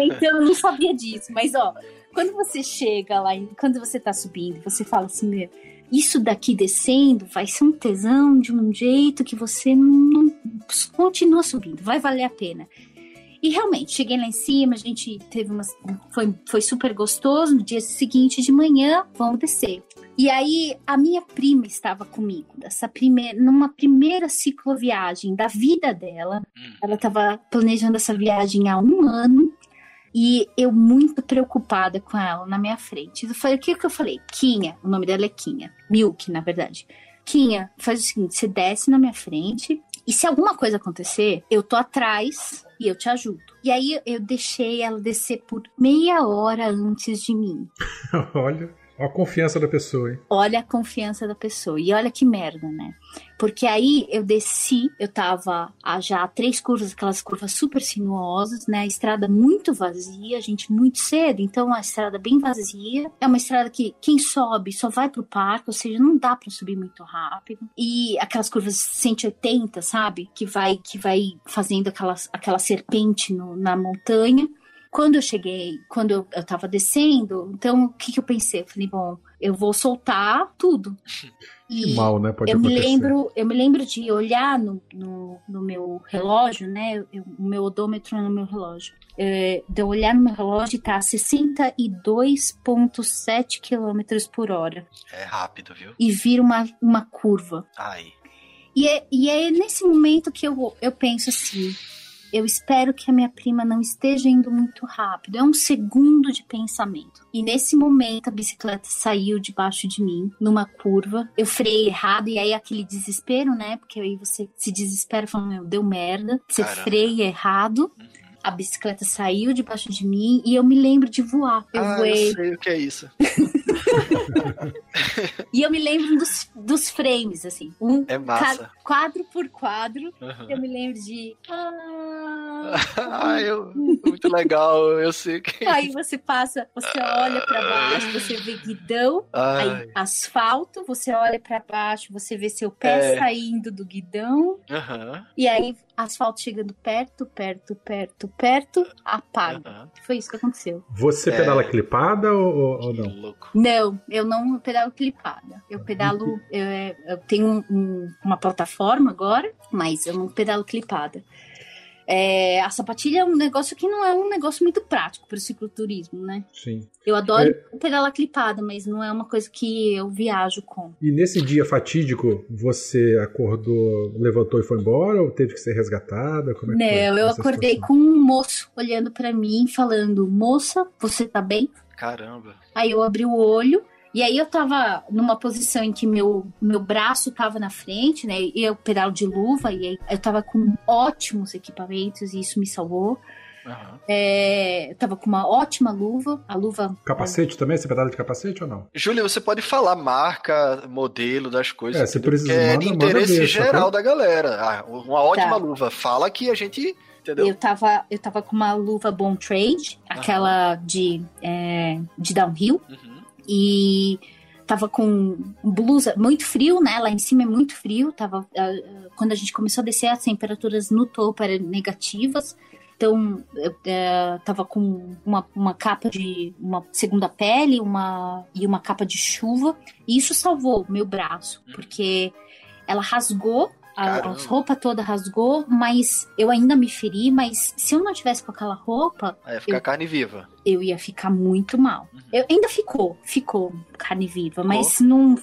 D: Então, eu não sabia disso. Mas, ó, quando você chega lá, e quando você tá subindo, você fala assim, meu, isso daqui descendo vai ser um tesão de um jeito que você não, não continua subindo, vai valer a pena. E realmente, cheguei lá em cima, a gente teve umas. Foi, foi super gostoso. No dia seguinte de manhã, vamos descer. E aí, a minha prima estava comigo, dessa primeira, numa primeira cicloviagem da vida dela. Ela estava planejando essa viagem há um ano. E eu muito preocupada com ela na minha frente. Eu falei, o que que eu falei? Quinha, o nome dela é Quinha. Milk, na verdade. Quinha, faz o seguinte, você desce na minha frente e se alguma coisa acontecer, eu tô atrás e eu te ajudo. E aí eu deixei ela descer por meia hora antes de mim.
C: Olha. Olha a confiança da pessoa, hein?
D: Olha a confiança da pessoa. E olha que merda, né? Porque aí eu desci, eu tava a já três curvas, aquelas curvas super sinuosas, né? A estrada muito vazia, a gente muito cedo, então a estrada bem vazia. É uma estrada que quem sobe só vai pro parque, ou seja, não dá pra subir muito rápido. E aquelas curvas 180, sabe? Que vai que vai fazendo aquela, aquela serpente no- na montanha. Quando eu cheguei, quando eu, tava descendo, então o que, que eu pensei? Eu falei, bom, eu vou soltar tudo.
C: Que mal, né? Pode
D: eu me lembro, eu me lembro de olhar no, no, no meu relógio, né? o meu odômetro no meu relógio. É, de eu olhar no meu relógio e tá a 62,7 km por hora.
F: É rápido, viu?
D: E vir uma, uma curva.
F: Ai.
D: E é, e é nesse momento que eu, eu penso assim: eu espero que a minha prima não esteja indo muito rápido. É um segundo de pensamento. E nesse momento a bicicleta saiu debaixo de mim, numa curva. Eu freiei errado, e aí aquele desespero, né? Porque aí você se desespera falando: meu, deu merda. Você
F: Caramba.
D: freia errado. A bicicleta saiu debaixo de mim e eu me lembro de voar. Eu
F: ah,
D: voei.
F: eu sei o que é isso.
D: E eu me lembro dos, dos frames, assim. Um
F: É massa.
D: quadro por quadro.
F: Aham.
D: Eu me lembro de. Ah,
F: ah, eu, muito legal, eu sei que.
D: Aí você passa, você olha pra baixo, você vê guidão,
F: Ai.
D: aí asfalto, você olha pra baixo, você vê seu pé
F: É.
D: saindo do guidão,
F: Aham.
D: e aí asfalto chegando perto, perto, perto, perto, apaga. Foi isso que aconteceu.
C: Você
F: É.
C: pedala clipada ou, ou- não?
F: louco.
D: Não, eu não pedalo clipada. Eu pedalo. Eu, é, eu tenho um- um- uma plataforma agora, mas eu não pedalo clipada. É, a sapatilha é um negócio que não é um negócio muito prático para o cicloturismo, né?
C: Sim.
D: Eu adoro pedalar clipada, mas não é uma coisa que eu viajo com.
C: E nesse dia fatídico, você acordou, levantou e foi embora ou teve que ser resgatada? Como é que foi
D: Não, eu acordei
C: situação?
D: com um moço olhando para mim, falando: Moça, você tá bem?
F: Caramba.
D: Aí eu abri o olho. E aí eu tava numa posição em que meu, meu braço tava na frente, né? E eu pedalo de luva, e aí eu tava com ótimos equipamentos, e isso me salvou.
F: Aham.
D: É, eu tava com uma ótima luva, a luva.
C: Capacete também? Você pedala de capacete ou não?
F: Júlia, você pode falar marca, modelo das coisas.
C: É,
F: entendeu?
C: precisa,
F: é
C: manda- manda
F: interesse
C: ver,
F: geral
C: sacou?
F: da galera. Ah, uma ótima
D: Tá.
F: luva. Fala que a gente. Entendeu?
D: Eu tava, eu tava com uma luva Bom Trade, aquela de, é, de downhill,
F: Uhum.
D: E tava com blusa muito frio, né? Lá em cima é muito frio. Tava, ah, quando a gente começou a descer, as temperaturas no topo eram negativas. Então, eu eh, tava com uma, uma capa de uma segunda pele uma, e uma capa de chuva. E isso salvou meu braço, porque ela rasgou, a, a roupa toda rasgou, mas eu ainda me feri. Mas se eu não tivesse com aquela roupa,
F: Aí fica
D: Eu-
F: carne viva.
D: eu ia ficar muito mal.
F: Uhum.
D: Eu, ainda ficou, ficou carne viva, mas não.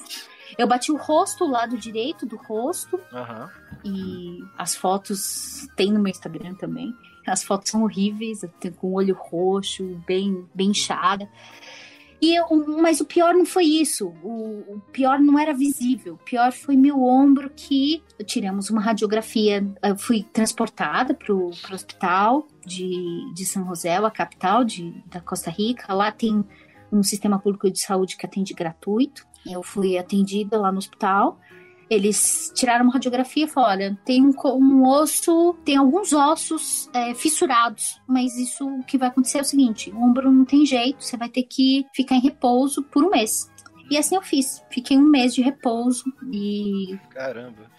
D: Eu bati o rosto, o lado direito do rosto,
F: Aham.
D: e as fotos tem no meu Instagram também. As fotos são horríveis, com o olho roxo, bem, bem inchada. E eu- mas o pior não foi isso. O, o pior não era visível. O pior foi meu ombro que tiramos uma radiografia. Eu fui transportada para o hospital de, de São José, a capital de, da Costa Rica. Lá tem um sistema público de saúde que atende gratuito. Eu fui atendida lá no hospital. Eles tiraram uma radiografia e falaram: olha, tem um, um osso, tem alguns ossos é, fissurados, mas isso o que vai acontecer é o seguinte: o ombro não tem jeito, você vai ter que ficar em repouso por um mês. E assim eu fiz. Fiquei um mês de repouso e
F: Caramba.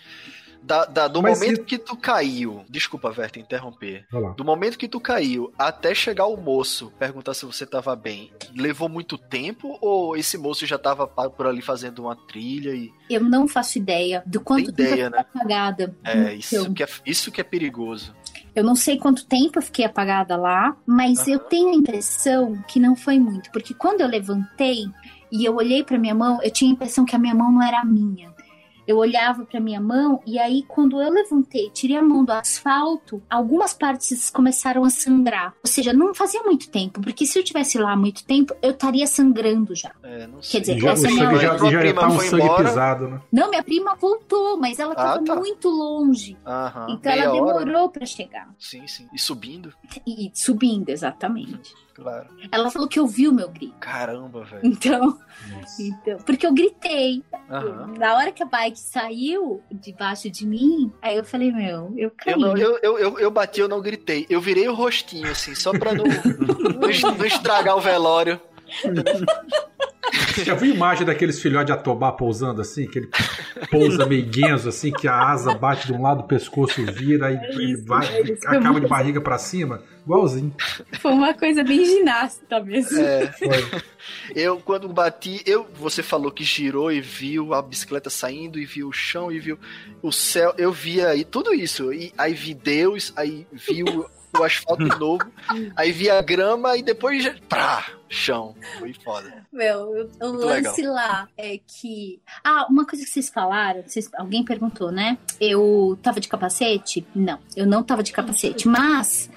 F: Da, da- do
C: Mas
F: momento
C: e-
F: que tu caiu. Desculpa, Verta, interromper. Do momento que tu caiu até chegar o moço perguntar se você tava bem, levou muito tempo ou esse moço já tava por ali fazendo uma trilha e.
D: eu não faço ideia do quanto
F: Tem
D: tempo
F: ideia,
D: eu fiquei apagada.
F: É, isso
D: Então,
F: que é, isso que é perigoso.
D: Eu não sei quanto tempo eu fiquei apagada lá, mas
F: Aham.
D: eu tenho a impressão que não foi muito, porque quando eu levantei e eu olhei pra minha mão, eu tinha a impressão que a minha mão não era minha. Eu olhava pra minha mão e aí quando eu levantei, tirei a mão do asfalto, algumas partes começaram a sangrar. Ou seja, não fazia muito tempo, porque se eu tivesse lá há muito tempo, eu estaria sangrando já.
F: É, não
D: Quer
F: sei.
D: dizer,
C: Já, o
D: essa é
C: sangue
D: minha
C: já,
F: outra
C: já
F: prima
C: tá um
F: foi
C: sangue
F: embora.
C: pisado, né?
D: Não, minha prima voltou, mas ela
F: Ah,
D: tava
F: tá.
D: muito longe.
F: Aham,
D: Então ela
F: hora.
D: demorou pra chegar.
F: Sim, sim. E subindo?
D: E subindo, exatamente.
F: Claro.
D: Ela falou que ouviu o meu grito.
F: Caramba, velho.
D: Então, então, porque eu gritei.
F: Aham.
D: Na hora que a bike saiu debaixo de mim, aí eu falei, meu, eu caí.
F: Eu, não, eu, eu, eu, eu bati, eu não gritei. Eu virei o rostinho, assim, só pra não, não, es- não estragar o velório.
C: Já viu imagem daqueles filhotes de atobá pousando assim? Que ele pousa meio guenzo, assim, que a asa bate de um lado, o pescoço vira, aí ele vai,
D: é isso,
C: acaba de barriga pra cima? Igualzinho.
D: Foi uma coisa bem ginasta mesmo.
F: É,
C: Foi.
F: eu, quando bati, eu, você falou que girou e viu a bicicleta saindo, e viu o chão, e viu o céu. Eu via aí tudo isso. E aí vi Deus, aí vi o, o asfalto novo, aí vi a grama, e depois, já- prá, chão. Foi foda.
D: Meu, o
F: Muito
D: lance lá é que. Ah, uma coisa que vocês falaram, vocês- alguém perguntou, né? Eu tava de capacete? Não, eu não tava de capacete, mas.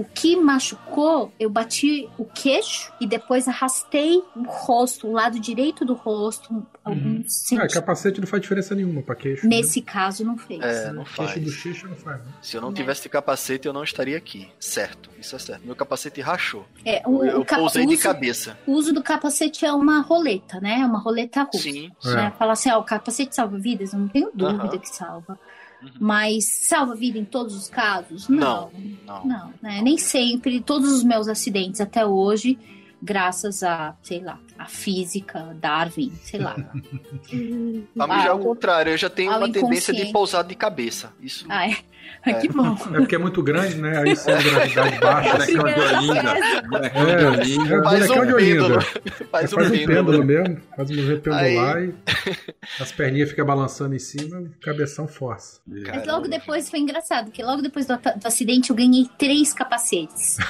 D: O que machucou, eu bati o queixo e depois arrastei o rosto, o lado direito do rosto, alguns
C: Ah, capacete não faz diferença nenhuma pra queixo. né?
D: Nesse caso, não fez.
F: É, não
C: Queixo
F: faz.
C: do xixi não faz. Né?
F: Se eu não
D: Né?
F: tivesse capacete, eu não estaria aqui. Certo, isso é certo. Meu capacete rachou.
D: É, o,
F: eu
D: o
F: pousei de
D: uso-
F: cabeça.
D: O uso do capacete é uma roleta, né? É uma roleta russa.
F: Sim,
C: É.
D: né? Falar assim, ó, o capacete salva vidas, eu não tenho dúvida
F: Aham.
D: que salva.
F: Uhum.
D: Mas salva vida em todos os casos? Não.
F: não.
D: Não, né? Nem sempre. Todos os meus acidentes até hoje, graças a, sei lá, a física, Darwin, sei lá.
F: A mim já é o contrário, eu já tenho uma tendência de pousar de cabeça. Isso.
D: Ah, é. Que bom.
C: É porque é muito grande, né? Aí sem gravidade baixa.
G: Bonecão de Olinda.
C: É,
G: Bonecão de Olinda.
C: é
F: Faz um pêndulo.
C: É,
F: Faz um
C: faz um
F: pêndulo.
C: mesmo, faz um movimento pendular
F: Aí-
C: e as perninhas ficam balançando em cima, cabeção força.
D: Mas logo depois foi engraçado, que logo depois do, do acidente eu ganhei três capacetes.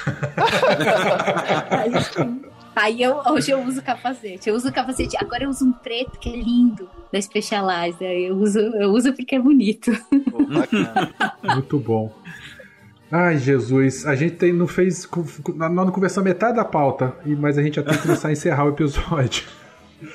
D: Aí eu, hoje eu uso capacete. Eu uso capacete. Agora eu uso um preto que é lindo da Specialized. Eu uso, eu uso porque é bonito.
C: Muito bom. Ai, Jesus, a gente tem, não fez. Nós não conversamos metade da pauta, mas a gente já tem que começar a encerrar o episódio.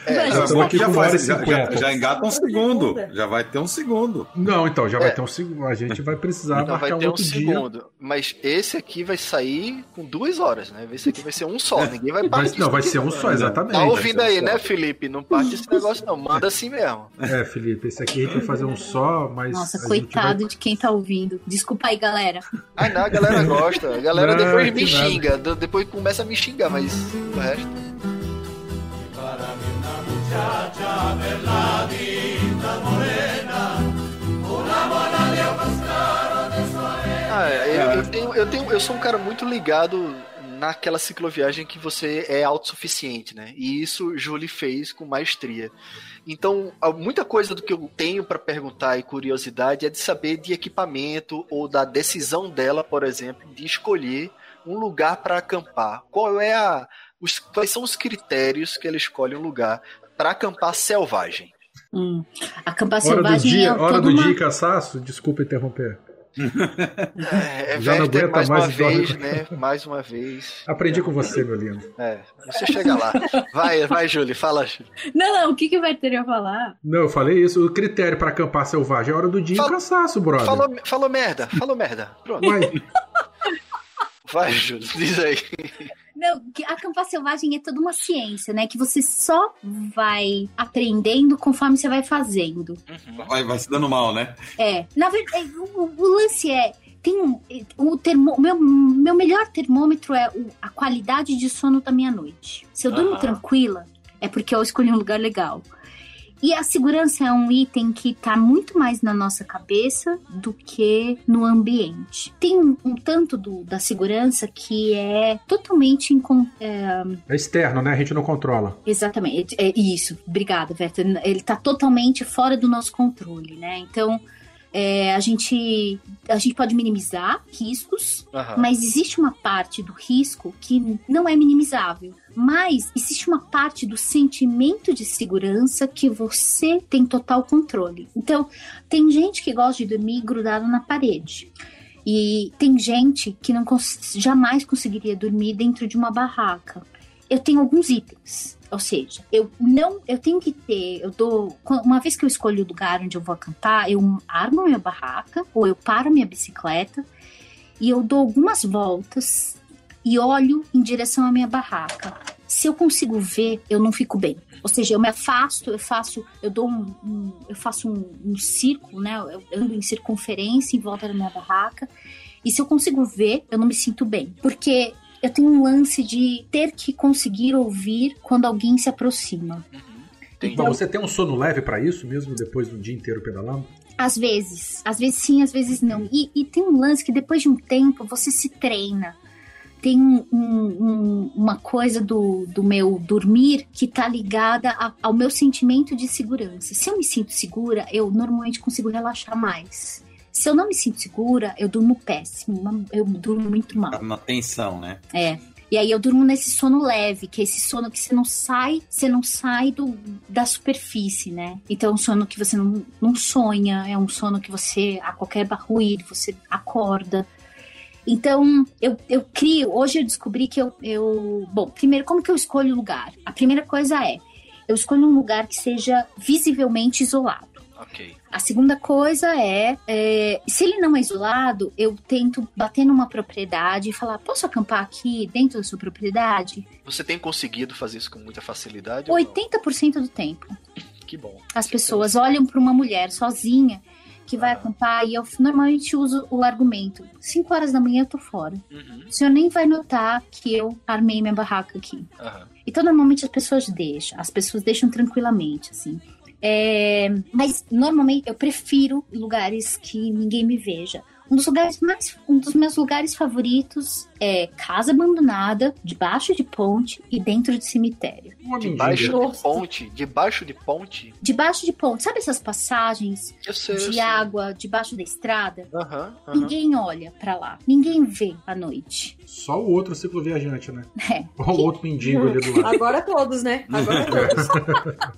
F: É,
D: Mas
G: Já,
C: aqui
G: já
C: com
G: faz- já- já-
C: 50.
G: já engata um segundo. Já vai ter um segundo.
C: Não, então, já vai
F: É.
C: ter um segundo. A gente vai precisar
F: vai
C: marcar um
F: ter um
C: outro dia.
F: segundo. Mas esse aqui vai sair com duas horas, né? Esse aqui vai ser um só. Ninguém vai
C: Vai-
F: partir.
C: não, vai ser um só, exatamente.
F: Tá
C: vai
F: ouvindo
C: um
F: aí, né, Felipe? Não parte esse negócio, não. Manda assim mesmo.
C: É, Felipe, esse aqui a gente vai fazer um só, mas.
D: Nossa, coitado de quem tá ouvindo. Desculpa aí, galera.
F: Ah, não, a galera gosta. A galera
C: Não,
F: depois me
C: nada.
F: xinga. Depois começa a me xingar, mas o resto. Ah, eu, eu tenho, eu tenho, eu sou um cara muito ligado naquela cicloviagem que você é autossuficiente, né? E isso Julie fez com maestria. Então, muita coisa do que eu tenho para perguntar e curiosidade é de saber de equipamento ou da decisão dela, por exemplo, de escolher um lugar para acampar. Qual é a, os, quais são os critérios que ela escolhe um lugar para acampar selvagem?
D: Hum. Acampar
C: Hora do
D: selvagem
C: dia,
D: é
C: hora do
D: uma...
C: dia, cansaço, desculpa interromper.
F: É, é
C: Já não aguenta
F: mais
C: mais
F: uma
C: e dorme
F: vez, né? Mais uma vez.
C: Aprendi com você, meu lindo.
F: É, você chega lá. Vai, vai, Julie, fala. Julie.
D: Não, não, o que que vai ter a falar?
C: Não, eu falei isso. O critério pra acampar selvagem é hora do dia e
F: Fala-
C: cansaço, brother.
F: Falou, falou merda, falou merda. Pronto.
C: Uai,
F: Vai, Júlio, diz aí.
D: Não, acampar selvagem é toda uma ciência, né? Que você só vai aprendendo conforme você vai fazendo.
G: Vai, vai se dando mal, né?
D: É, na verdade, o, o lance é. Tem um. O termo, meu, meu melhor termômetro é o- a qualidade de sono da minha noite. Se eu durmo
F: Aham.
D: tranquila, é porque eu escolhi um lugar legal. E a segurança é um item que tá muito mais na nossa cabeça do que no ambiente. Tem um, um tanto do- da segurança que é totalmente é,
C: é externo, né? A gente não controla.
D: Exatamente, é isso. Obrigada, Verta. Ele tá totalmente fora do nosso controle, né? Então, é, a gente a gente pode minimizar riscos,
F: Aham.
D: mas existe uma parte do risco que não é minimizável. Mas existe uma parte do sentimento de segurança que você tem total controle. Então, tem gente que gosta de dormir grudado na parede. E tem gente que não cons- jamais conseguiria dormir dentro de uma barraca. Eu tenho alguns itens. Ou seja, eu não, eu tenho que ter, eu dou, uma vez que eu escolho o lugar onde eu vou acampar, eu armo minha barraca ou eu paro minha bicicleta e eu dou algumas voltas e olho em direção à minha barraca. Se eu consigo ver, eu não fico bem. Ou seja, eu me afasto, eu faço, eu dou um, um- eu faço um, um círculo, né? Eu ando em circunferência em volta da minha barraca. E se eu consigo ver, eu não me sinto bem. Porque eu tenho um lance de ter que conseguir ouvir quando alguém se aproxima.
F: Entendi.
C: Mas você tem um sono leve pra isso, mesmo depois do dia inteiro pedalando?
D: Às vezes. Às vezes sim, às vezes não. E, e tem um lance que depois de um tempo você se treina. Tem um- um- um- uma coisa do, do meu dormir que tá ligada a- ao meu sentimento de segurança. Se eu me sinto segura, eu normalmente consigo relaxar mais. Se eu não me sinto segura, eu durmo péssimo. Eu durmo muito mal.
G: Tá na tensão, né?
D: É. E aí eu durmo nesse sono leve, que é esse sono que você não sai, você não sai do, da superfície, né? Então é um sono que você não, não sonha, é um sono que você, a qualquer barulho, você acorda. Então, eu, eu crio, hoje eu descobri que eu, eu. Bom, primeiro, como que eu escolho o lugar? A primeira coisa é, eu escolho um lugar que seja visivelmente isolado.
F: Ok.
D: A segunda coisa é, é, se ele não é isolado, eu tento bater numa propriedade e falar: posso acampar aqui dentro da sua propriedade?
F: Você tem conseguido fazer isso com muita facilidade? ou não?
D: 80% do tempo.
F: Que bom.
D: As pessoas olham para uma mulher sozinha que vai acampar e eu normalmente uso o argumento: 5 horas da manhã eu tô fora.
F: Uhum,
D: O senhor nem vai notar que eu armei minha barraca aqui.
F: aham.
D: Então, normalmente as pessoas deixam, as pessoas deixam tranquilamente, assim. É, mas normalmente eu prefiro lugares que ninguém me veja. Um dos lugares mais, um dos meus lugares favoritos é casa abandonada, debaixo de ponte e dentro de cemitério.
F: Debaixo de ponte. Debaixo de ponte?
D: Debaixo de ponte, sabe essas passagens
F: Eu sei. eu
D: de
F: sei.
D: água debaixo da estrada?
F: Aham, aham.
D: Ninguém olha pra lá, ninguém vê à noite.
C: Só o outro cicloviajante, né?
D: É.
C: Ou o outro mendigo ali do lado.
E: Agora todos, né? Agora todos.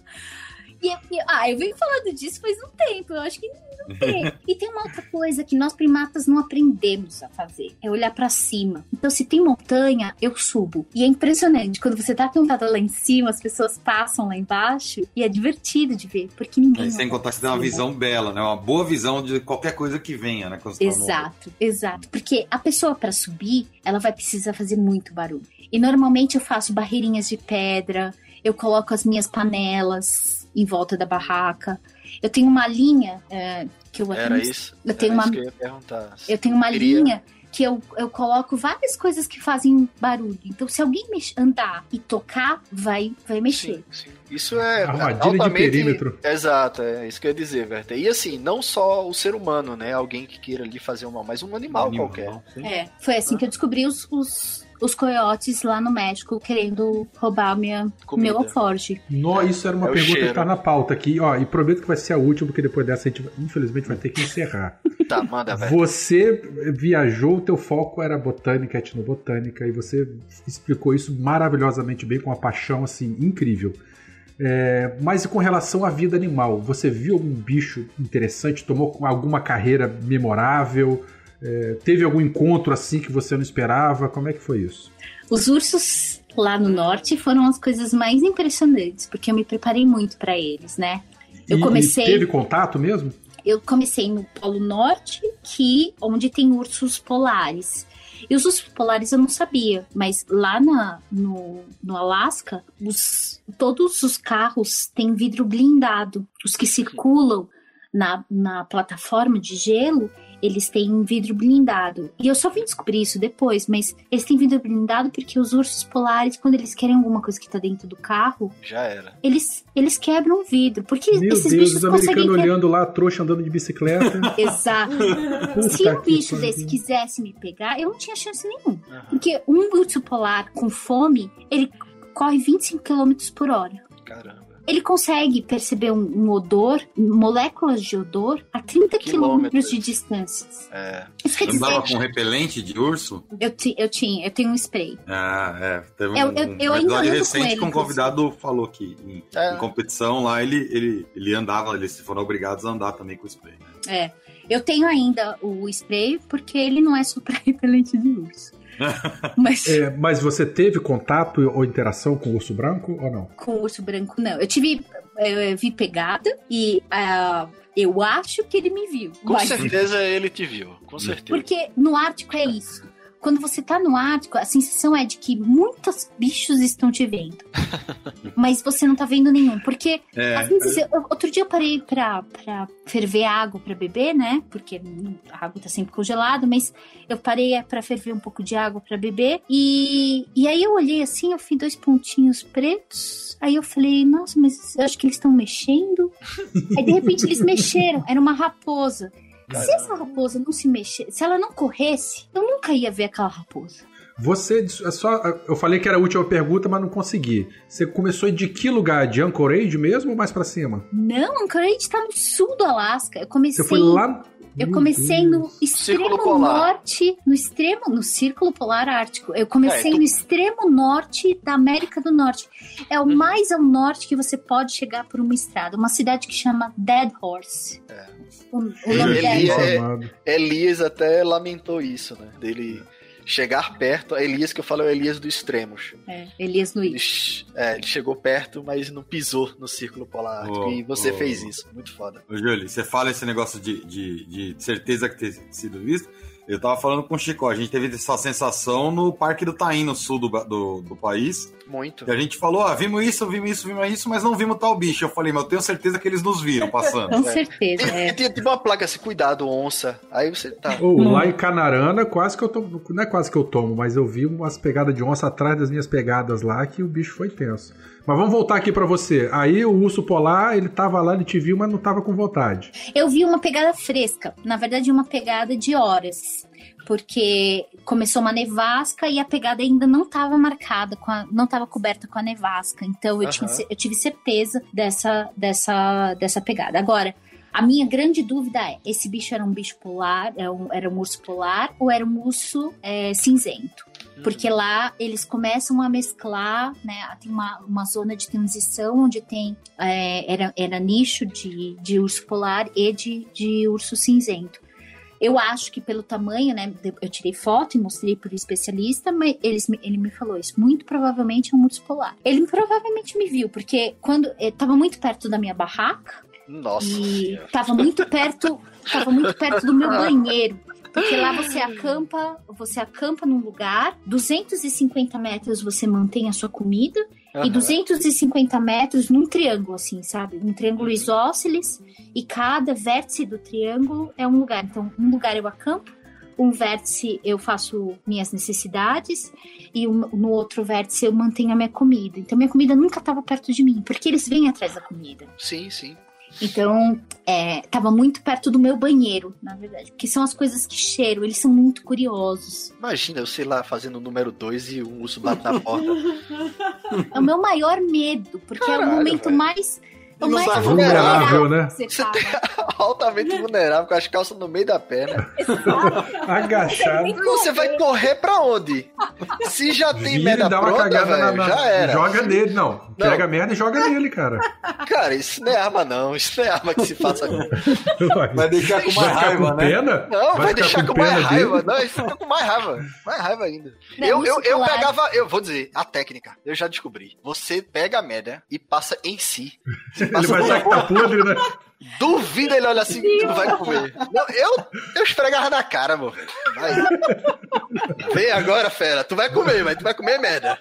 D: E, e- ah, eu venho falando disso faz um tempo, eu acho que não tem. e tem uma outra coisa que nós primatas não aprendemos a fazer, é olhar pra cima. Então, se tem montanha, eu subo. E é impressionante, quando você tá acampado lá em cima, as pessoas passam lá embaixo, e é divertido de ver, porque ninguém...
G: Aí, sem contar que tem uma visão bela, né? Uma boa visão de qualquer coisa que venha, né? Quando você tá
D: Exato, exato. Porque a pessoa para subir, ela vai precisar fazer muito barulho. E normalmente eu faço barreirinhas de pedra, eu coloco as minhas panelas em volta da barraca. Eu tenho uma linha é, que eu
F: Era isso?
D: Eu tenho
F: Era
D: uma-
F: isso que eu ia perguntar.
D: eu tenho uma
F: Queria-
D: linha que eu, eu coloco várias coisas que fazem barulho. Então, se alguém mex- andar e tocar, vai, vai mexer.
F: Sim, sim. Isso é
C: Armadilha de
F: altamente...
C: perímetro.
F: Exato, é isso que eu ia dizer, Werther. E assim, não só o ser humano, né? Alguém que queira ali fazer um mal, mas um animal,
G: Animal,
F: qualquer.
G: sim.
D: É, foi assim que eu descobri os, os, os coiotes lá no México querendo roubar minha,
F: Comida.
D: meu alforge.
C: Nó, isso era uma
F: É
C: pergunta que tá na pauta aqui, ó, e prometo que vai ser a última, porque depois dessa a gente, infelizmente, vai ter que encerrar.
F: Tá, manda, Werther.
C: Você viajou, o teu foco era botânica, etnobotânica, e você explicou isso maravilhosamente bem, com uma paixão, assim, incrível. É, mas e com relação à vida animal, você viu algum bicho interessante? Tomou alguma carreira memorável? É, teve algum encontro assim que você não esperava? Como é que foi isso?
D: Os ursos lá no norte foram as coisas mais impressionantes, porque eu me preparei muito para eles, né? Eu
C: E-
D: comecei-
C: E teve contato mesmo?
D: Eu comecei no Polo Norte, que onde tem ursos polares. E os ursos polares eu não sabia, mas lá na, no, no Alasca, os, todos os carros têm vidro blindado. Os que circulam na, na plataforma de gelo, eles têm vidro blindado. E eu só vim descobrir isso depois, mas eles têm vidro blindado porque os ursos polares, quando eles querem alguma coisa que tá dentro do carro,
F: Já era.
D: eles, eles quebram o vidro. Porque
C: Meu
D: esses
C: Deus,
D: bichos
C: os
D: conseguem
C: americanos
D: quebrar.
C: olhando lá, trouxa andando de bicicleta.
D: Exato.
C: Puta
D: Se um bicho
C: pariu.
D: desse quisesse me pegar, eu não tinha chance nenhuma.
F: Aham.
D: Porque um urso polar com fome, ele corre 25 km por hora.
F: Caramba.
D: Ele consegue perceber um, um odor, moléculas de odor, a 30
F: Quilômetros.
D: de distância.
F: É.
D: Isso quer dizer,
G: com repelente de urso?
D: eu, ti- eu tinha, eu tenho um spray.
G: Ah, é. Teve um,
D: Eu- eu-
G: um
D: ainda
G: episódio
D: com
G: recente
D: ele,
G: que um convidado falou que em,
F: É.
G: em competição lá ele, ele, ele andava, eles foram obrigados a andar também com o spray. Né?
D: É. Eu tenho ainda o spray, porque ele não é só pra repelente de urso. Mas
C: É, mas você teve contato ou interação com o urso branco ou não?
D: com o urso branco, não. Eu tive. Eu vi pegada e ah, eu acho que ele me viu.
F: Com
D: Mas-
F: certeza ele te viu. Com certeza.
D: Porque no Ártico é isso. Quando você tá no Ártico, a sensação é de que muitos bichos estão te vendo. mas você não tá vendo nenhum. Porque,
G: É,
D: às vezes, eu- outro dia eu parei pra, pra ferver água pra beber, né? Porque a água tá sempre congelada, mas eu parei é, pra ferver um pouco de água pra beber. E, e aí eu olhei assim, eu vi dois pontinhos pretos. Aí eu falei, nossa, mas eu acho que eles estão mexendo. aí de repente eles mexeram, era uma raposa. Se essa raposa não se mexesse, se ela não corresse, eu nunca ia ver aquela raposa.
C: Você, é só, eu falei que era a última pergunta, mas não consegui. Você começou de que lugar? De Anchorage mesmo ou mais pra cima?
D: Não, Anchorage tá no sul do Alasca. Eu comecei.
C: Você foi lá.
D: Eu comecei no extremo norte, no extremo, no Círculo Polar Ártico. Eu comecei
F: É, tu-
D: no extremo norte da América do Norte. É o
F: Uhum.
D: mais ao norte que você pode chegar por uma estrada. Uma cidade que chama Dead Horse.
F: É.
D: O, o nome.
C: Jesus
F: é-
C: amado.
F: Elias até lamentou isso, né? Dele chegar perto. A Elias que eu falo é o Elias dos extremos.
D: É, Elias
F: Ele,
D: Luiz.
F: ch- é, ele chegou perto, mas não pisou no círculo polar ártico.
G: Oh,
F: e você
G: oh.
F: fez isso. Muito foda.
G: Ô, Júlio, você fala esse negócio de, de, de certeza que ter sido visto. Eu tava falando com o Chico, a gente teve essa sensação no Parque do Taim, no sul do, do, do país.
F: Muito.
G: E a gente falou, ah, vimos isso, vimos isso, vimos isso, mas não vimos tal bicho. Eu falei, mas eu tenho certeza que eles nos viram passando.
D: Com
F: É.
D: certeza,
F: E,
D: é.
F: e tinha tipo uma placa assim, cuidado, onça. Aí você tá.
C: Ou
D: Hum.
C: lá em Canarana, quase que eu tomo. Não é quase que eu tomo, mas eu vi umas pegadas de onça atrás das minhas pegadas lá que o bicho foi tenso. Mas vamos voltar aqui pra você. Aí o urso polar, ele tava lá, ele te viu, mas não tava com vontade.
D: Eu vi uma pegada fresca, na verdade uma pegada de horas, porque começou uma nevasca e a pegada ainda não estava marcada, com a- não estava coberta com a nevasca, então eu,
F: Aham.
D: tinha eu tive certeza dessa, dessa, dessa pegada. Agora, a minha grande dúvida é, esse bicho era um bicho polar, era um, era um urso polar ou era um urso é, cinzento? Porque lá eles começam a mesclar, né? Tem uma, uma zona de transição onde tem é, era, era nicho de, de urso polar e de, de urso cinzento. Eu acho que pelo tamanho, né? Eu tirei foto e mostrei para o especialista, mas eles, ele me falou isso. Muito provavelmente é um urso polar. Ele provavelmente me viu, porque quando estava muito perto da minha barraca
F: Nossa
D: e estava muito perto, tava muito perto do meu banheiro. Porque lá você acampa, você acampa num lugar, 250 metros você mantém a sua comida e
F: Aham.
D: 250 metros num triângulo, assim, sabe? Um triângulo isósceles e cada vértice do triângulo é um lugar. Então, um lugar eu acampo, um vértice eu faço minhas necessidades e um- no outro vértice eu mantenho a minha comida. Então, minha comida nunca estava perto de mim, porque eles vêm atrás da comida.
F: Sim, sim.
D: Então, é, tava muito perto do meu banheiro, na verdade. Porque são as coisas que cheiram, eles são muito curiosos.
F: Imagina, eu sei lá, fazendo o número 2 e um urso bate na porta.
D: É o meu maior medo, porque é o
F: Caralho,
D: momento
F: velho.
D: mais. É
F: Não
D: mais
F: tá
C: vulnerável, né?
D: Você
F: Você
D: tá,
F: tem altamente vulnerável com as calças no meio da perna.
C: Agachado.
F: Você vai correr pra onde? Se já tem
C: Vira
F: merda
C: dá uma
F: pronta,
C: cagada na,
F: velho,
C: na-
F: já era.
C: Joga nele, não. Pega a merda e joga nele, cara.
F: Cara, isso não é arma não. Isso não é arma que se faça.
G: Vai deixar com
C: Vai
G: mais raiva,
C: com
G: né?
C: pena?
F: Não, vai,
C: ficar
F: deixar com, mais
C: pena
F: raiva.
C: dele?
F: Não, ele fica com mais raiva. Mais raiva ainda.
D: Não,
F: eu, eu, eu
D: muscular.
F: pegava, eu vou dizer, a técnica, eu já descobri. Você pega a merda e passa em si. Você
C: Ele vai achar que tá podre, né?
F: Duvida ele olha assim, tu não vai comer. Não, eu, eu esfregava na cara, amor. Vai. Vem agora, fera. Tu vai comer, mas tu vai comer merda.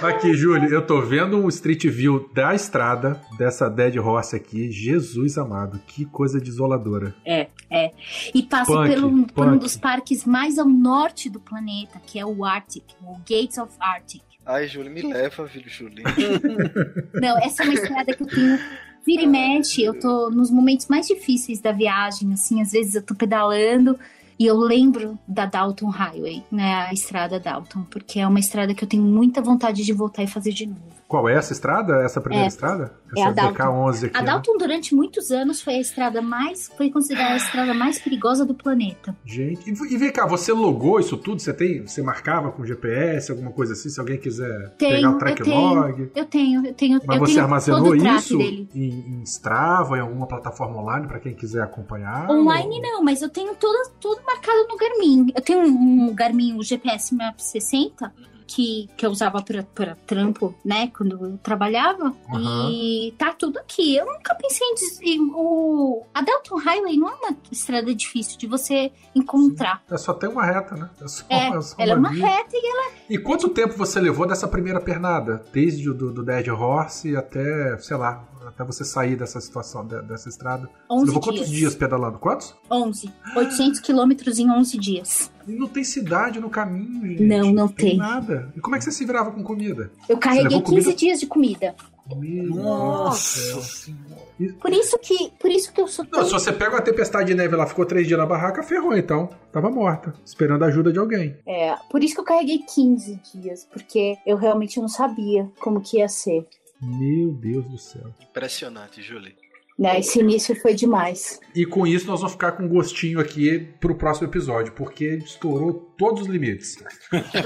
C: Aqui, Júlio, eu tô vendo um Street View da estrada dessa Dead Horse aqui. Jesus amado, que coisa desoladora.
D: É, é. E passa
C: Punk,
D: pelo, por um
C: punk.
D: dos parques mais ao norte do planeta, que é o Arctic, o Gates of Arctic.
F: Ai, Júlio, me leva, filho Júlio.
D: Não, essa é uma estrada que eu tenho. Vira e mexe, eu tô nos momentos mais difíceis da viagem, assim, às vezes eu tô pedalando e eu lembro da Dalton Highway, né, a estrada Dalton, porque é uma estrada que eu tenho muita vontade de voltar e fazer de novo.
C: Qual é essa estrada? Essa primeira
D: É.
C: estrada?
D: É a
C: Essa
D: Dalton.
C: DK11 aqui.
D: A
C: né?
D: Dalton, durante muitos anos, foi a estrada mais. foi considerada a estrada mais perigosa do planeta.
C: Gente, e, e vem cá, você logou isso tudo? Você tem, você marcava com GPS, alguma coisa assim, se alguém quiser
D: Tenho,
C: pegar o
D: eu
C: track
D: tenho.
C: log?
D: Eu tenho, eu tenho.
C: Mas
D: eu
C: você
D: tenho
C: armazenou isso em, em Strava, em alguma plataforma online para quem quiser acompanhar?
D: Online
C: ou-
D: não, mas eu tenho tudo, tudo marcado no Garmin. Eu tenho um, um Garmin, o GPS Map 60, que, que eu usava pra trampo, né? Quando eu trabalhava.
C: Aham.
D: E tá tudo aqui. Eu nunca pensei em. des- o, a Dalton Highway não é uma estrada difícil de você encontrar.
C: É só tem uma reta, né? É só,
D: É,
C: só
D: ela é uma reta e ela.
C: E quanto tempo você levou dessa primeira pernada? Desde o do, do Dead Horse até, sei lá, até você sair dessa situação, de- dessa estrada? Você
D: 11
C: levou quantos
D: dias.
C: dias pedalando? Quantos?
D: 11. 800 quilômetros em 11 dias.
C: E não tem cidade no caminho, gente.
D: Não, não tem.
C: nada. E como é que você se virava com comida?
D: Eu carreguei
C: levou
D: 15
C: comida?
D: dias de comida.
C: Meu
G: Nossa senhora.
D: Por isso que, por isso que eu sou
C: Não,
D: tão
C: se você pega uma tempestade de neve lá, ficou três dias na barraca, ferrou então. Tava morta, esperando a ajuda de alguém.
D: É, por isso que eu carreguei 15 dias, porque eu realmente não sabia como que ia ser.
C: Meu Deus do céu.
F: Impressionante, Julie.
D: Né, esse início foi demais.
C: E com isso nós vamos ficar com um gostinho aqui pro próximo episódio, porque estourou todos os limites.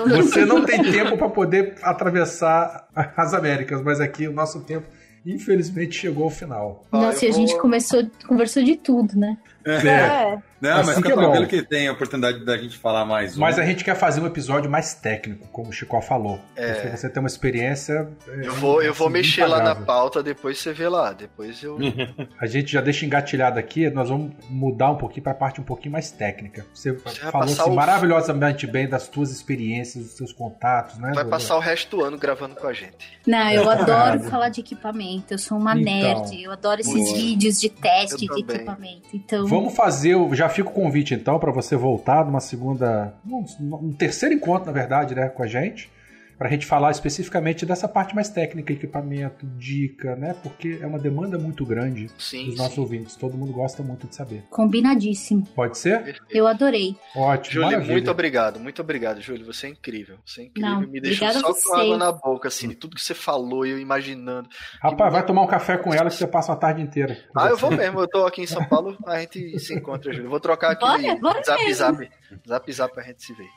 C: Você não tem tempo para poder atravessar as Américas, mas aqui o nosso tempo, infelizmente, chegou ao final.
D: Nossa, e
F: eu
D: a gente
F: vou-
D: começou, conversou de tudo, né?
C: É.
G: Não,
C: Assim
G: mas
C: que
G: fica
C: é bom.
G: tranquilo que tem a oportunidade da gente falar mais um.
C: Mas a gente quer fazer um episódio mais técnico, como o Chico falou.
F: É.
C: Porque você tem uma experiência. é,
F: Eu vou, eu vou
C: assim,
F: mexer lá na
C: impagável.
F: pauta, depois você vê lá. Depois eu.
C: A gente já deixa engatilhado aqui, nós vamos mudar um pouquinho para a parte um pouquinho mais técnica. Você,
F: Você
C: falou assim,
F: o-
C: maravilhosamente bem das tuas experiências, dos seus contatos, né?
F: Vai passar o resto do ano gravando com a gente.
D: Não, eu adoro falar de equipamento. Eu sou uma
C: Então.
D: nerd. Eu adoro esses
F: Boa.
D: vídeos de teste de equipamento. Então,
C: Vamos fazer, o- já fica o convite então para você voltar numa segunda, um, um terceiro encontro na verdade, né, com a gente, para a gente falar especificamente dessa parte mais técnica, equipamento, dica, né, porque é uma demanda muito grande
F: Sim.
C: dos
F: sim.
C: nossos ouvintes, todo mundo gosta muito de saber.
D: combinadíssimo.
C: Pode ser?
F: Perfeito.
D: Eu adorei.
C: Ótimo,
F: Júlio,
C: maravilha.
F: muito obrigado, muito obrigado, Júlio. Você é incrível. Você é incrível.
D: Não,
F: Me deixou só
D: a
F: com
D: você.
F: água na boca, assim, tudo que você falou e eu imaginando.
C: Rapaz, vai tomar um café com ela que você passa a tarde inteira.
F: Ah, eu vou mesmo, eu tô aqui em São Paulo, a gente se encontra, Júlio. Vou trocar aqui
D: Bora, bora
F: zap
D: mesmo.
F: zap. Zap zap pra gente se ver.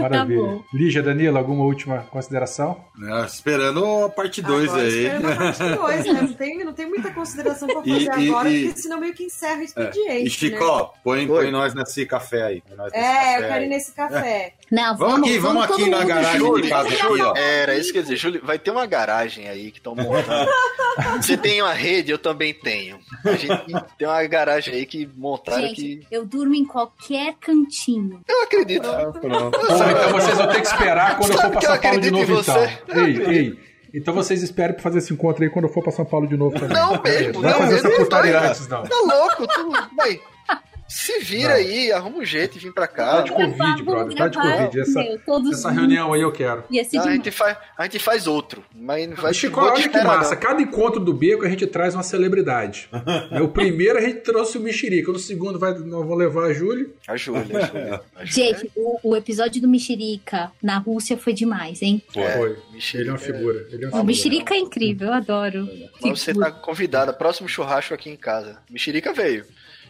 C: Maravilha.
D: Tá bom.
C: Lígia, Danilo, alguma última consideração?
G: É, esperando a parte 2
E: Agora,
G: aí.
E: esperando a parte dois, né? Não tem, não tem muita consideração pra fazer
G: e-
E: agora,
G: e-
E: porque senão meio que encerra o
G: É.
E: expediente.
G: E Chico,
E: né?
G: ó, põe, põe nós nesse café aí. nesse
E: É,
G: café
E: eu quero ir nesse café.
D: Não,
G: Vamos aqui, vamos aqui na garagem
D: junto.
G: de casa aqui, ó.
F: Era isso que eu ia dizer, Júlio, vai ter uma garagem aí que estão montando. Você tem uma rede, eu também tenho. A gente tem uma garagem aí que montaram que.
D: Gente, eu durmo em qualquer cantinho.
F: Eu acredito.
G: Ah, pronto.
C: Então vocês vão ter que esperar quando eu for
F: Sabe
C: pra
F: que eu
C: São Paulo de novo,
F: você?
C: então. Ei, ei. Então vocês esperem pra fazer esse encontro aí quando eu for pra São Paulo de novo também.
F: Não mesmo,
C: Não vai
F: não,
C: fazer essa
F: não
C: putaria antes, não.
F: Tá louco, tu. Vai. Se vira
C: Não.
F: aí, arruma um jeito e vem pra
C: Tá
F: cá.
C: de Covid,
D: Gravar,
C: brother. Tá de Covid. Essa,
D: meu,
C: essa reunião aí eu quero.
F: A, gente faz, a gente faz outro, mas não vai
C: Chico, olha que massa.
F: não.
C: Cada encontro do Beco a gente traz uma celebridade. É, o primeiro a gente trouxe o Mexerica. No segundo vai, nós vamos levar a Júlia.
F: A Júlia, a Júlia.
D: Gente, o, o episódio do Mexerica na Rússia foi demais, hein?
F: É,
C: Foi.
F: Mexerica
C: Ele é uma figura. Ele é uma
D: O
C: figura.
D: Mexerica é incrível, eu adoro.
F: Mas você tá convidada, próximo churrasco aqui em casa. Mexerica veio.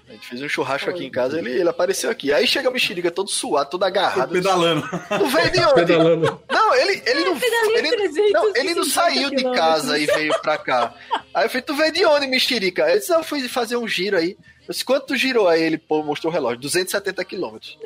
F: A gente fez um churrasco aqui em casa, ele, ele apareceu aqui. Aí chega a mexerica todo suado, todo agarrado.
G: Pedalando.
F: Não veio de onde?
C: Pedalando.
F: Não, ele, ele não. Ele,
D: 350
F: não, ele não saiu de casa e veio pra cá. Aí eu falei, tu veio de onde, mexerica? Ele disse, "Não, eu fui fazer um giro aí. Disse, quanto girou? Aí ele pô, mostrou o relógio, 270 quilômetros.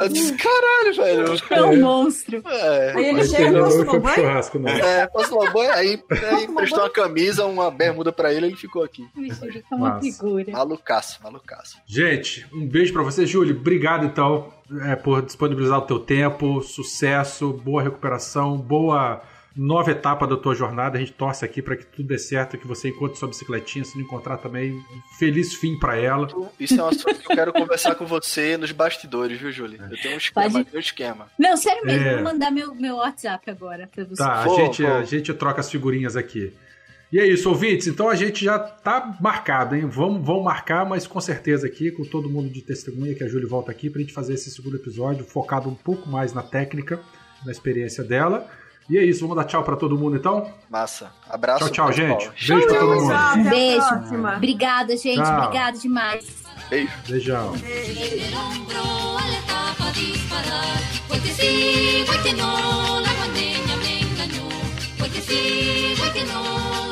F: Eu disse, caralho, velho.
D: É um monstro.
F: É,
E: Aí ele chega e
C: e
E: tomar
C: pro
E: banho.
C: churrasco, não.
F: é, passou uma banho, aí, aí emprestou uma camisa, uma bermuda pra ele, ele ficou aqui.
D: O Mexerica é uma figura.
F: Malucaço, malucaço.
C: Gente, um beijo pra você, Júlio. Obrigado, então, é, por disponibilizar o teu tempo. Sucesso, boa recuperação, boa nova etapa da tua jornada. A gente torce aqui pra que tudo dê certo, que você encontre sua bicicletinha, se não encontrar também, um feliz fim pra ela.
F: Isso é um assunto que eu quero conversar com você nos bastidores, viu, Júlio? Eu tenho um esquema,
D: Pode-
F: tenho um esquema.
D: Não, sério mesmo,
C: É.
D: vou mandar meu, meu WhatsApp agora pra você.
C: Tá, a
F: Vou,
C: gente,
F: vou.
C: a gente troca as figurinhas aqui. E é isso, ouvintes. Então a gente já tá marcado, hein? Vamos, vamos marcar, mas com certeza aqui, com todo mundo de testemunha, que a Júlia volta aqui pra gente fazer esse segundo episódio, focado um pouco mais na técnica, na experiência dela. E é isso, vamos dar tchau pra todo mundo então?
F: Massa. Abraço.
C: Tchau, tchau, gente. Beijo pra todo mundo.
E: Até
D: Beijo.
E: próxima.
D: Obrigada, gente.
C: Tchau.
D: Obrigada demais.
F: Beijo.
C: Beijão.
I: el